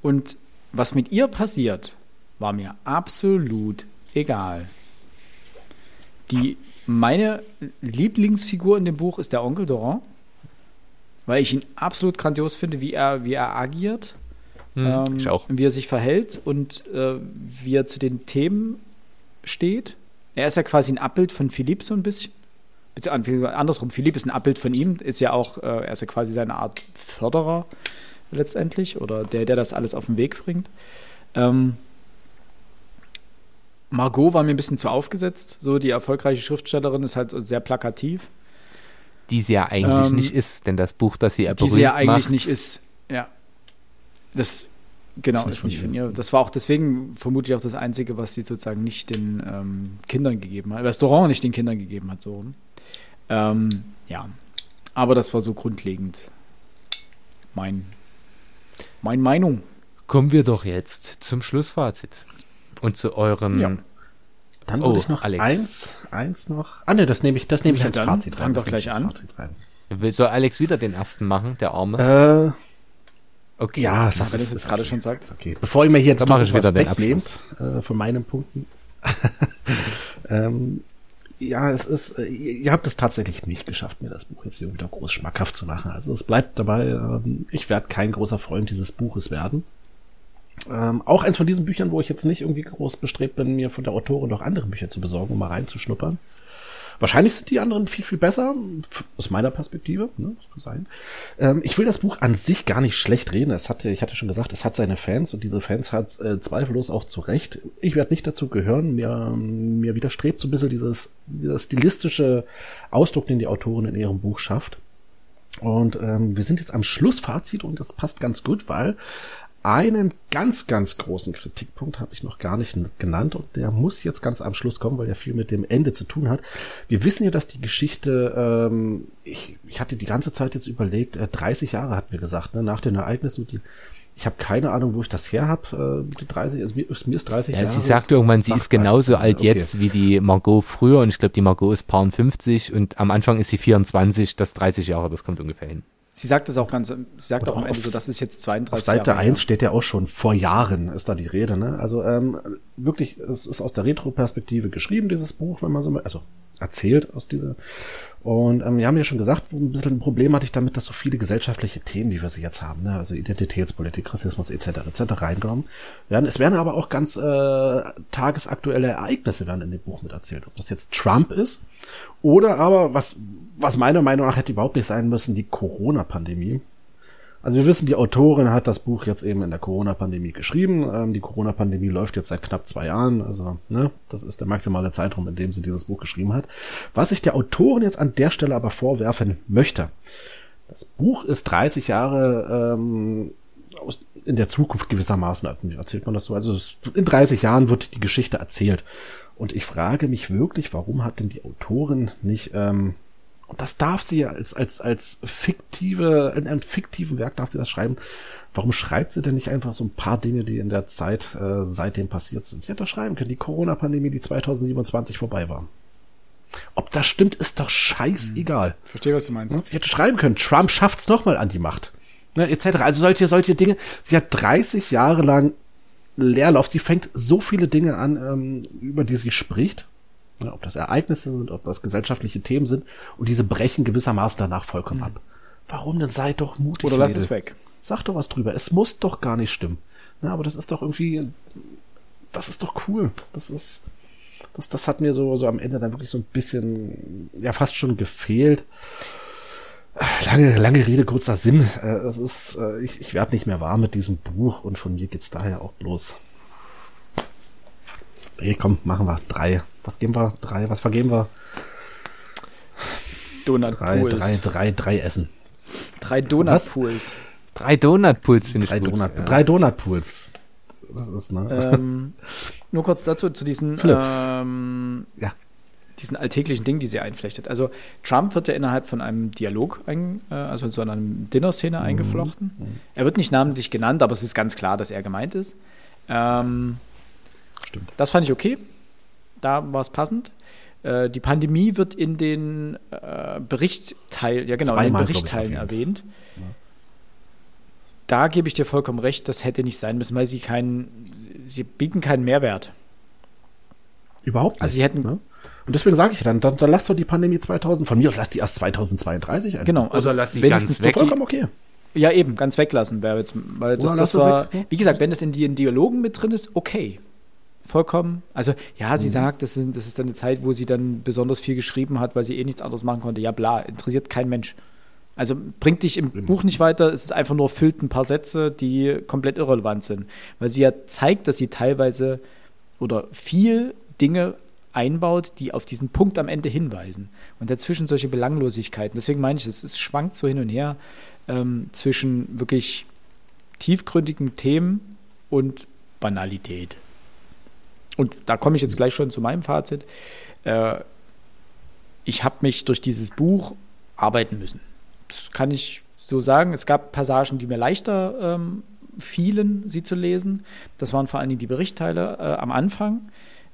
Und was mit ihr passiert, war mir absolut egal. Die, meine Lieblingsfigur in dem Buch ist der Onkel Doran, weil ich ihn absolut grandios finde, wie er, wie er agiert ähm, ich auch. wie er sich verhält und äh, wie er zu den Themen steht. Er ist ja quasi ein Abbild von Philipp so ein bisschen. Andersrum, Philipp ist ein Abbild von ihm, ist ja auch, äh, er ist ja quasi seine Art Förderer letztendlich oder der, der das alles auf den Weg bringt. Ähm, Margot war mir ein bisschen zu aufgesetzt. So, die erfolgreiche Schriftstellerin ist halt sehr plakativ. Die sie ja eigentlich Ähm, nicht ist, denn das Buch, das sie ja die sie berühmt ja eigentlich macht, nicht ist. Ja. Das, genau, Ist nicht ist von nicht von ihr. Das war auch deswegen vermutlich auch das Einzige, was sie sozusagen nicht den ähm, Kindern gegeben hat. Restaurant nicht den Kindern gegeben hat, so. Ähm, ja. Aber das war so grundlegend mein, mein Meinung. Kommen wir doch jetzt zum Schlussfazit. Und zu euren. Ja. Dann Oh, würde ich noch Alex. eins, eins noch. Ah ne, das nehme ich, das nehme ich Ja, als dann Fazit fang rein. doch nehme ich gleich an. Soll Alex wieder den ersten machen, der Arme? Äh, okay. ja, Wenn das jetzt gerade schon sagt. Ist okay. Bevor ihr mir hier jetzt mache ich wieder wegnehmt äh, von meinen Punkten. ähm, ja, es ist, äh, ihr ihr habt es tatsächlich nicht geschafft, mir das Buch jetzt hier wieder groß schmackhaft zu machen. Also es bleibt dabei, ähm, ich werde kein großer Freund dieses Buches werden. Ähm, auch eins von diesen Büchern, wo ich jetzt nicht irgendwie groß bestrebt bin, mir von der Autorin noch andere Bücher zu besorgen, um mal reinzuschnuppern. Wahrscheinlich sind die anderen viel, viel besser, aus meiner Perspektive, ne, das kann sein. Ähm, ich will das Buch an sich gar nicht schlecht reden. Es hatte, ich hatte schon gesagt, es hat seine Fans und diese Fans hat äh, zweifellos auch zu Recht. Ich werde nicht dazu gehören. Mir, mir widerstrebt so ein bisschen dieses, dieser stilistische Ausdruck, den die Autorin in ihrem Buch schafft. Und ähm, wir sind jetzt am Schlussfazit und das passt ganz gut, weil einen ganz, ganz großen Kritikpunkt habe ich noch gar nicht genannt und der muss jetzt ganz am Schluss kommen, weil er viel mit dem Ende zu tun hat. Wir wissen ja, dass die Geschichte, ähm, ich, ich hatte die ganze Zeit jetzt überlegt, äh, 30 Jahre hatten wir gesagt, ne, nach den Ereignissen die, ich habe keine Ahnung, wo ich das her habe, äh, mit den 30, also mir, mir ist 30 ja, Jahre. Sie sagt irgendwann, sie ist genauso alt okay. jetzt wie die Margot früher und ich glaube, die Margot ist paar 50 und am Anfang ist sie 24, das 30 Jahre, das kommt ungefähr hin. Sie sagt es auch ganz, sie sagt auch am Ende so, das ist jetzt 32 Auf Seite Jahre 1 steht ja auch schon, vor Jahren ist da die Rede, ne? Also ähm, wirklich, es ist aus der Retro-Perspektive geschrieben, dieses Buch, wenn man so, also erzählt aus dieser. Und ähm, wir haben ja schon gesagt, ein bisschen ein Problem hatte ich damit, dass so viele gesellschaftliche Themen, wie wir sie jetzt haben, ne? also Identitätspolitik, Rassismus etc. etc. reingenommen werden. Es werden aber auch ganz äh, tagesaktuelle Ereignisse werden in dem Buch mit erzählt. Ob das jetzt Trump ist oder aber, was was meiner Meinung nach hätte überhaupt nicht sein müssen, die Corona-Pandemie. Also wir wissen, die Autorin hat das Buch jetzt eben in der Corona-Pandemie geschrieben. Ähm, die Corona-Pandemie läuft jetzt seit knapp zwei Jahren. Also, ne, das ist der maximale Zeitraum, in dem sie dieses Buch geschrieben hat. Was ich der Autorin jetzt an der Stelle aber vorwerfen möchte. Das Buch ist 30 Jahre ähm, aus, in der Zukunft gewissermaßen, erzählt man das so. Also in 30 Jahren wird die Geschichte erzählt. Und ich frage mich wirklich, warum hat denn die Autorin nicht ähm, und das darf sie ja als, als, als fiktive, in einem fiktiven Werk darf sie das schreiben. Warum schreibt sie denn nicht einfach so ein paar Dinge, die in der Zeit äh, seitdem passiert sind? Sie hätte schreiben können, die Corona-Pandemie, die 2027 vorbei war. Ob das stimmt, ist doch scheißegal. Hm. Verstehe, was du meinst. Sie hätte schreiben können, Trump schafft's nochmal an die Macht. Ne, etc. Also solche, solche Dinge. Sie hat 30 Jahre lang Leerlauf. Sie fängt so viele Dinge an, ähm, über die sie spricht ob das Ereignisse sind, ob das gesellschaftliche Themen sind und diese brechen gewissermaßen danach vollkommen mhm. ab. Warum denn sei doch mutig? Oder lass Mädel. es weg. Sag doch was drüber. Es muss doch gar nicht stimmen. Na, aber das ist doch irgendwie, das ist doch cool. Das ist, das, das hat mir so, so am Ende dann wirklich so ein bisschen, ja, fast schon gefehlt. Lange, lange Rede, kurzer Sinn. Äh, es ist, äh, ich, ich werde nicht mehr warm mit diesem Buch und von mir gibt's daher auch bloß. Okay, komm, machen wir drei was geben wir? Drei, was vergeben wir? Donut drei, Pools. Drei, drei, drei Essen. Drei Donut Pools. Drei Donut Pools finde ich drei gut. Donut, ja. Drei Donut Pools. Das ist, ne? Ähm, nur kurz dazu, zu diesen, ähm, ja. diesen alltäglichen Dingen, die sie einflechtet. Also Trump wird ja innerhalb von einem Dialog, ein, äh, also so einer Dinner-Szene mhm. eingeflochten. Mhm. Er wird nicht namentlich genannt, aber es ist ganz klar, dass er gemeint ist. Ähm, Stimmt. Das fand ich okay da war es passend. Äh, die Pandemie wird in den äh, Berichtsteilen, ja genau, Zweimal, in den Berichtteilen erwähnt. Ja. Da gebe ich dir vollkommen recht, das hätte nicht sein müssen, weil sie keinen, sie bieten keinen Mehrwert. Überhaupt also nicht. Also sie hätten. Ne? Und deswegen sage ich dann, dann, dann lass doch die Pandemie 2000, von mir aus lass die erst 2032 ein. Genau, also lass sie ganz weg. Vollkommen okay. Ja, eben, ganz weglassen wäre jetzt, weil das, das war, weg, ne? wie gesagt, wenn das in den Dialogen mit drin ist, okay vollkommen. Also ja, sie mhm. sagt, das, sind, das ist dann eine Zeit, wo sie dann besonders viel geschrieben hat, weil sie eh nichts anderes machen konnte. Ja, bla, interessiert kein Mensch. Also bringt dich im mhm. Buch nicht weiter, es ist einfach nur füllt ein paar Sätze, die komplett irrelevant sind. Weil sie ja zeigt, dass sie teilweise oder viel Dinge einbaut, die auf diesen Punkt am Ende hinweisen. Und dazwischen solche Belanglosigkeiten. Deswegen meine ich, es, es schwankt so hin und her ähm, zwischen wirklich tiefgründigen Themen und Banalität und da komme ich jetzt gleich schon zu meinem Fazit. Äh, ich habe mich durch dieses Buch arbeiten müssen. Das kann ich so sagen. Es gab Passagen, die mir leichter ähm, fielen, sie zu lesen. Das waren vor allen Dingen die Berichtteile äh, am Anfang.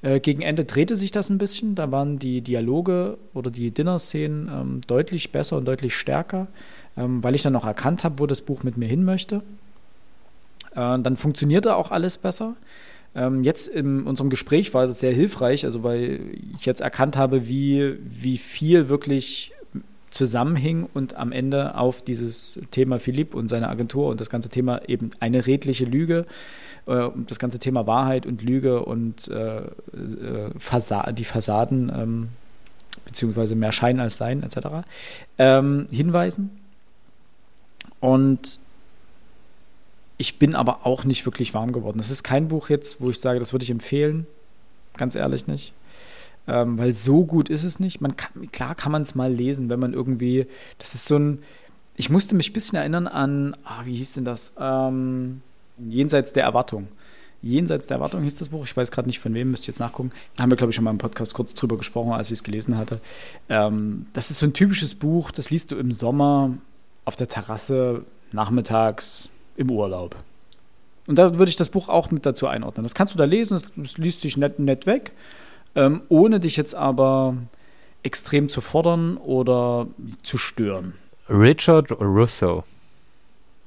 Äh, gegen Ende drehte sich das ein bisschen. Da waren die Dialoge oder die Dinner-Szenen ähm, deutlich besser und deutlich stärker, ähm, weil ich dann auch erkannt habe, wo das Buch mit mir hin möchte. Äh, dann funktionierte auch alles besser. Ähm, jetzt in unserem Gespräch war es sehr hilfreich, also weil ich jetzt erkannt habe, wie, wie viel wirklich zusammenhing und am Ende auf dieses Thema Philipp und seine Agentur und das ganze Thema eben eine redliche Lüge, äh, das ganze Thema Wahrheit und Lüge und äh, äh, Fasa die Fassaden, ähm, beziehungsweise mehr Schein als Sein etc. Ähm, hinweisen. Und ich bin aber auch nicht wirklich warm geworden. Das ist kein Buch jetzt, wo ich sage, das würde ich empfehlen. Ganz ehrlich nicht. Ähm, weil so gut ist es nicht. Man kann, klar kann man es mal lesen, wenn man irgendwie, das ist so ein, ich musste mich ein bisschen erinnern an, ah, wie hieß denn das? Ähm, Jenseits der Erwartung. Jenseits der Erwartung hieß das Buch. Ich weiß gerade nicht von wem, müsst ihr jetzt nachgucken. Da haben wir, glaube ich, schon mal im Podcast kurz drüber gesprochen, als ich es gelesen hatte. Ähm, das ist so ein typisches Buch, das liest du im Sommer auf der Terrasse, nachmittags, im Urlaub. Und da würde ich das Buch auch mit dazu einordnen. Das kannst du da lesen, es liest sich nett, nett weg, ähm, ohne dich jetzt aber extrem zu fordern oder zu stören. Richard Russo.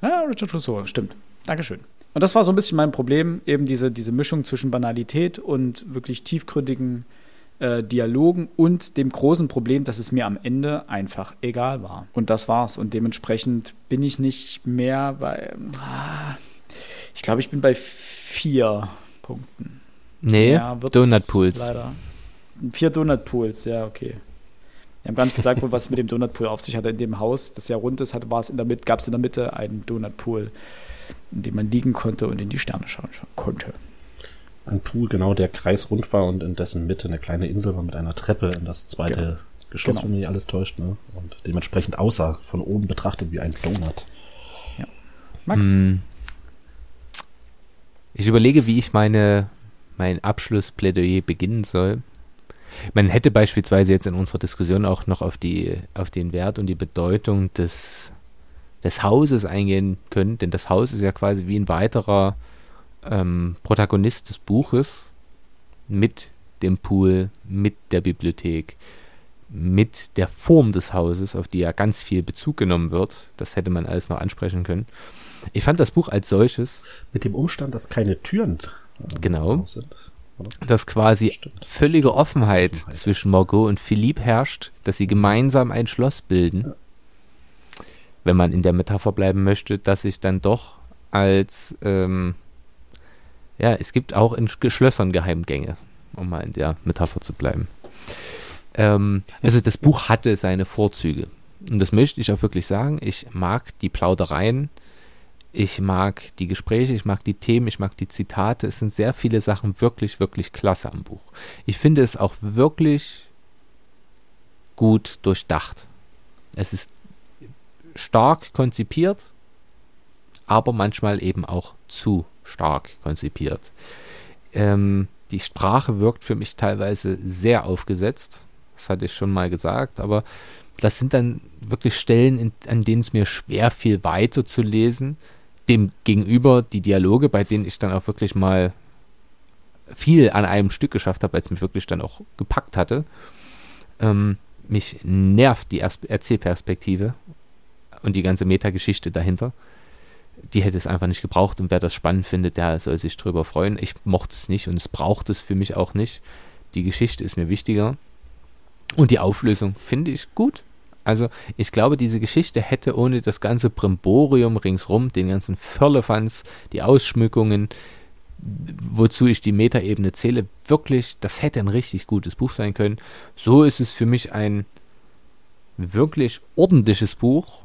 Ja, Richard Russo, stimmt. Dankeschön. Und das war so ein bisschen mein Problem, eben diese, diese Mischung zwischen Banalität und wirklich tiefgründigen äh, Dialogen und dem großen Problem, dass es mir am Ende einfach egal war. Und das war's. Und dementsprechend bin ich nicht mehr bei. Ah, ich glaube, ich bin bei vier Punkten. Nee, Donut Pools. Leider. Vier Donut Pools, ja, okay. Wir haben gar nicht gesagt, was mit dem Donutpool auf sich hatte. In dem Haus, das ja rund ist, war es in der Mitte, gab es in der Mitte einen Donutpool, in dem man liegen konnte und in die Sterne schauen konnte. Ein Pool, genau, der kreisrund war und in dessen Mitte eine kleine Insel war mit einer Treppe in das zweite genau. Geschoss, genau. wenn mich alles täuscht, ne? Und dementsprechend aussah, von oben betrachtet wie ein Donut. Ja. Max? Hm. Ich überlege, wie ich meine, mein Abschlussplädoyer beginnen soll. Man hätte beispielsweise jetzt in unserer Diskussion auch noch auf, die, auf den Wert und die Bedeutung des, des Hauses eingehen können, denn das Haus ist ja quasi wie ein weiterer ähm, Protagonist des Buches mit dem Pool, mit der Bibliothek, mit der Form des Hauses, auf die ja ganz viel Bezug genommen wird. Das hätte man alles noch ansprechen können. Ich fand das Buch als solches. Mit dem Umstand, dass keine Türen äh, genau, sind dass quasi Stimmt. völlige Offenheit, Offenheit, zwischen Margot und Philippe herrscht, dass sie gemeinsam ein Schloss bilden. Ja. Wenn man in der Metapher bleiben möchte, dass sich dann doch als, ähm, ja, es gibt auch in Schlössern Geheimgänge, um mal in der Metapher zu bleiben. Ähm, also das Buch hatte seine Vorzüge. Und das möchte ich auch wirklich sagen. Ich mag die Plaudereien ich mag die Gespräche, ich mag die Themen, ich mag die Zitate. Es sind sehr viele Sachen wirklich, wirklich klasse am Buch. Ich finde es auch wirklich gut durchdacht. Es ist stark konzipiert, aber manchmal eben auch zu stark konzipiert. Ähm, die Sprache wirkt für mich teilweise sehr aufgesetzt. Das hatte ich schon mal gesagt, aber das sind dann wirklich Stellen, in, an denen es mir schwer fiel, weiterzulesen, dem gegenüber die Dialoge, bei denen ich dann auch wirklich mal viel an einem Stück geschafft habe, als mich wirklich dann auch gepackt hatte. Ähm, mich nervt die Erzählperspektive und die ganze Metageschichte dahinter. Die hätte es einfach nicht gebraucht und wer das spannend findet, der soll sich drüber freuen. Ich mochte es nicht und es braucht es für mich auch nicht. Die Geschichte ist mir wichtiger. Und die Auflösung finde ich gut. Also ich glaube, diese Geschichte hätte ohne das ganze Brimborium ringsrum, den ganzen Firlefanz, die Ausschmückungen, wozu ich die Metaebene zähle, wirklich, das hätte ein richtig gutes Buch sein können. So ist es für mich ein wirklich ordentliches Buch,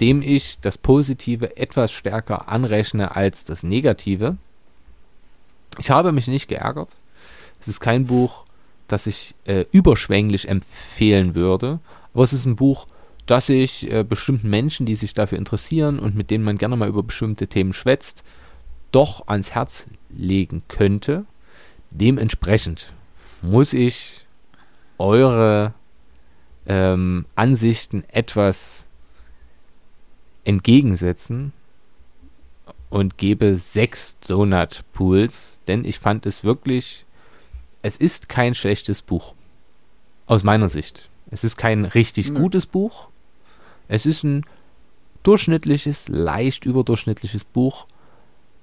dem ich das Positive etwas stärker anrechne als das Negative. Ich habe mich nicht geärgert. Es ist kein Buch, das ich äh, überschwänglich empfehlen würde, aber es ist ein Buch, das ich äh, bestimmten Menschen, die sich dafür interessieren und mit denen man gerne mal über bestimmte Themen schwätzt, doch ans Herz legen könnte. Dementsprechend muss ich eure ähm, Ansichten etwas entgegensetzen und gebe sechs Donut Pools, denn ich fand es wirklich, es ist kein schlechtes Buch. Aus meiner Sicht. Es ist kein richtig nee. gutes Buch. Es ist ein durchschnittliches, leicht überdurchschnittliches Buch,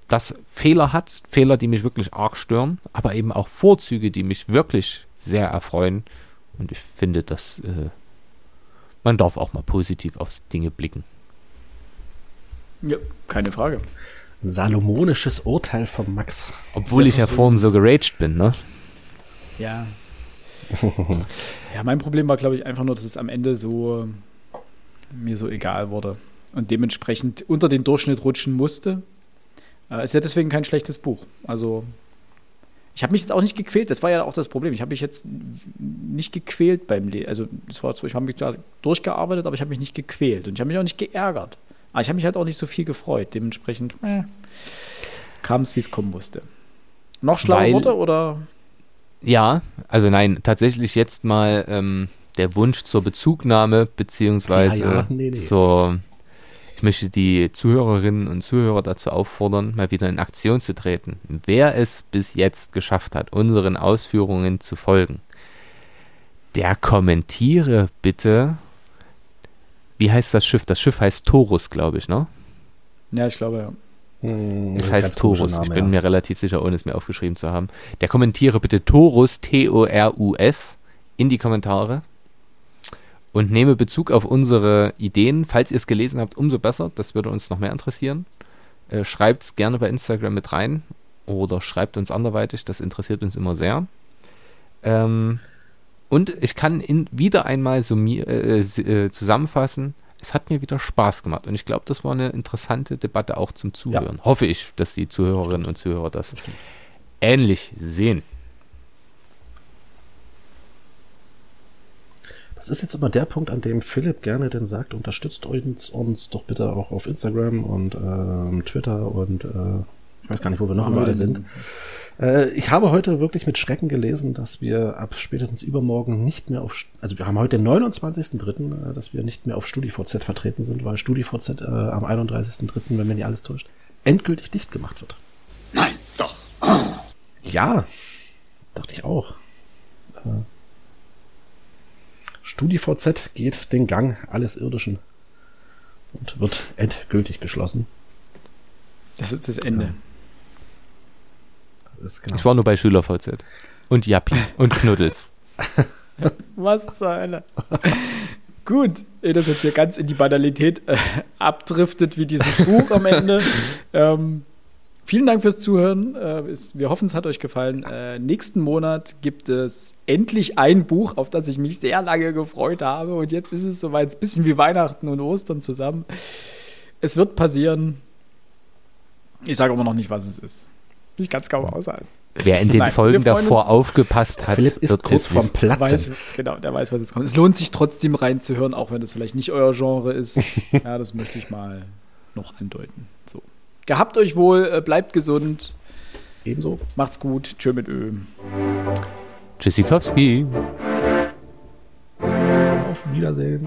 das Fehler hat, Fehler, die mich wirklich arg stören, aber eben auch Vorzüge, die mich wirklich sehr erfreuen. Und ich finde, dass äh, man darf auch mal positiv aufs Dinge blicken. Ja, keine Frage. Salomonisches Urteil von Max. Obwohl ich ja vorhin so geraged bin, ne? Ja, ja, mein Problem war, glaube ich, einfach nur, dass es am Ende so mir so egal wurde und dementsprechend unter den Durchschnitt rutschen musste. Äh, ist ja deswegen kein schlechtes Buch. Also Ich habe mich jetzt auch nicht gequält, das war ja auch das Problem. Ich habe mich jetzt nicht gequält beim Lesen. Also, das war so, ich habe mich da durchgearbeitet, aber ich habe mich nicht gequält und ich habe mich auch nicht geärgert. Aber ich habe mich halt auch nicht so viel gefreut. Dementsprechend äh, kam es, wie es kommen musste. Noch schlaue Weil- Worte oder? Ja, also nein, tatsächlich jetzt mal ähm, der Wunsch zur Bezugnahme, beziehungsweise Ja, ja, nee, nee. zur. Ich möchte die Zuhörerinnen und Zuhörer dazu auffordern, mal wieder in Aktion zu treten. Wer es bis jetzt geschafft hat, unseren Ausführungen zu folgen, der kommentiere bitte. Wie heißt das Schiff? Das Schiff heißt Taurus, glaube ich, ne? Ja, ich glaube, ja. Hm, Es heißt Taurus. Name, ich bin ja. mir relativ sicher, ohne es mir aufgeschrieben zu haben. Der kommentiere bitte Taurus, T-O-R-U-S, in die Kommentare und nehme Bezug auf unsere Ideen. Falls ihr es gelesen habt, umso besser. Das würde uns noch mehr interessieren. Äh, Schreibt es gerne bei Instagram mit rein oder schreibt uns anderweitig. Das interessiert uns immer sehr. Ähm, und ich kann in, wieder einmal summi- äh, äh, zusammenfassen, es hat mir wieder Spaß gemacht. Und ich glaube, das war eine interessante Debatte auch zum Zuhören. Hoffe ich, dass die Zuhörerinnen und Zuhörer das ähnlich sehen. Das ist jetzt immer der Punkt, an dem Philipp gerne denn sagt, unterstützt uns, uns doch bitte auch auf Instagram und ähm, Twitter und äh, ich weiß gar nicht, wo wir noch überall sind. Äh, ich habe heute wirklich mit Schrecken gelesen, dass wir ab spätestens übermorgen nicht mehr auf, also wir haben heute den 29.03., äh, dass wir nicht mehr auf StudiVZ vertreten sind, weil StudiVZ äh, am 31.03., wenn mir nicht alles täuscht, endgültig dicht gemacht wird. Nein, doch. Ja, dachte ich auch. Äh, StudiVZ geht den Gang alles Irdischen und wird endgültig geschlossen. Das ist das Ende. Ist genau. Ich war nur bei SchülerVZ. Und Jappi und Knuddels. Was zur Hölle? Gut, ehe das jetzt hier ganz in die Banalität äh, abdriftet, wie dieses Buch am Ende. Ähm, vielen Dank fürs Zuhören. Äh, es, wir hoffen, es hat euch gefallen. Äh, nächsten Monat gibt es endlich ein Buch, auf das ich mich sehr lange gefreut habe. Und jetzt ist es soweit, ein bisschen wie Weihnachten und Ostern zusammen. Es wird passieren. Ich sage aber noch nicht, was es ist. Ich kann es kaum aushalten. Wer in den Nein, Folgen davor uns. aufgepasst hat, Philipp ist wird kurz Platzen. weiß, genau, der weiß, was jetzt kommt. Es lohnt sich trotzdem reinzuhören, auch wenn das vielleicht nicht euer Genre ist. ja, das möchte ich mal noch andeuten. So. Gehabt euch wohl, äh, bleibt gesund, Ebenso. macht's gut, tschö mit Ö. Tschüssikowski. Auf Wiedersehen.